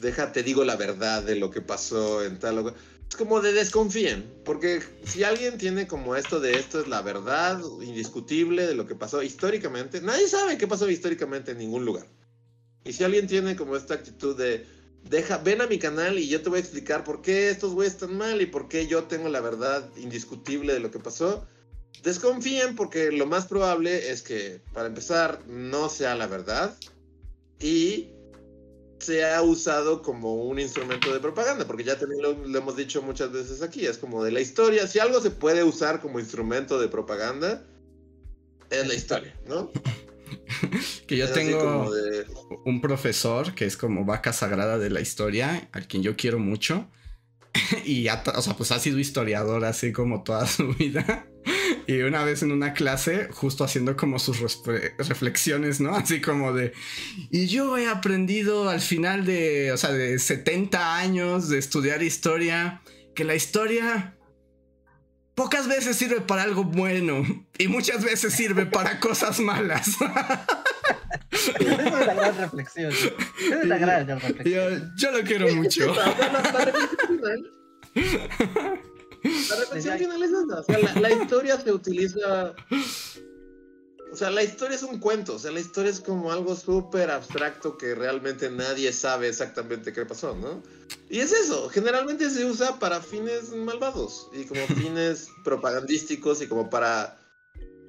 deja te digo la verdad de lo que pasó en tal lugar. Es como de desconfíen, porque si alguien tiene como esto de esto es la verdad indiscutible de lo que pasó históricamente, nadie sabe qué pasó históricamente en ningún lugar. Y si alguien tiene como esta actitud de, deja, ven a mi canal y yo te voy a explicar por qué estos güeyes están mal y por qué yo tengo la verdad indiscutible de lo que pasó, Desconfíen porque lo más probable es que, para empezar, no sea la verdad y sea usado como un instrumento de propaganda, porque ya también lo, hemos dicho muchas veces aquí, es como de la historia, si algo se puede usar como instrumento de propaganda, es la historia, ¿no? que yo tengo un profesor que es como vaca sagrada de la historia, al quien yo quiero mucho, y ya, o sea, pues ha sido historiador así como toda su vida. Y una vez en una clase, justo haciendo como sus reflexiones, ¿no? Así como de, y yo he aprendido al final de, o sea, de 70 años de estudiar historia, que la historia pocas veces sirve para algo bueno y muchas veces sirve para cosas malas. Esa es la gran reflexión. Esa es la gran reflexión. Yo, lo quiero mucho. La reflexión final es esa. O sea, la, historia se utiliza. O sea, la historia es un cuento. O sea, la historia es como algo súper abstracto que realmente nadie sabe exactamente qué pasó, ¿no? Y es eso. Generalmente se usa para fines malvados y como fines propagandísticos y como para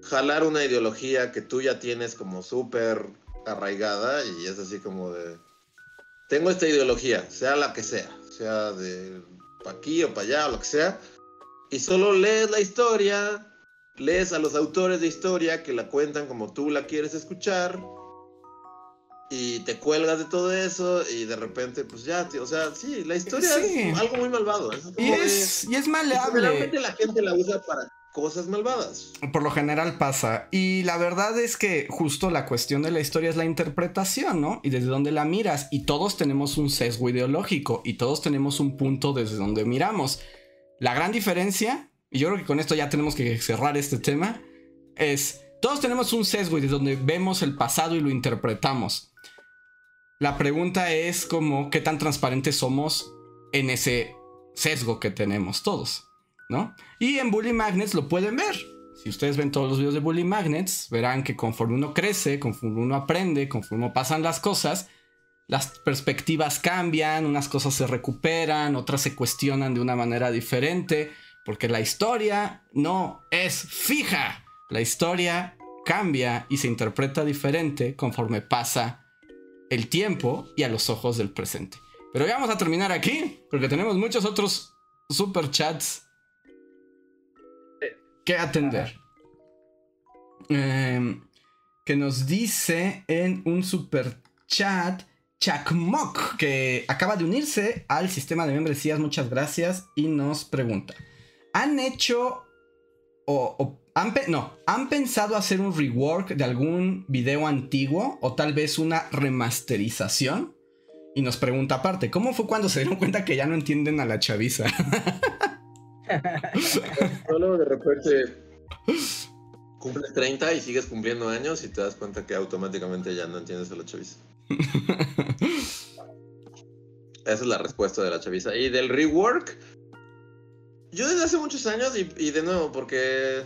jalar una ideología que tú ya tienes como súper arraigada y es así como de. Tengo esta ideología, sea la que sea, sea de pa' aquí o para allá o lo que sea y solo lees la historia, lees a los autores de historia que la cuentan como tú la quieres escuchar y te cuelgas de todo eso y de repente pues ya, tío, o sea, sí, la historia es algo muy malvado. y, es, y es maleable. Realmente la gente la usa para cosas malvadas. Por lo general pasa. Y la verdad es que justo la cuestión de la historia es la interpretación, ¿no? Y desde dónde la miras. Y todos tenemos un sesgo ideológico y todos tenemos un punto desde donde miramos. La gran diferencia, y yo creo que con esto ya tenemos que cerrar este tema, es, todos tenemos un sesgo y de donde vemos el pasado y lo interpretamos. La pregunta es como qué tan transparentes somos en ese sesgo que tenemos todos, ¿no? Y en Bully Magnets lo pueden ver. Si ustedes ven todos los videos de Bully Magnets, verán que conforme uno crece, conforme uno aprende, conforme pasan las cosas, las perspectivas cambian, unas cosas se recuperan, otras se cuestionan de una manera diferente, porque la historia no es fija. La historia cambia y se interpreta diferente conforme pasa el tiempo y a los ojos del presente. Pero ya vamos a terminar aquí, porque tenemos muchos otros super chats que atender. Em, que nos dice en un super chat Chakmok, que acaba de unirse al sistema de membresías, muchas gracias, y nos pregunta, ¿han hecho o, han, no, han pensado hacer un rework de algún video antiguo o tal vez una remasterización? Y nos pregunta aparte, ¿cómo fue cuando se dieron cuenta que ya no entienden a la chaviza? Solo de repente cumples 30 y sigues cumpliendo años y te das cuenta que automáticamente ya no entiendes a la chaviza. Esa es la respuesta de la chaviza. Y del rework, yo desde hace muchos años, y, de nuevo, porque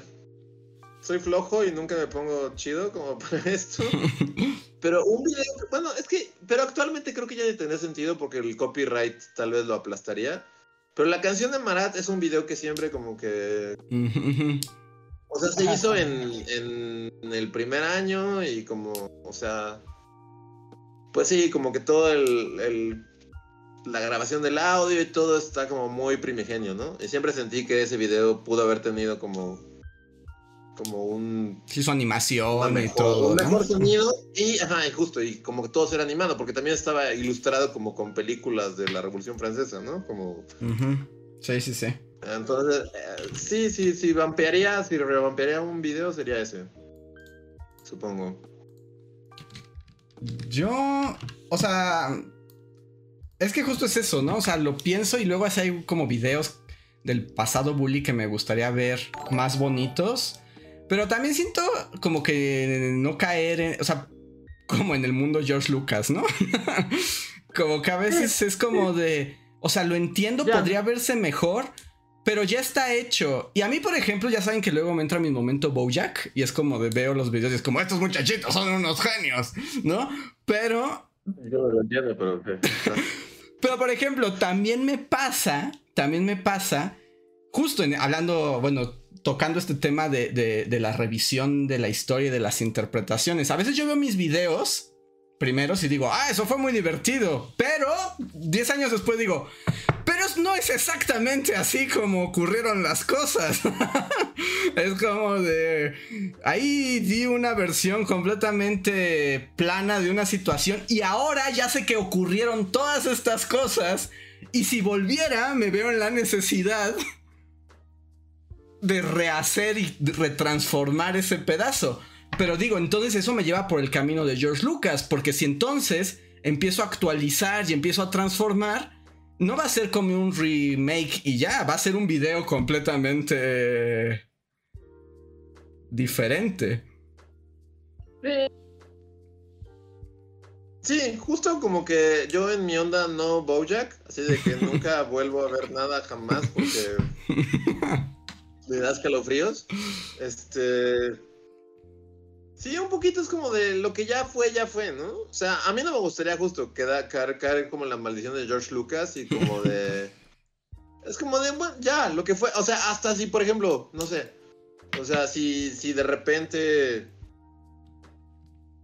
soy flojo y nunca me pongo chido como para esto. Pero un video, bueno, es que, pero actualmente creo que ya tendría sentido porque el copyright tal vez lo aplastaría. Pero la canción de Marat es un video que siempre como que... O sea, se hizo en, en el primer año y como, o sea, pues sí, como que todo el, la grabación del audio y todo está como muy primigenio, ¿no? Y siempre sentí que ese video pudo haber tenido como como un sí su animación y todo un mejor sonido y ajá y justo y como que todo era animado porque también estaba ilustrado como con películas de la Revolución Francesa, ¿no? Como sí sí sí entonces eh, sí sí sí vampearía si revampearía un video sería ese supongo yo, o sea, es que justo es eso, ¿no? O sea, lo pienso y luego así hay como videos del pasado bully que me gustaría ver más bonitos. Pero también siento como que no caer en, o sea, como en el mundo George Lucas, ¿no? como que a veces es como de, o sea, lo entiendo, podría verse mejor, pero ya está hecho. Y a mí, por ejemplo, ya saben que luego me entra mi momento Bojack y es como de veo los videos y es como, estos muchachitos son unos genios, ¿no? Pero... Yo lo entiendo, pero... pero, por ejemplo, también me pasa, también me pasa, justo en, hablando, bueno, tocando este tema de, de la revisión de la historia y de las interpretaciones. A veces yo veo mis videos primero si digo, ah, eso fue muy divertido. Pero 10 años después digo, pero no es exactamente así como ocurrieron las cosas. es como de... Ahí di una versión completamente plana de una situación y ahora ya sé que ocurrieron todas estas cosas. Y si volviera, me veo en la necesidad de rehacer y retransformar ese pedazo. Pero digo, entonces eso me lleva por el camino de George Lucas, porque si entonces empiezo a actualizar y empiezo a transformar, no va a ser como un remake y ya, va a ser un video completamente diferente. Sí, justo como que yo en mi onda no Bojack, así de que nunca vuelvo a ver nada jamás porque me da escalofríos. Este, Sí, un poquito es como de lo que ya fue, ya fue, ¿no? O sea, a mí no me gustaría justo quedar, caer, como la maldición de George Lucas y como de... es como de, bueno, ya, lo que fue. O sea, hasta si, por ejemplo, no sé. O sea, si, si de repente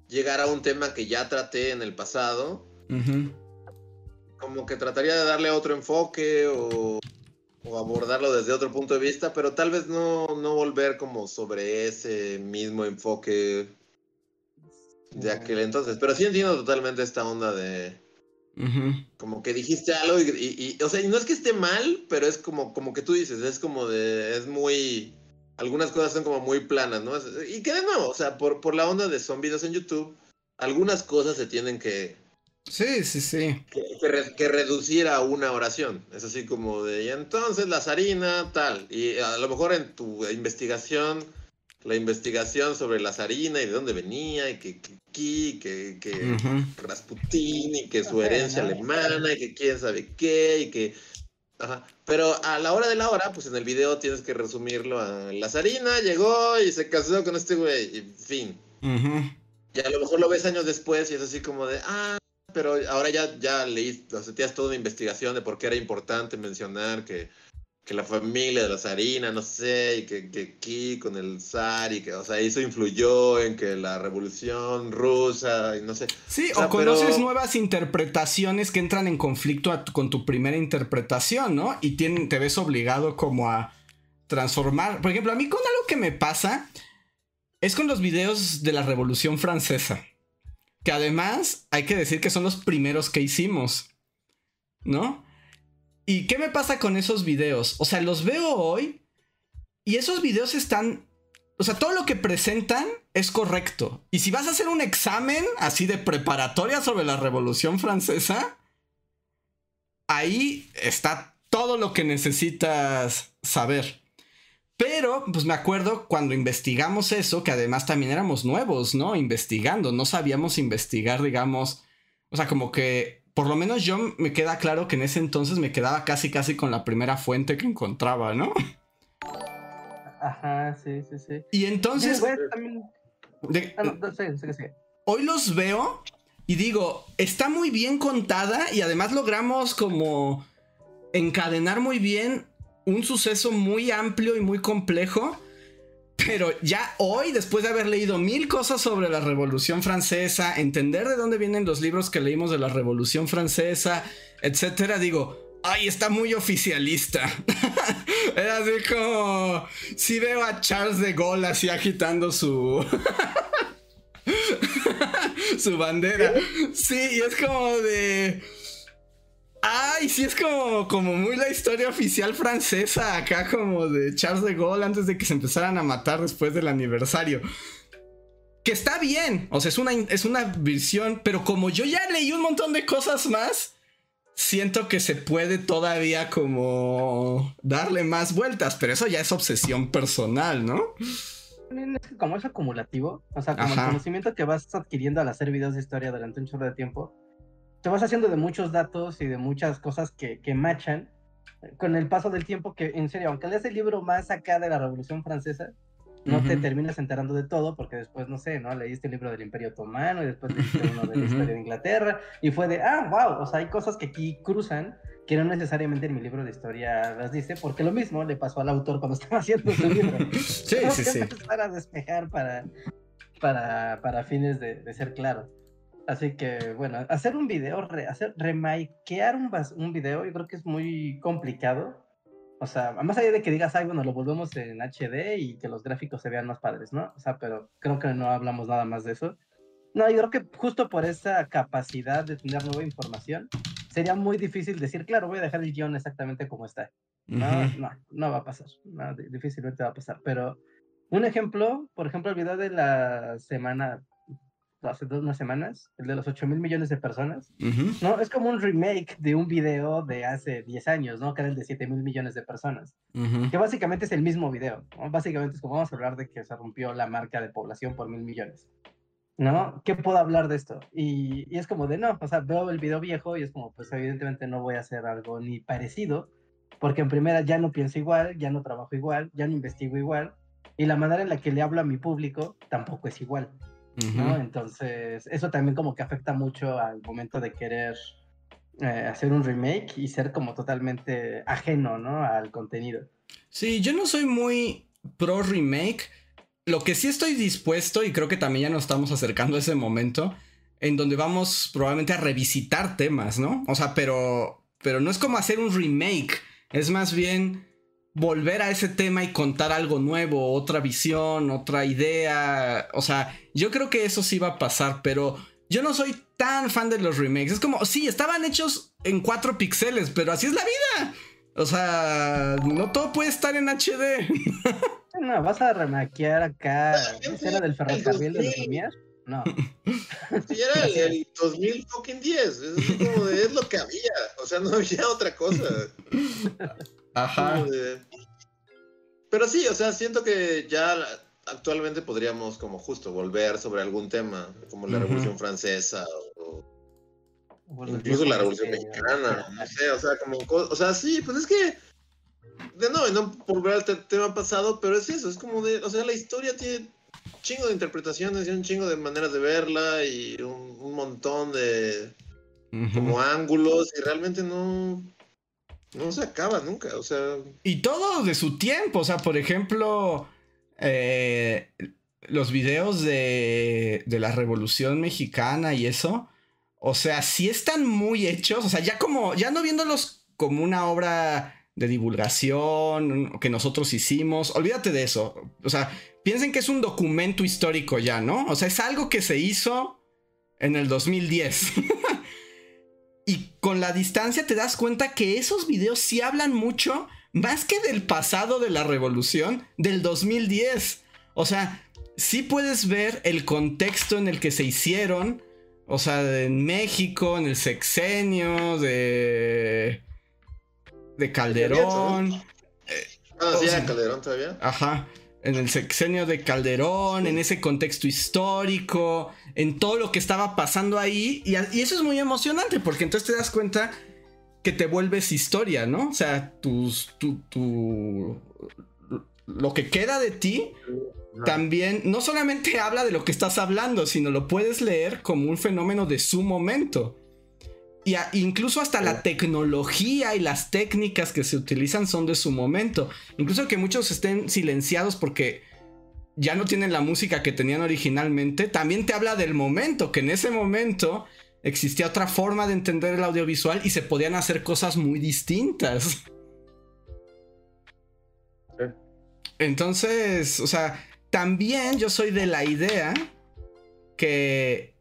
llegara un tema que ya traté en el pasado, como que trataría de darle otro enfoque o o abordarlo desde otro punto de vista, pero tal vez no, no volver como sobre ese mismo enfoque de aquel entonces. Pero sí entiendo totalmente esta onda de... Como que dijiste algo y, o sea, y no es que esté mal, pero es como, como que tú dices, es como de, es muy, algunas cosas son como muy planas, ¿no? Y que de nuevo, o sea, por, por la onda de videos en YouTube, algunas cosas se tienen que, Sí, sí, sí. Que, reducir a una oración. Es así como de, y entonces la zarina, tal. Y a lo mejor en tu investigación la investigación sobre la zarina y de dónde venía, y que aquí, que, que, Rasputín, y que su herencia alemana, y que quién sabe qué, y que... Ajá. Pero a la hora de la hora, pues en el video tienes que resumirlo a la zarina, llegó y se casó con este güey, y fin. Y a lo mejor lo ves años después y es así como de, ah, pero ahora ya, ya leíste, o sea, tienes toda una investigación de por qué era importante mencionar que que la familia de la zarina, no sé, y que, que aquí con el zar, y que, o sea, eso influyó en que la revolución rusa, y no sé. Sí, o, conoces nuevas interpretaciones que entran en conflicto con tu primera interpretación, ¿no? Y te ves obligado como a transformar. Por ejemplo, a mí con algo que me pasa es con los videos de la revolución francesa. Que además hay que decir que son los primeros que hicimos, ¿no? ¿Y qué me pasa con esos videos? O sea, los veo hoy y esos videos están... O sea, todo lo que presentan es correcto. Y si vas a hacer un examen así de preparatoria sobre la Revolución Francesa, ahí está todo lo que necesitas saber. Pero, pues me acuerdo cuando investigamos eso, que además también éramos nuevos, ¿no? Investigando, no sabíamos investigar, digamos, o sea, como que por lo menos yo me queda claro que en ese entonces me quedaba casi casi con la primera fuente que encontraba, ¿no? Ajá, sí, sí, sí. Y entonces... Hoy los veo y digo, está muy bien contada y además logramos como encadenar muy bien un suceso muy amplio y muy complejo pero ya hoy, después de haber leído mil cosas sobre la Revolución Francesa, entender de dónde vienen los libros que leímos de la Revolución Francesa, etcétera, digo, ay, está muy oficialista. Era así como. Si veo a Charles de Gaulle así agitando su. su bandera. Sí, y es como de. Ay, sí es como, como muy la historia oficial francesa, acá como de Charles de Gaulle antes de que se empezaran a matar después del aniversario. Que está bien, o sea, es una, es una visión, pero como yo ya leí un montón de cosas más, siento que se puede todavía como darle más vueltas, pero eso ya es obsesión personal, ¿no? Como es acumulativo, o sea, como el conocimiento que vas adquiriendo al hacer videos de historia durante un chorro de tiempo, te vas haciendo de muchos datos y de muchas cosas que, que machan con el paso del tiempo que, en serio, aunque leas el libro más acá de la Revolución Francesa, no te terminas enterando de todo, porque después, no sé, ¿no? Leíste el libro del Imperio Otomano y después leíste uno de la historia de Inglaterra y fue de, ah, wow, o sea, hay cosas que aquí cruzan que no necesariamente en mi libro de historia las dice, porque lo mismo le pasó al autor cuando estaba haciendo su libro. sí, sí, sí. Para despejar, para, para, para fines de, de ser claro. Así que, bueno, hacer un video, hacer remakear un, un video, yo creo que es muy complicado. O sea, más allá de que digas, ay, bueno, lo volvemos en HD y que los gráficos se vean más padres, ¿no? O sea, pero creo que no hablamos nada más de eso. No, yo creo que justo por esa capacidad de tener nueva información, sería muy difícil decir, claro, voy a dejar el guion exactamente como está. No, no, no va a pasar. No, difícilmente va a pasar. Pero un ejemplo, por ejemplo, el video de la semana hace dos unas semanas, el de los 8 mil millones de personas, ¿no? Es como un remake de un video de hace 10 años, ¿no? Que era el de 7 mil millones de personas. Que básicamente es el mismo video, ¿no? Básicamente es como vamos a hablar de que se rompió la marca de población por mil millones. ¿No? ¿Qué puedo hablar de esto? Y, y es como de no, o sea, veo el video viejo y es como, pues evidentemente no voy a hacer algo ni parecido, porque en primera ya no pienso igual, ya no trabajo igual, ya no investigo igual, y la manera en la que le hablo a mi público tampoco es igual. Entonces, eso también como que afecta mucho al momento de querer eh, hacer un remake y ser como totalmente ajeno, ¿no? Al contenido. Sí, yo no soy muy pro remake. Lo que sí estoy dispuesto, y creo que también ya nos estamos acercando a ese momento, en donde vamos probablemente a revisitar temas, ¿no? O sea, pero, pero no es como hacer un remake, es más bien volver a ese tema y contar algo nuevo, otra visión, otra idea. O sea, yo creo que eso sí va a pasar, pero yo no soy tan fan de los remakes. Es como, sí, estaban hechos en 4 píxeles, pero así es la vida. O sea, no todo puede estar en HD. No, vas a remaquear acá escena del ferrocarril de los Lumière. No. Si era el, 2010, es, como de, es lo que había, o sea, no había otra cosa. Ajá. Pero sí, o sea, siento que ya actualmente podríamos como justo volver sobre algún tema, como la Revolución Francesa o, incluso la Revolución Mexicana, no sé, o sea, como, o sea, sí, pues es que, de no, no por volver al tema pasado, pero es eso, es como de, o sea, la historia tiene un chingo de interpretaciones y un chingo de maneras de verla y un, montón de como ángulos y realmente no, no se acaba nunca, o sea. Y todo de su tiempo, o sea, por ejemplo, eh, los videos de, de la Revolución Mexicana y eso, o sea, sí están muy hechos, o sea, ya como, ya no viéndolos como una obra de divulgación que nosotros hicimos, olvídate de eso, o sea, piensen que es un documento histórico ya, ¿no? O sea, es algo que se hizo en el 2010. Y con la distancia te das cuenta que esos videos sí hablan mucho, más que del pasado de la revolución, del 2010. O sea, sí puedes ver el contexto en el que se hicieron. O sea, en México, en el sexenio, de. de Calderón. ah, sí, Calderón todavía. Ajá en el sexenio de Calderón, en ese contexto histórico, en todo lo que estaba pasando ahí. Y, eso es muy emocionante porque entonces te das cuenta que te vuelves historia, ¿no? O sea, tus, tu, tu, lo que queda de ti también no solamente habla de lo que estás hablando, sino lo puedes leer como un fenómeno de su momento. Y incluso hasta la tecnología y las técnicas que se utilizan son de su momento. Incluso que muchos estén silenciados porque ya no tienen la música que tenían originalmente, también te habla del momento, que en ese momento existía otra forma de entender el audiovisual y se podían hacer cosas muy distintas. Entonces, o sea, también yo soy de la idea que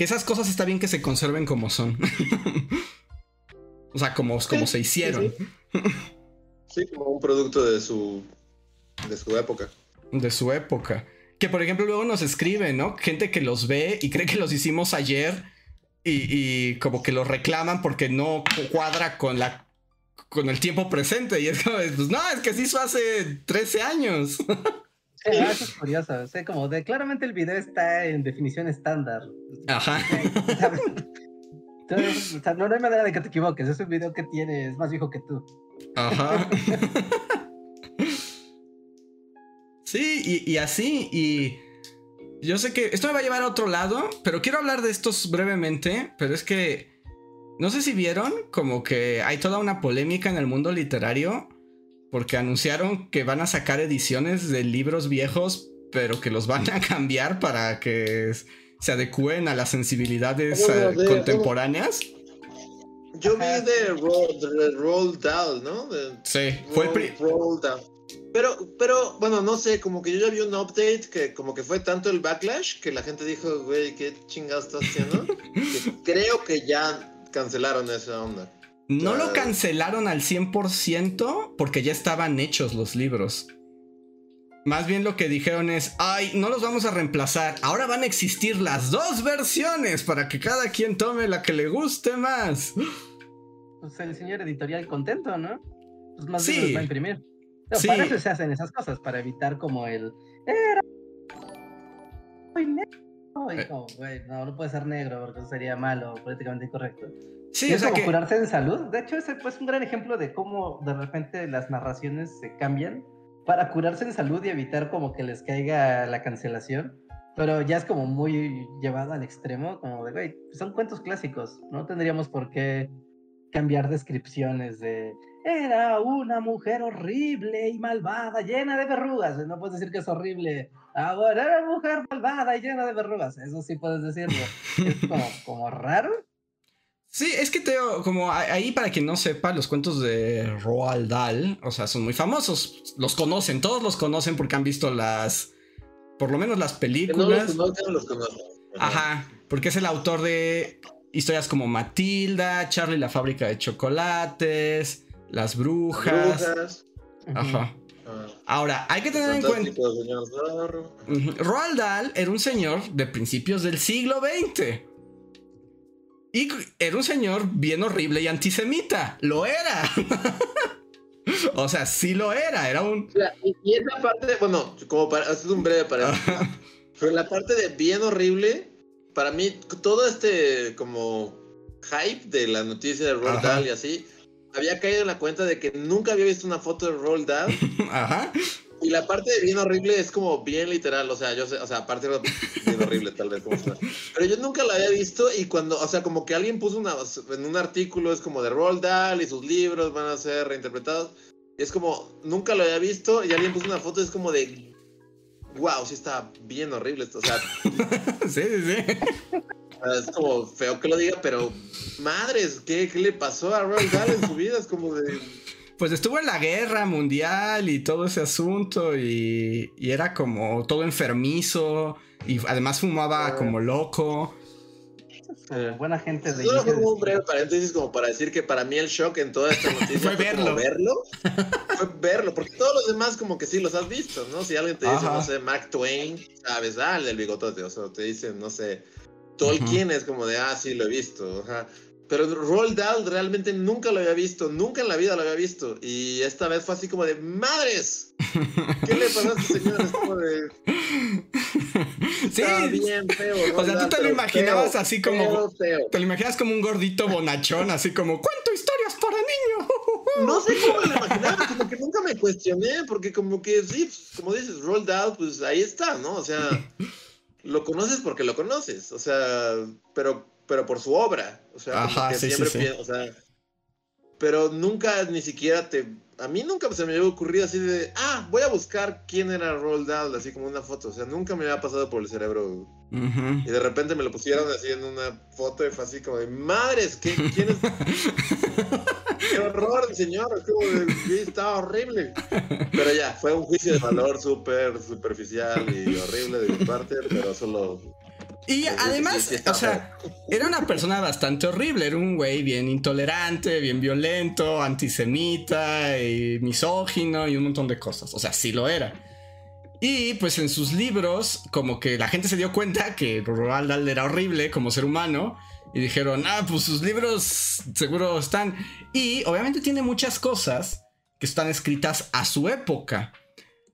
que esas cosas está bien que se conserven como son. o sea, como, como se hicieron. Sí, como un producto de su, de su época. De su época. Que por ejemplo luego nos escriben, ¿no? Gente que los ve y cree que los hicimos ayer y, como que los reclaman porque no cuadra con la con el tiempo presente. Y es como, pues no, es que se hizo hace 13 años. Sí, eso es curioso. O como de claramente el video está en definición estándar. Ajá. Entonces, o sea, no, hay manera de que te equivoques. Es un video que tiene, es más viejo que tú. Ajá. sí, y, así. Y yo sé que esto me va a llevar a otro lado, pero quiero hablar de estos brevemente. Pero es que no sé si vieron como que hay toda una polémica en el mundo literario porque anunciaron que van a sacar ediciones de libros viejos, pero que los van a cambiar para que se adecúen a las sensibilidades contemporáneas. Yo vi de Roll, Down, ¿no? sí, fue el Pero, pero, bueno, no sé, como que yo ya vi un update que como que fue tanto el backlash que la gente dijo, güey, ¿qué chingados estás haciendo? creo que ya cancelaron esa onda. No lo cancelaron al 100% porque ya estaban hechos los libros. Más bien lo que dijeron es, ay, no los vamos a reemplazar, ahora van a existir las dos versiones para que cada quien tome la que le guste más. Pues el señor editorial contento, ¿no? Pues más bien los va a imprimir. Para eso se hacen esas cosas, para evitar como el... Era... Eh. No, no puede ser negro porque eso sería malo, políticamente incorrecto. Sí, es como curarse en salud. De hecho, ese pues, es un gran ejemplo de cómo de repente las narraciones se cambian para curarse en salud y evitar como que les caiga la cancelación. Pero ya es como muy llevado al extremo, como de, güey, son cuentos clásicos, no tendríamos por qué cambiar descripciones de era una mujer horrible y malvada, llena de verrugas. No puedes decir que es horrible. Ahora era mujer malvada y llena de verrugas. Eso sí puedes decirlo. Es como, como raro. Sí, es que te como ahí para quien no sepa, los cuentos de Roald Dahl, o sea, son muy famosos. Los conocen, todos los conocen porque han visto las, por lo menos las películas. No los, conocen. Ajá, porque es el autor de historias como Matilda, Charlie la fábrica de chocolates, Las brujas. Ajá. Ah. Ahora, hay que tener en cuenta. Roald Dahl era un señor de principios del siglo XX. Y era un señor bien horrible y antisemita. Lo era. o sea, sí lo era, era un... y, esa parte, bueno, como para, es un breve para... pero la parte de bien horrible, para mí, todo este como hype de la noticia de Roald Dahl y así, había caído en la cuenta de que nunca había visto una foto de Roald Dahl. Ajá. Y la parte de bien horrible es como bien literal, o sea, yo sé, o sea, aparte de bien horrible tal vez como está. Pero yo nunca la había visto y cuando, o sea, como que alguien puso una, en un artículo es como de Roald Dahl y sus libros van a ser reinterpretados. Y es como, nunca lo había visto y alguien puso una foto, es como de, wow, sí está bien horrible esto, o sea. sí, sí, sí. Es como feo que lo diga, pero madres, ¿qué, qué le pasó a Roald Dahl en su vida? Es como de pues estuvo en la guerra mundial y todo ese asunto y, era como todo enfermizo y además fumaba ah. como loco. Eh, buena gente de Solo como un breve paréntesis como para decir que para mí el shock en toda esta noticia fue verlo. verlo. fue verlo, porque todos los demás como que sí los has visto, ¿no? Si alguien te dice, no sé, Mark Twain, sabes, ah, el del bigotote, o sea, te dicen, no sé, Tolkien es como de, ah, sí, lo he visto, ajá. Pero Roald Dahl realmente nunca lo había visto, nunca en la vida lo había visto. Y esta vez fue así como de ¡Madres! ¿Qué le pasó a este señor? Es como de. Sí. bien feo. o sea, tú te lo imaginabas así como. Te lo imaginas como un gordito bonachón, así como ¡Cuento historias para niños! No sé cómo lo imaginaba, como que nunca me cuestioné, porque como que sí, como dices, Roald Dahl, pues ahí está, ¿no? O sea, lo conoces porque lo conoces. O sea, pero pero por su obra. O sea, que siempre o sea, pero nunca ni siquiera te a mí nunca se me había ocurrido así de, ah, voy a buscar quién era Roald Dahl, así como una foto. O sea, nunca me había pasado por el cerebro. Y de repente me lo pusieron así en una foto y fue así como de, madres, ¿qué, ¿quién es? qué horror, señor, estaba horrible. Pero ya, fue un juicio de valor súper superficial y horrible de mi parte, pero solo y además, o sea, era una persona bastante horrible, era un güey bien intolerante, bien violento, antisemita y misógino y un montón de cosas. O sea, sí lo era. Y pues en sus libros, como que la gente se dio cuenta que Roald Dahl era horrible como ser humano. Y dijeron, ah, pues sus libros seguro están. Y obviamente tiene muchas cosas que están escritas a su época.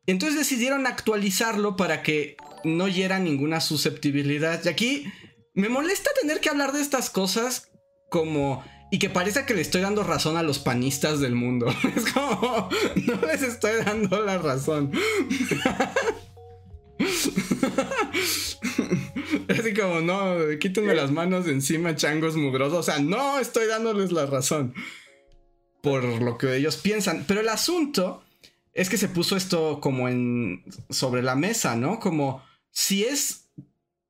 Entonces decidieron actualizarlo para que no hiera ninguna susceptibilidad. Y aquí me molesta tener que hablar de estas cosas como... Y que parece que le estoy dando razón a los panistas del mundo. Es como... No les estoy dando la razón. Así como, no, quítenme las manos de encima, changos mugrosos. O sea, no estoy dándoles la razón. Por lo que ellos piensan. Pero el asunto es que se puso esto como en sobre la mesa, ¿no? Como si es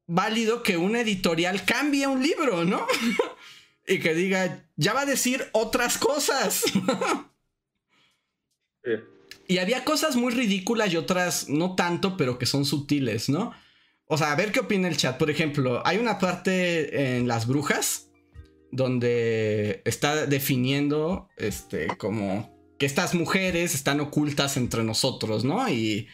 válido que una editorial cambie un libro, ¿no? y que diga, ya va a decir otras cosas. Y había cosas muy ridículas y otras no tanto, pero que son sutiles, ¿no? O sea, a ver qué opina el chat. Por ejemplo, hay una parte en Las Brujas donde está definiendo, este, como que estas mujeres están ocultas entre nosotros, ¿no? Y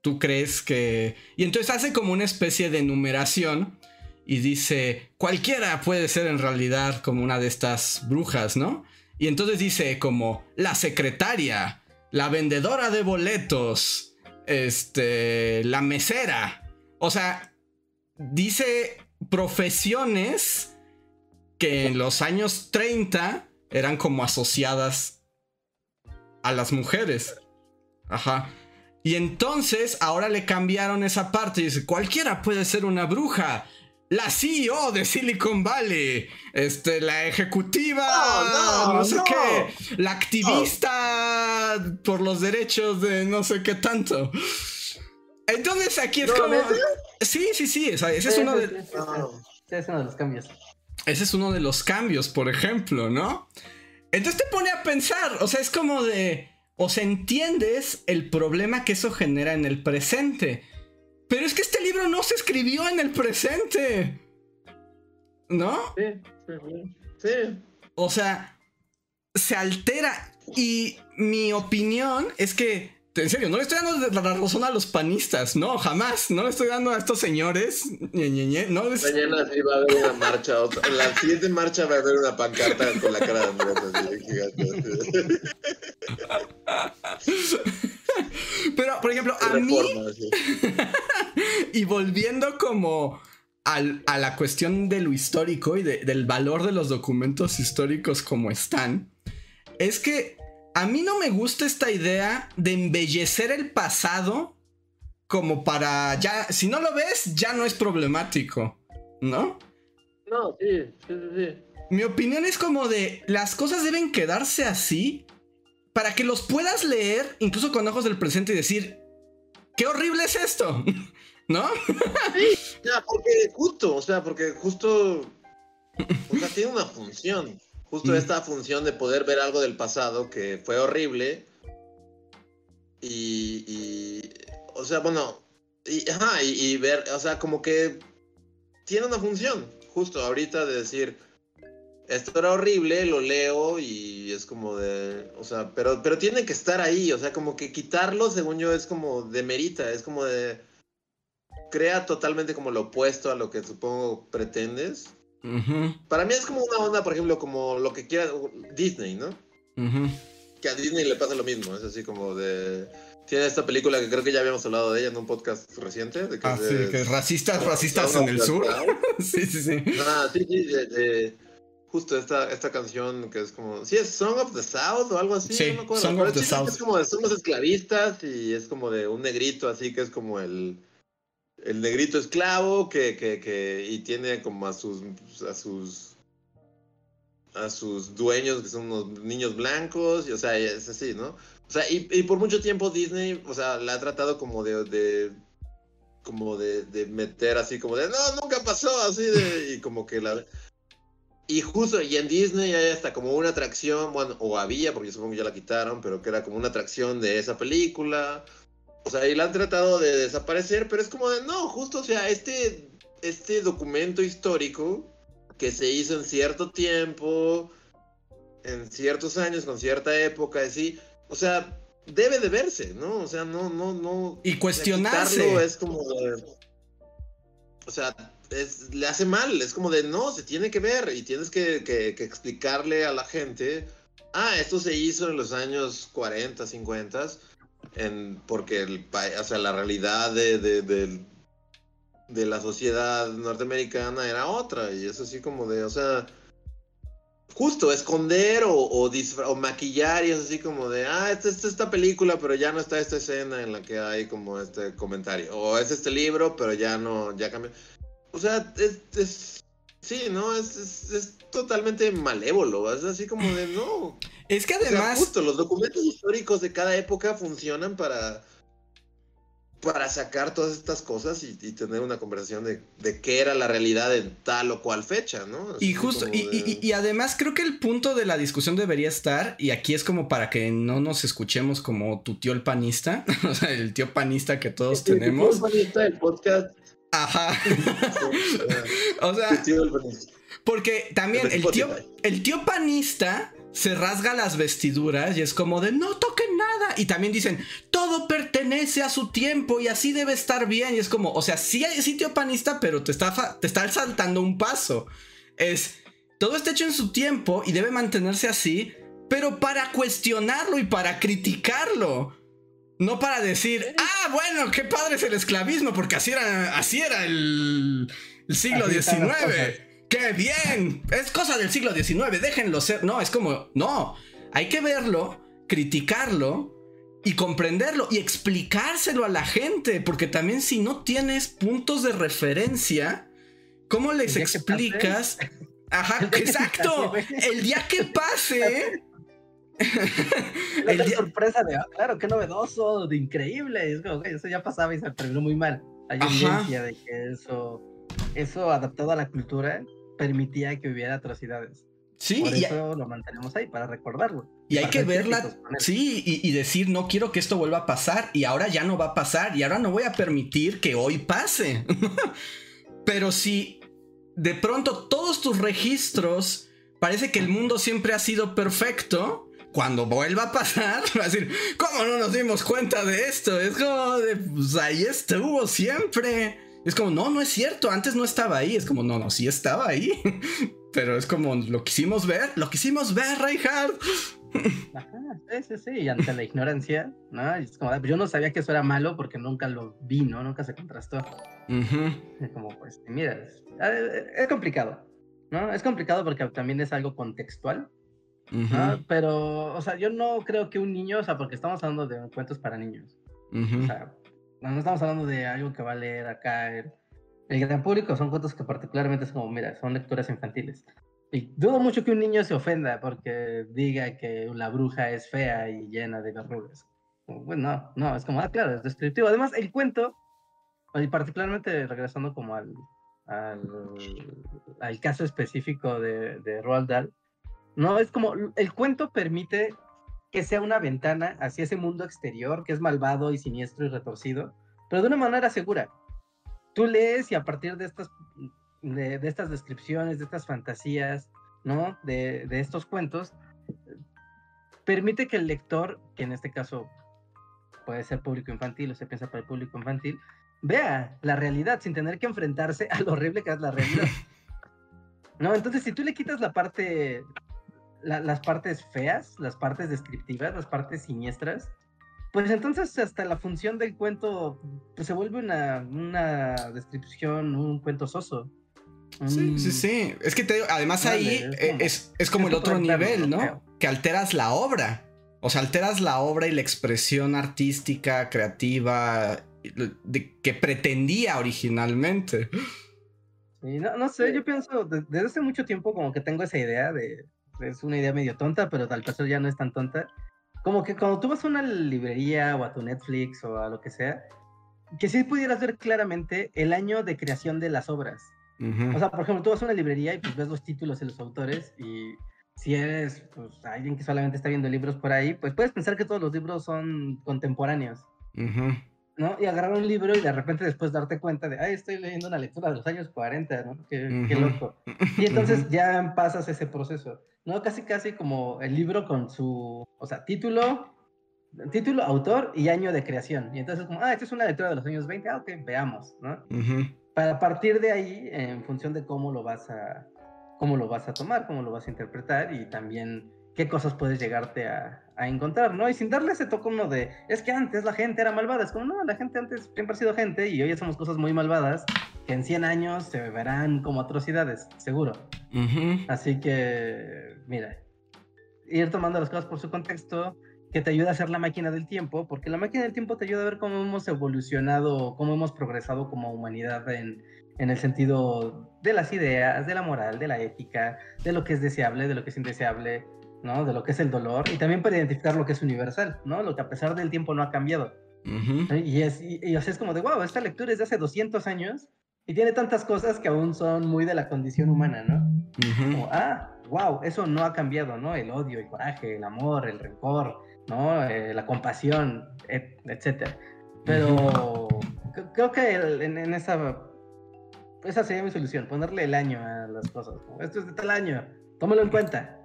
tú crees que... Y entonces hace como una especie de numeración y dice, cualquiera puede ser en realidad como una de estas brujas, ¿no? Y entonces dice como la secretaria, la vendedora de boletos, este, la mesera. O sea, dice profesiones que en los años 30 eran como asociadas a las mujeres. Ajá. Y entonces ahora le cambiaron esa parte y dice, cualquiera puede ser una bruja. La CEO de Silicon Valley, este, la ejecutiva, oh, no, sé qué, la activista por los derechos de no sé qué tanto. Entonces aquí es como... Sí, sí, sí, ese es uno de... Ese es uno de los cambios. Ese es uno de los cambios, por ejemplo, ¿no? Entonces te pone a pensar, o sea, es como de, o sea, entiendes el problema que eso genera en el presente. Pero es que este libro no se escribió en el presente. ¿No? Sí, sí, sí. O sea, se altera. Y mi opinión es que en serio, no le estoy dando la razón a los panistas, no, jamás, no le estoy dando a estos señores. no Mañana sí va a haber una marcha, en la siguiente marcha va a haber una pancarta con la cara de Andrés Pero, por ejemplo, a mí. y volviendo como a la cuestión de lo histórico y del valor de los documentos históricos como están, es que a mí no me gusta esta idea de embellecer el pasado como para ya, si no lo ves, ya no es problemático, ¿no? No, sí, sí, sí. Mi opinión es como de las cosas deben quedarse así para que los puedas leer incluso con ojos del presente y decir, qué horrible es esto, ¿no? Sí, porque justo, o sea, porque justo, o sea, tiene una función, justo mm. esta función de poder ver algo del pasado que fue horrible y, o sea, bueno, y, ajá, y ver, o sea, como que tiene una función, justo ahorita de decir, esto era horrible, lo leo y es como de, o sea, pero, pero tiene que estar ahí, o sea, como que quitarlo, según yo, es como de merita, es como de, crea totalmente como lo opuesto a lo que supongo pretendes. Para mí es como una onda, por ejemplo, como lo que quiera Disney, ¿no? Que a Disney le pasa lo mismo, es así como de... Tiene esta película que creo que ya habíamos hablado de ella en un podcast reciente. De que ah, sí, que racistas, racistas en el sur. sí, sí, sí. Ah, sí, sí, de justo esta, esta canción que es como, sí, es Song of the South o algo así. Sí, Song of the South. Es como de somos esclavistas y es como de un negrito así que es como el, el negrito esclavo que, que, que, y tiene como a sus, a sus, a sus dueños que son unos niños blancos, y o sea, es así, ¿no? O sea, y, y por mucho tiempo Disney, o sea, la ha tratado como de, de como de, de, meter así como de, no, nunca pasó, así de, y como que la... Y justo, y en Disney hay hasta como una atracción, bueno, o había, porque supongo que ya la quitaron, pero que era como una atracción de esa película. O sea, y la han tratado de desaparecer, pero es como de, no, justo, o sea, este, este documento histórico que se hizo en cierto tiempo, en ciertos años, con cierta época, así, o sea, debe de verse, ¿no? O sea, no, no, no. Y cuestionarse. Es como o sea, le hace mal, es como de no, se tiene que ver y tienes que, explicarle a la gente, ah, esto se hizo en los años 40, 50, en, porque el, o sea, la realidad de, de, la sociedad norteamericana era otra y es así como de, o sea, justo esconder o, o, maquillar y es así como de, ah, esta es esta película, pero ya no está esta escena en la que hay como este comentario, o es este libro, pero ya no, ya cambió. O sea, es, sí, ¿no? Es, es, totalmente malévolo, es así como de, no. Es que además... justo, los documentos históricos de cada época funcionan para para sacar todas estas cosas y, tener una conversación de, qué era la realidad en tal o cual fecha, ¿no? y justo, y, además creo que el punto de la discusión debería estar, y aquí es como para que no nos escuchemos como tu tío el panista, o sea, el tío panista que todos tenemos. El panista del podcast Ajá. o sea, porque también el tío, el tío panista se rasga las vestiduras y es como de no toquen nada. Y también dicen, todo pertenece a su tiempo y así debe estar bien. Y es como, o sea, sí hay tío panista, pero te está, te está saltando un paso. Es, todo está hecho en su tiempo y debe mantenerse así, pero para cuestionarlo y para criticarlo. No para decir, ah, bueno, qué padre es el esclavismo, porque así era, así era el, siglo XIX. ¡Qué bien! Es cosa del siglo XIX, déjenlo ser. No, es como, no, hay que verlo, criticarlo y comprenderlo y explicárselo a la gente, porque también si no tienes puntos de referencia, ¿cómo les explicas? Ajá, exacto. El día que pase, la sorpresa de, ah, claro, qué novedoso, de increíble. Es como, eso ya pasaba y se terminó muy mal. Hay evidencia de que eso, eso adaptado a la cultura permitía que hubiera atrocidades. Sí, Por eso lo mantenemos ahí, para recordarlo. Y hay que verla, sí, y, y, decir, no quiero que esto vuelva a pasar, y ahora ya no va a pasar, y ahora no voy a permitir que hoy pase. Pero si de pronto todos tus registros parece que el mundo siempre ha sido perfecto, cuando vuelva a pasar, va a decir, ¿cómo no nos dimos cuenta de esto? Es como de, pues ahí estuvo siempre. Es como, no, no es cierto, antes no estaba ahí. Es como, no, no, sí estaba ahí. pero es como lo quisimos ver, lo quisimos ver, Reinhardt. Ajá, sí, sí, sí, y ante la ignorancia, ¿no? Es como, yo no sabía que eso era malo porque nunca lo vi, ¿no? Nunca se contrastó. Es como, pues, mira, es, complicado, ¿no? Es complicado porque también es algo contextual, ¿no? Pero, o sea, yo no creo que un niño, o sea, porque estamos hablando de cuentos para niños, o sea, no estamos hablando de algo que va a leer acá el, el gran público, son cuentos que particularmente es como, mira, son lecturas infantiles. Y dudo mucho que un niño se ofenda porque diga que la bruja es fea y llena de verrugas. Bueno, no, no, es como, ah, claro, es descriptivo. Además, el cuento, y particularmente regresando como al, al, al caso específico de, de Roald Dahl, no, es como, el cuento permite que sea una ventana hacia ese mundo exterior que es malvado y siniestro y retorcido, pero de una manera segura. Tú lees y a partir de estas de, estas descripciones, de estas fantasías, ¿no? De, estos cuentos, permite que el lector, que en este caso puede ser público infantil o se piensa para el público infantil, vea la realidad sin tener que enfrentarse a lo horrible que es la realidad. ¿No? Entonces, si tú le quitas la parte, las partes feas, las partes descriptivas, las partes siniestras, pues entonces hasta la función del cuento pues, se vuelve una, una descripción, un cuento soso. Sí, sí, sí. Es que te digo, además ahí eh, es, como el otro nivel, ¿no? Que alteras la obra. O sea, alteras la obra y la expresión artística, creativa, de, que pretendía originalmente. Sí, no, sé, yo pienso, desde hace mucho tiempo como que tengo esa idea de, es una idea medio tonta, pero tal vez ya no es tan tonta. Como que cuando tú vas a una librería o a tu Netflix o a lo que sea, que sí pudieras ver claramente el año de creación de las obras. O sea, por ejemplo, tú vas a una librería y pues ves los títulos de los autores y si eres pues, alguien que solamente está viendo libros por ahí, pues puedes pensar que todos los libros son contemporáneos. ¿No? Y agarrar un libro y de repente después darte cuenta de, ay, estoy leyendo una lectura de los años 40, ¿no? Qué, qué loco. Y entonces ya pasas ese proceso, ¿no? Casi, casi como el libro con su, o sea, título, título, autor y año de creación. Y entonces como, ah, esta es una lectura de los años 20, ah, ok, veamos, ¿no? para partir de ahí, en función de cómo lo vas a, cómo lo vas a tomar, cómo lo vas a interpretar y también qué cosas puedes llegarte a, a encontrar, ¿no? Y sin darle ese toque uno de, es que antes la gente era malvada, es como, no, la gente antes siempre ha sido gente y hoy hacemos cosas muy malvadas que en 100 años se verán como atrocidades, seguro. Así que, mira, ir tomando las cosas por su contexto, que te ayuda a hacer la máquina del tiempo, porque la máquina del tiempo te ayuda a ver cómo hemos evolucionado, cómo hemos progresado como humanidad en, en el sentido de las ideas, de la moral, de la ética, de lo que es deseable, de lo que es indeseable, ¿no? De lo que es el dolor, y también para identificar lo que es universal, ¿no? Lo que a pesar del tiempo no ha cambiado. Y es, y, es como de, wow, esta lectura es de hace 200 años y tiene tantas cosas que aún son muy de la condición humana, ¿no? Como, ah, wow, eso no ha cambiado, ¿no? El odio, el coraje, el amor, el rencor, ¿no? Eh, la compasión, etcétera. Pero creo que en, esa, esa sería mi solución, ponerle el año a las cosas. Esto es de tal año, tómalo en cuenta.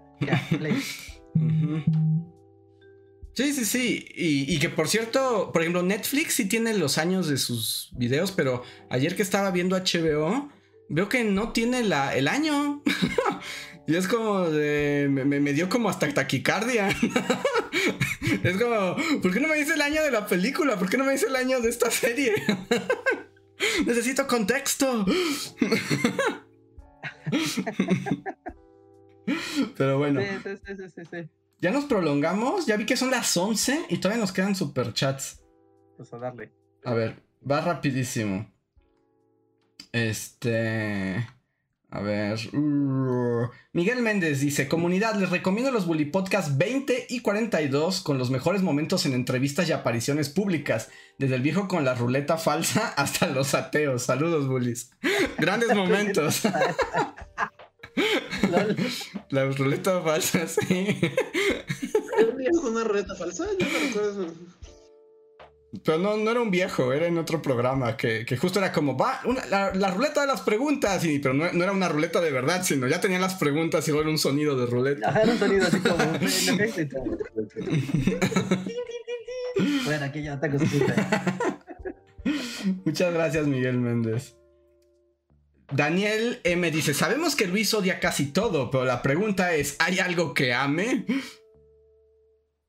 Sí, sí, sí. Y, que por cierto, por ejemplo, Netflix sí tiene los años de sus videos, pero ayer que estaba viendo HBO, veo que no tiene la, el año. y es como de. Me, dio como hasta taquicardia. es como, ¿por qué no me dice el año de la película? ¿Por qué no me dice el año de esta serie? Necesito contexto. Pero bueno. Sí, sí, sí, ya nos prolongamos. Ya vi que son las 11 y todavía nos quedan superchats. Pues a darle. A ver, va rapidísimo. Este. A ver. Uh, Miguel Méndez dice: Comunidad, les recomiendo los Bully Podcast 20 y 42 con los mejores momentos en entrevistas y apariciones públicas. Desde el viejo con la ruleta falsa hasta los ateos. Saludos, Bullies. Grandes momentos. La ruleta falsa, sí. ¿Es una ruleta falsa? Yo no recuerdo eso. Pero no, no era un viejo, era en otro programa que, que justo era como, va, la, ruleta de las preguntas, y, pero no, era una ruleta de verdad, sino ya tenía las preguntas y luego era un sonido de ruleta. Ajá, era un sonido así como... bueno, aquí ya te Muchas gracias, Miguel Méndez. Daniel M dice, sabemos que Luis odia casi todo, pero la pregunta es, ¿hay algo que ame?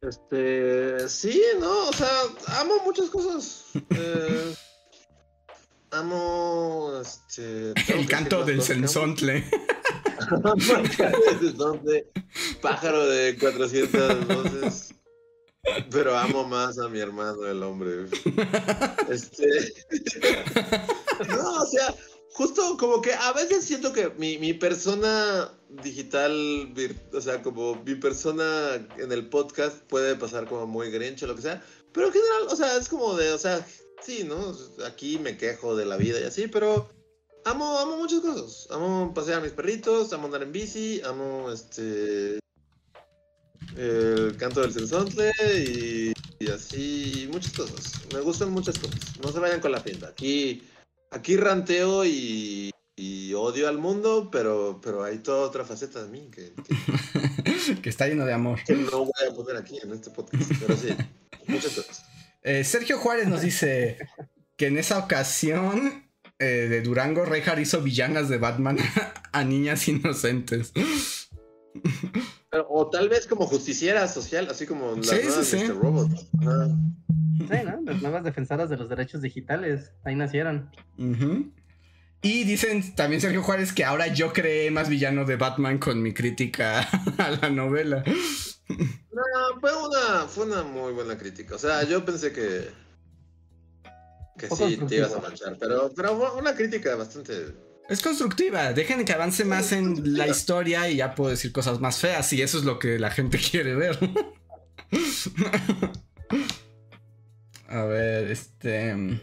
Este, sí, no, o sea, amo muchas cosas. Eh, amo, este... El canto del sensontle. pájaro de 400 voces. Pero amo más a mi hermano, el hombre. Este. no, o sea, justo como que a veces siento que mi, mi persona digital, o sea, como mi persona en el podcast puede pasar como muy grinch o lo que sea. Pero en general, o sea, es como de, o sea, sí, ¿no? Aquí me quejo de la vida y así, pero amo, amo muchas cosas. Amo pasear a mis perritos, amo andar en bici, amo este el canto del sensontle y, y, así muchas cosas. Me gustan muchas cosas. No se vayan con la pinta. Aquí, aquí ranteo y, y odio al mundo, pero, pero hay toda otra faceta de mí que, que, está lleno de amor. Que no voy a poner aquí en este podcast, pero sí, muchas cosas. Eh, Sergio Juárez nos dice que en esa ocasión eh, de Durango, Reinhardt hizo villanas de Batman a niñas inocentes. O tal vez como justiciera social, así como las sí, nuevas sí, sí. Robot. Sí, ¿no? Las nuevas defensoras de los derechos digitales. Ahí nacieron. Y dicen también Sergio Juárez que ahora yo creé más villano de Batman con mi crítica a la novela. No, fue una, fue una muy buena crítica. O sea, yo pensé que. Que sí, te ibas a manchar. Pero, pero fue una crítica bastante es constructiva. Dejen que avance más en la historia y ya puedo decir cosas más feas. Y eso es lo que la gente quiere ver. A ver, este.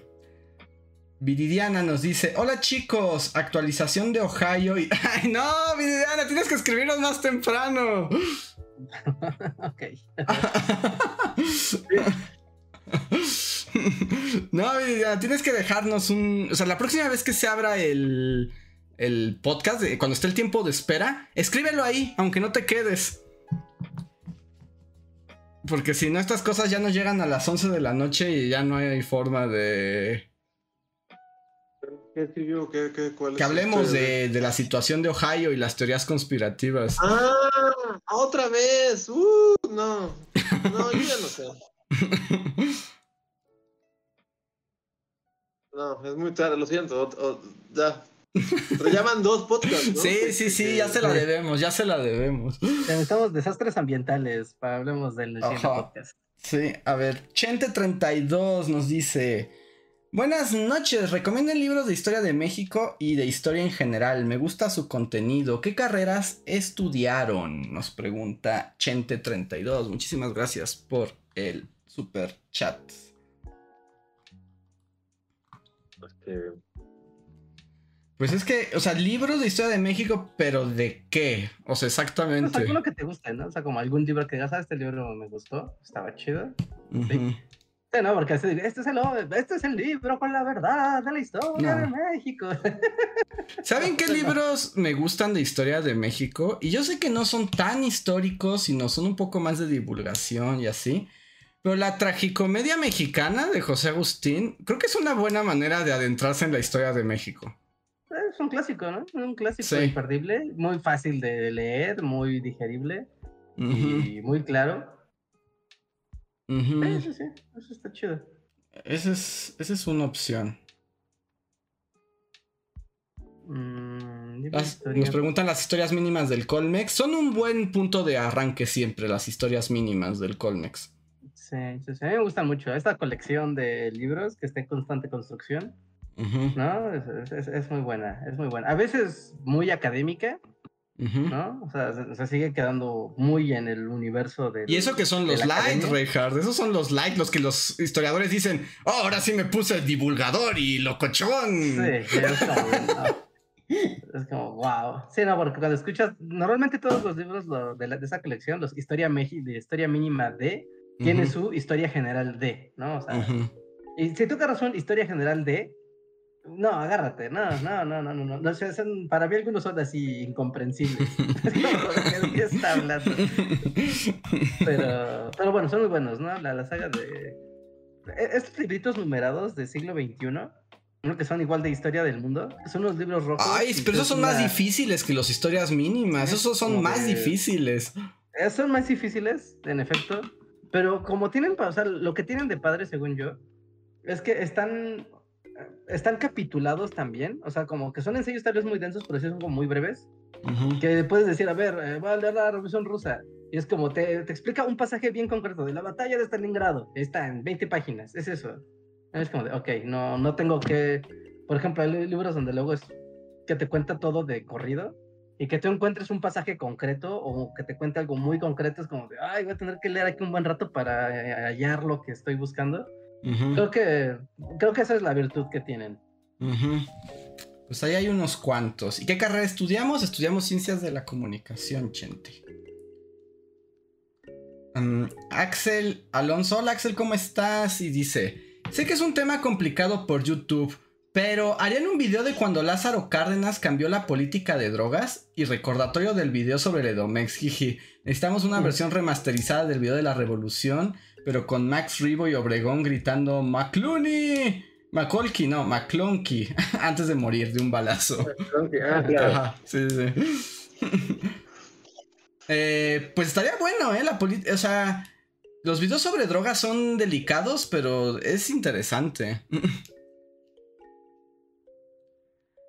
Viridiana nos dice: Hola chicos, actualización de Ohio y. ¡Ay no! Viridiana, tienes que escribirnos más temprano. ok. No, tienes que dejarnos un. O sea, la próxima vez que se abra el, el podcast, cuando esté el tiempo de espera, escríbelo ahí, aunque no te quedes. Porque si no, estas cosas ya nos llegan a las 11 de la noche y ya no hay forma de. ¿Qué escribió? ¿Qué, qué, cuál que hablemos de, de, la situación de Ohio y las teorías conspirativas. ¡Ah! ¡Otra vez! ¡Uh! No. No, yo ya no sé. No, es muy tarde, lo siento. ya. Pero llaman dos podcasts, ¿no? Sí, sí, sí, ya se la debemos, ya se la debemos. Necesitamos desastres ambientales para hablemos del siguiente podcast. Sí, a ver, Chente32 nos dice: Buenas noches, recomienden libros de historia de México y de historia en general. Me gusta su contenido. ¿Qué carreras estudiaron? Nos pregunta Chente32. Muchísimas gracias por el super chat. Este, pues es que, o sea, libros de historia de México, pero ¿de qué? O sea, exactamente. Pues alguno que te guste, ¿no? O sea, como algún libro que digas, ah, este libro me gustó, estaba chido. Sí. no, porque este es, el, este es el libro con la verdad de la historia de México. ¿Saben qué libros me gustan de historia de México? Y yo sé que no son tan históricos, sino son un poco más de divulgación y así. Pero la tragicomedia mexicana de José Agustín, creo que es una buena manera de adentrarse en la historia de México. Es un clásico, ¿no? Un clásico imperdible, muy fácil de leer, muy digerible y muy claro. Sí, sí, sí, eso está chido. Esa es, esa es una opción. Mm, nos preguntan las historias mínimas del Colmex. Son un buen punto de arranque siempre, las historias mínimas del Colmex. Sí, sí, sí, a mí me gustan mucho. Esta colección de libros que está en constante construcción ¿No? Es, muy buena, es muy buena. A veces muy académica, ¿no? O sea, se, sigue quedando muy en el universo de. Y eso que son los likes, Reinhardt. Esos son los likes, los que los historiadores dicen, oh, ahora sí me puse el divulgador y locochón. Sí, Es como, wow. Sí, no, porque cuando escuchas, normalmente todos los libros de, de, esa colección, los historia, de historia mínima de, tiene su historia general de, ¿no? O sea, y si tú te razón, historia general de, no, agárrate, no, no, no, no, no, no, no son, para mí algunos son así incomprensibles. ¿Qué está hablando? Pero, pero bueno, son muy buenos, ¿no? La, la saga de... E, estos libritos numerados del siglo XXI uno que son igual de historia del mundo. Son los libros rojos. Ay, pero esos son más difíciles que las historias mínimas. Esos son más difíciles. Eh, son más difíciles, en efecto. Pero como tienen, o sea, lo que tienen de padre, según yo, es que están, están capitulados también. O sea, como que son ensayos tal vez muy densos, pero sí son como muy breves. Que puedes decir, a ver, eh, voy a leer la Revolución Rusa. Y es como te, te, explica un pasaje bien concreto de la batalla de Stalingrado. Está en 20 páginas. Es eso. Es como de, ok, no, no tengo que. Por ejemplo, hay libros donde luego es que te cuenta todo de corrido y que tú encuentres un pasaje concreto o que te cuente algo muy concreto. Es como de, ay, voy a tener que leer aquí un buen rato para eh, hallar lo que estoy buscando. Creo que creo que esa es la virtud que tienen. Pues ahí hay unos cuantos. ¿Y qué carrera estudiamos? Estudiamos ciencias de la comunicación, gente. Mm, Axel Alonso, hola Axel, ¿cómo estás? Y dice, sé que es un tema complicado por YouTube, pero ¿harían un video de cuando Lázaro Cárdenas cambió la política de drogas? Y recordatorio del video sobre el Edomex, jiji. Necesitamos una versión remasterizada del video de la revolución, pero con Max Ribo y Obregón gritando ¡McClooney! McColkey, no, McClonky, antes de morir de un balazo. Ah, claro. sí, sí. eh, pues estaría bueno, ¿eh? La o sea, los videos sobre drogas son delicados, pero es interesante.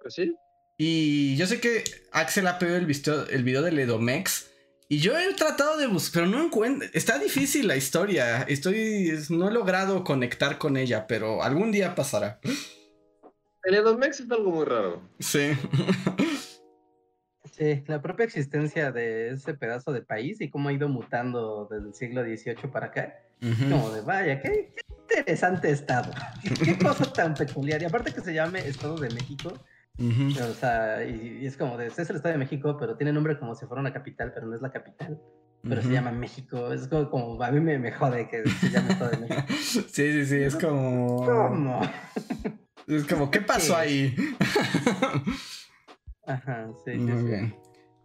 Pues sí. Y yo sé que Axel ha pedido el video, el video del Edomex. Y yo he tratado de buscar, pero no encuentro. Está difícil la historia. Estoy. No he logrado conectar con ella, pero algún día pasará. El Edomex es algo muy raro. Sí. Sí, la propia existencia de ese pedazo de país y cómo ha ido mutando desde el siglo XVIII para acá. Como de vaya, qué, interesante estado. qué cosa tan peculiar. Y aparte que se llame Estado de México o sea, y, es como de, es el Estado de México, pero tiene nombre como si fuera una capital, pero no es la capital. Pero se llama México. Es como, a mí me, me, jode que se llame Estado de México. sí, sí, sí, es como... ¿Cómo? Es como, ¿qué pasó ahí? Ajá, sí, Muy bien.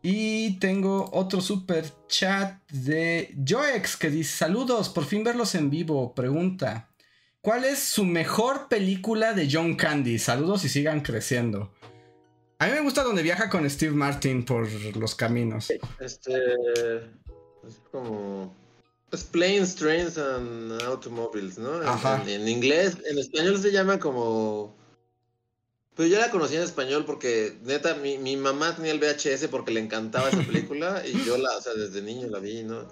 Y tengo otro super chat de Joex que dice: Saludos, por fin verlos en vivo. Pregunta: ¿Cuál es su mejor película de John Candy? Saludos y sigan creciendo. A mí me gusta donde viaja con Steve Martin por los caminos. Este. Es como. Es Planes, Trains and Automobiles, ¿no? Ajá. En, inglés, en español se llama como. Pero yo la conocí en español porque, neta, mi, mi mamá tenía el VHS porque le encantaba esa película y yo la, o sea, desde niño la vi, ¿no?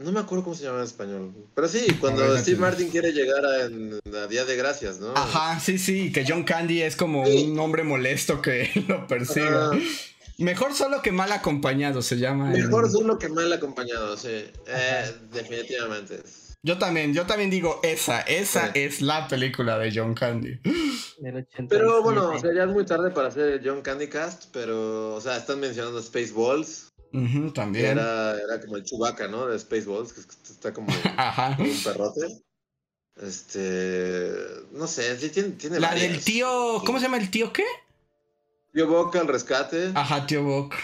No me acuerdo cómo se llama en español. Pero sí, cuando Steve Martin quiere llegar a, Día de Gracias, ¿no? Ajá, sí, sí, que John Candy es como un hombre molesto que lo persigue. Mejor solo que mal acompañado se llama. Mejor solo que mal acompañado, sí. Eh, definitivamente. Yo también, yo también digo esa, esa es la película de John Candy. Pero bueno, o sea, ya es muy tarde para hacer el John Candy Cast, pero, o sea, están mencionando Spaceballs también. Era, era, como el Chewbacca, ¿no? De Spaceballs, que está como, un perrote. Este. No sé, sí tiene. tiene La del tío. ¿Cómo se llama el tío qué? Tío Boca al rescate. Ajá, tío Boca.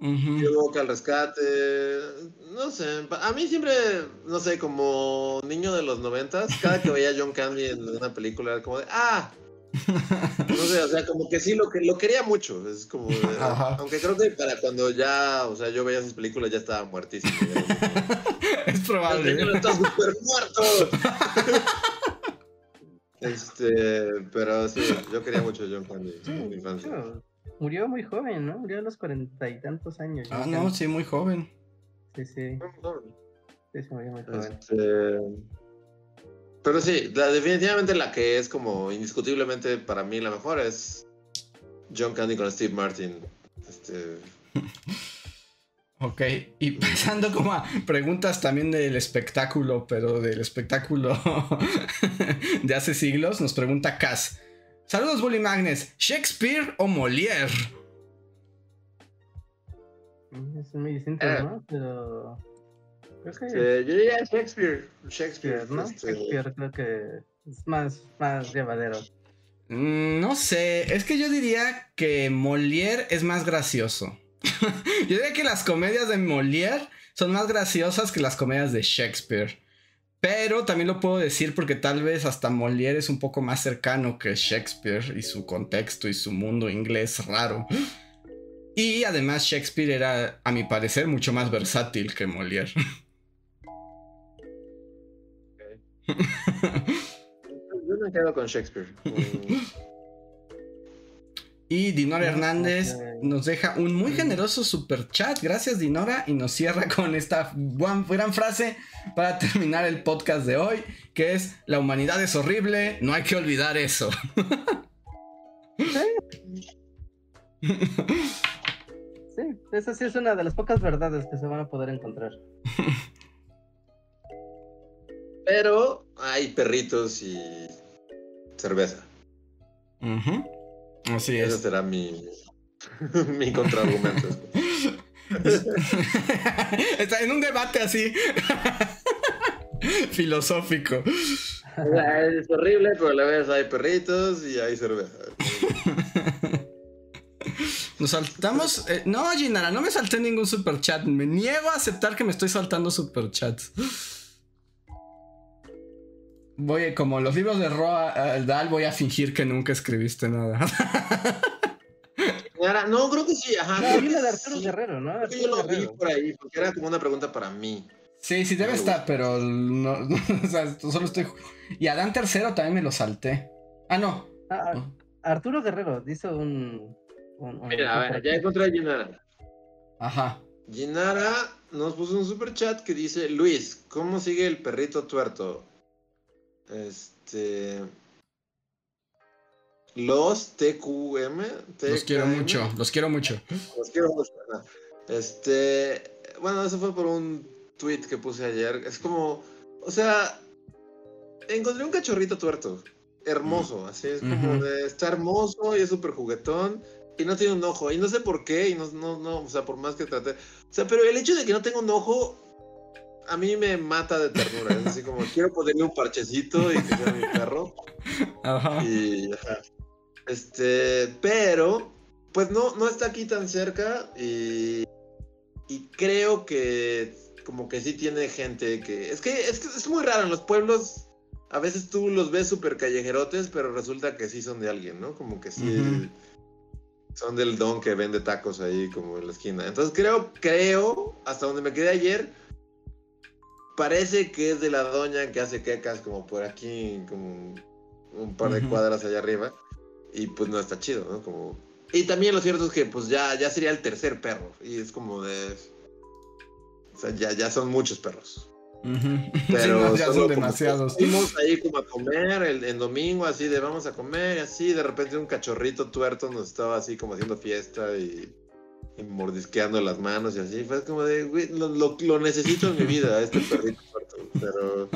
Tío Boca al rescate. No sé. A mí siempre, no sé, como niño de los noventas, cada que veía a John Candy en una película era como de. ¡Ah! No sé, o sea, como que sí lo, que, lo quería mucho. Es como. aunque creo que para cuando ya, o sea, yo veía esas películas ya estaba muertísimo. es probable. está súper muerto. este, pero sí, yo quería mucho a John Candy en mi infancia. Murió muy joven, ¿no? Murió a los cuarenta y tantos años. Ah, no, sí, muy joven. Sí, sí. Sí, sí, murió muy joven. Este. Pero sí, definitivamente la que es como indiscutiblemente para mí la mejor es John Candy con Steve Martin. Este... Ok, y pensando como a preguntas también del espectáculo, pero del espectáculo de hace siglos, nos pregunta Cass. Saludos, Bully Magnes. ¿Shakespeare o Molière? Es muy distinto, eh. ¿no? Pero yo diría Shakespeare. Shakespeare, ¿no? Este, Shakespeare creo que es más, más llevadero. Mm, no sé, es que yo diría que Molière es más gracioso. yo diría que las comedias de Molière son más graciosas que las comedias de Shakespeare. Pero también lo puedo decir porque tal vez hasta Molière es un poco más cercano que Shakespeare y su contexto y su mundo inglés raro. Y además Shakespeare era, a mi parecer, mucho más versátil que Molière. Yo me quedo con Shakespeare. Y Dinora Hernández nos deja un muy generoso super chat. Gracias, Dinora. Y nos cierra con esta gran frase para terminar el podcast de hoy: que es: La humanidad es horrible, no hay que olvidar eso. Sí, esa sí es una de las pocas verdades que se van a poder encontrar. Pero hay perritos y cerveza. Así es. Ese será mi, mi contraargumento. Está en un debate así. Filosófico. Es horrible, pero a la vez hay perritos y hay cerveza. Nos saltamos. Eh, no, Ginara, no me salté ningún super chat. Me niego a aceptar que me estoy saltando super chats. Voy, como los libros de Roald Dahl, voy a fingir que nunca escribiste nada. no, creo que sí, ajá. No, de Arturo Guerrero, ¿no? yo lo vi por ahí, porque era como una pregunta para mí. Sí, sí debe estar, pero no, o sea, solo estoy... Y Adán Tercero también me lo salté. Ah, no. Ah, ah, Arturo Guerrero dice un... Mira, a ver, ya encontré a Ginara. Ajá. Ginara nos puso un super chat que dice, Luis, ¿cómo sigue el perrito tuerto? Este. Los TQM. Los quiero mucho, los quiero mucho. Los quiero mucho. Este. Bueno, eso fue por un tweet que puse ayer. Es como. O sea. Encontré un cachorrito tuerto. Hermoso. Así es como de. Está hermoso y es súper juguetón. Y no tiene un ojo. Y no sé por qué. Y no, no, no. O sea, por más que trate. O sea, pero el hecho de que no tenga un ojo a mí me mata de ternura. Es así como, quiero ponerle un parchecito y que sea mi perro. Ajá. Y, ajá. Este, pero, pues no, no está aquí tan cerca y, y creo que como que sí tiene gente que... Es que es, que es muy raro, en los pueblos a veces tú los ves súper callejerotes, pero resulta que sí son de alguien, ¿no? Como que sí... Son del don que vende tacos ahí como en la esquina. Entonces creo, creo, hasta donde me quedé ayer, parece que es de la doña que hace quecas como por aquí, como un par de cuadras allá arriba. Y pues no está chido, ¿no? Como... Y también lo cierto es que pues ya, ya sería el tercer perro. Y es como de... O sea, ya, ya son muchos perros. Pero ya son demasiados. Fuimos ahí como a comer el, el, domingo, así de vamos a comer, y así de repente un cachorrito tuerto nos estaba así como haciendo fiesta y y mordisqueando las manos y así. Fue como de, güey, lo, lo, necesito en mi vida, este perrito. Pero,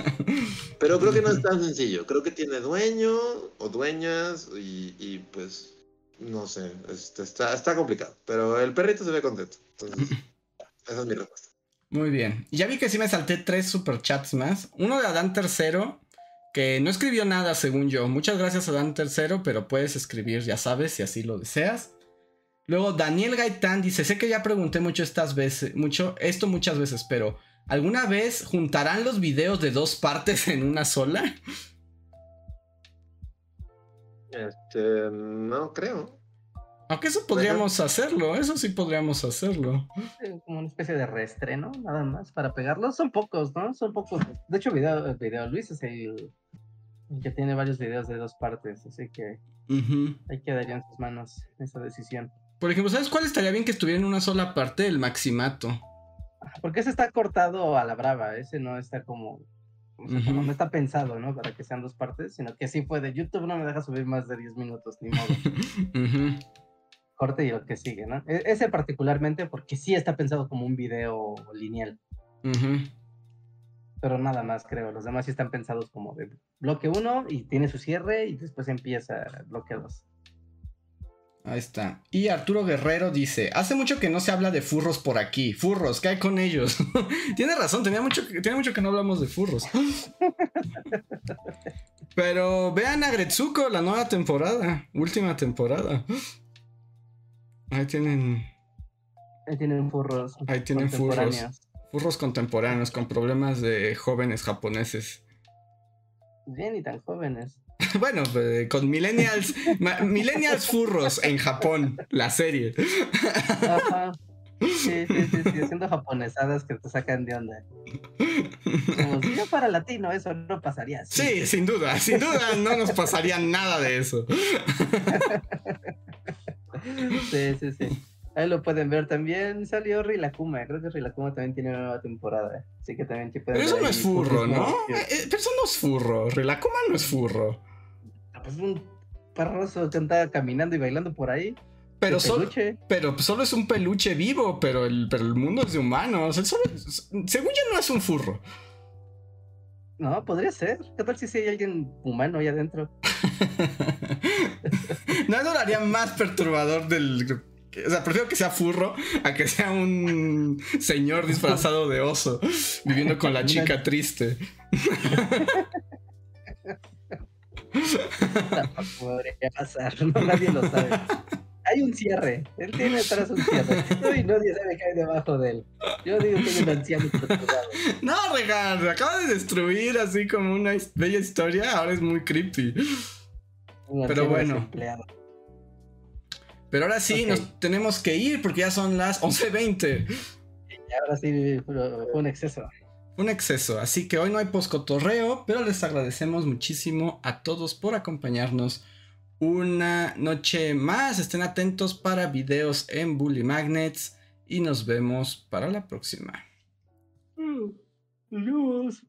pero creo que no es tan sencillo. Creo que tiene dueño o dueñas y, y pues, no sé, este, está, está complicado. Pero el perrito se ve contento. Entonces, esa es mi respuesta. Muy bien. Ya vi que sí me salté tres superchats más. Uno de Adán Tercero, que no escribió nada según yo. Muchas gracias Adán Tercero, pero puedes escribir, ya sabes, si así lo deseas. Luego Daniel Gaitán dice, sé que ya pregunté mucho estas veces, mucho, esto muchas veces, pero ¿alguna vez juntarán los videos de dos partes en una sola? Este, no creo. Aunque eso podríamos hacerlo, eso sí podríamos hacerlo. Como una especie de reestreno, nada más, para pegarlos. Son pocos, ¿no? Son pocos. De hecho, video, video Luis es el que tiene varios videos de dos partes, así que ahí quedaría en sus manos esa decisión. Por ejemplo, ¿sabes cuál estaría bien que estuviera en una sola parte? El Maximato. Porque ese está cortado a la brava, ese no está como, no está pensado, ¿no? Para que sean dos partes, sino que sí puede. YouTube no me deja subir más de 10 minutos, ni modo. Corte y lo que sigue, ¿no? E, ese particularmente porque sí está pensado como un video lineal. Pero nada más, creo. Los demás sí están pensados como de bloque 1 y tiene su cierre y después empieza bloque 2. Ahí está. Y Arturo Guerrero dice, hace mucho que no se habla de furros por aquí. Furros, ¿qué hay con ellos? tiene razón, tenía mucho, tiene mucho que no hablamos de furros. Pero vean a Gretsuko, la nueva temporada, última temporada. Ahí tienen... Ahí tienen furros. Ahí tienen furros. Furros contemporáneos con problemas de jóvenes japoneses. Bien, y tan jóvenes. bueno, eh, con millennials, millennials furros en Japón, la serie. Ajá. Sí, sí, sí, sí, haciendo japonesadas que te sacan de onda. Como si yo para latino eso no pasaría así. Sí, sin duda, sin duda no nos pasaría nada de eso. Sí, sí, sí. Ahí lo pueden ver también. Salió Rilakuma. Creo que Rilakuma también tiene una nueva temporada. Así que también Pero eso no es furro, ¿no? Eh, pero eso no es furro. Rilakuma no es furro. Pues un perroso que anda caminando y bailando por ahí. Pero solo, pero solo es un peluche vivo, pero el, pero el mundo es de humanos. según yo no es un furro. No, podría ser. ¿Qué tal si hay alguien humano ahí adentro? no lo haría más perturbador del o sea, prefiero que sea furro a que sea un señor disfrazado de oso viviendo con la chica triste. podría pasar, no, nadie lo sabe. Hay un cierre, él tiene detrás un cierre. Y nadie sabe qué hay debajo de él. Yo digo que hay un anciano No, Regan, acaba de destruir así como una bella historia, ahora es muy creepy. Pero bueno. Pero ahora sí, nos tenemos que ir porque ya son las 11.20. Y ahora sí, fue un exceso. Un exceso, así que hoy no hay poscotorreo, pero les agradecemos muchísimo a todos por acompañarnos una noche más. Estén atentos para videos en Bully Magnets y nos vemos para la próxima. Mm, adiós.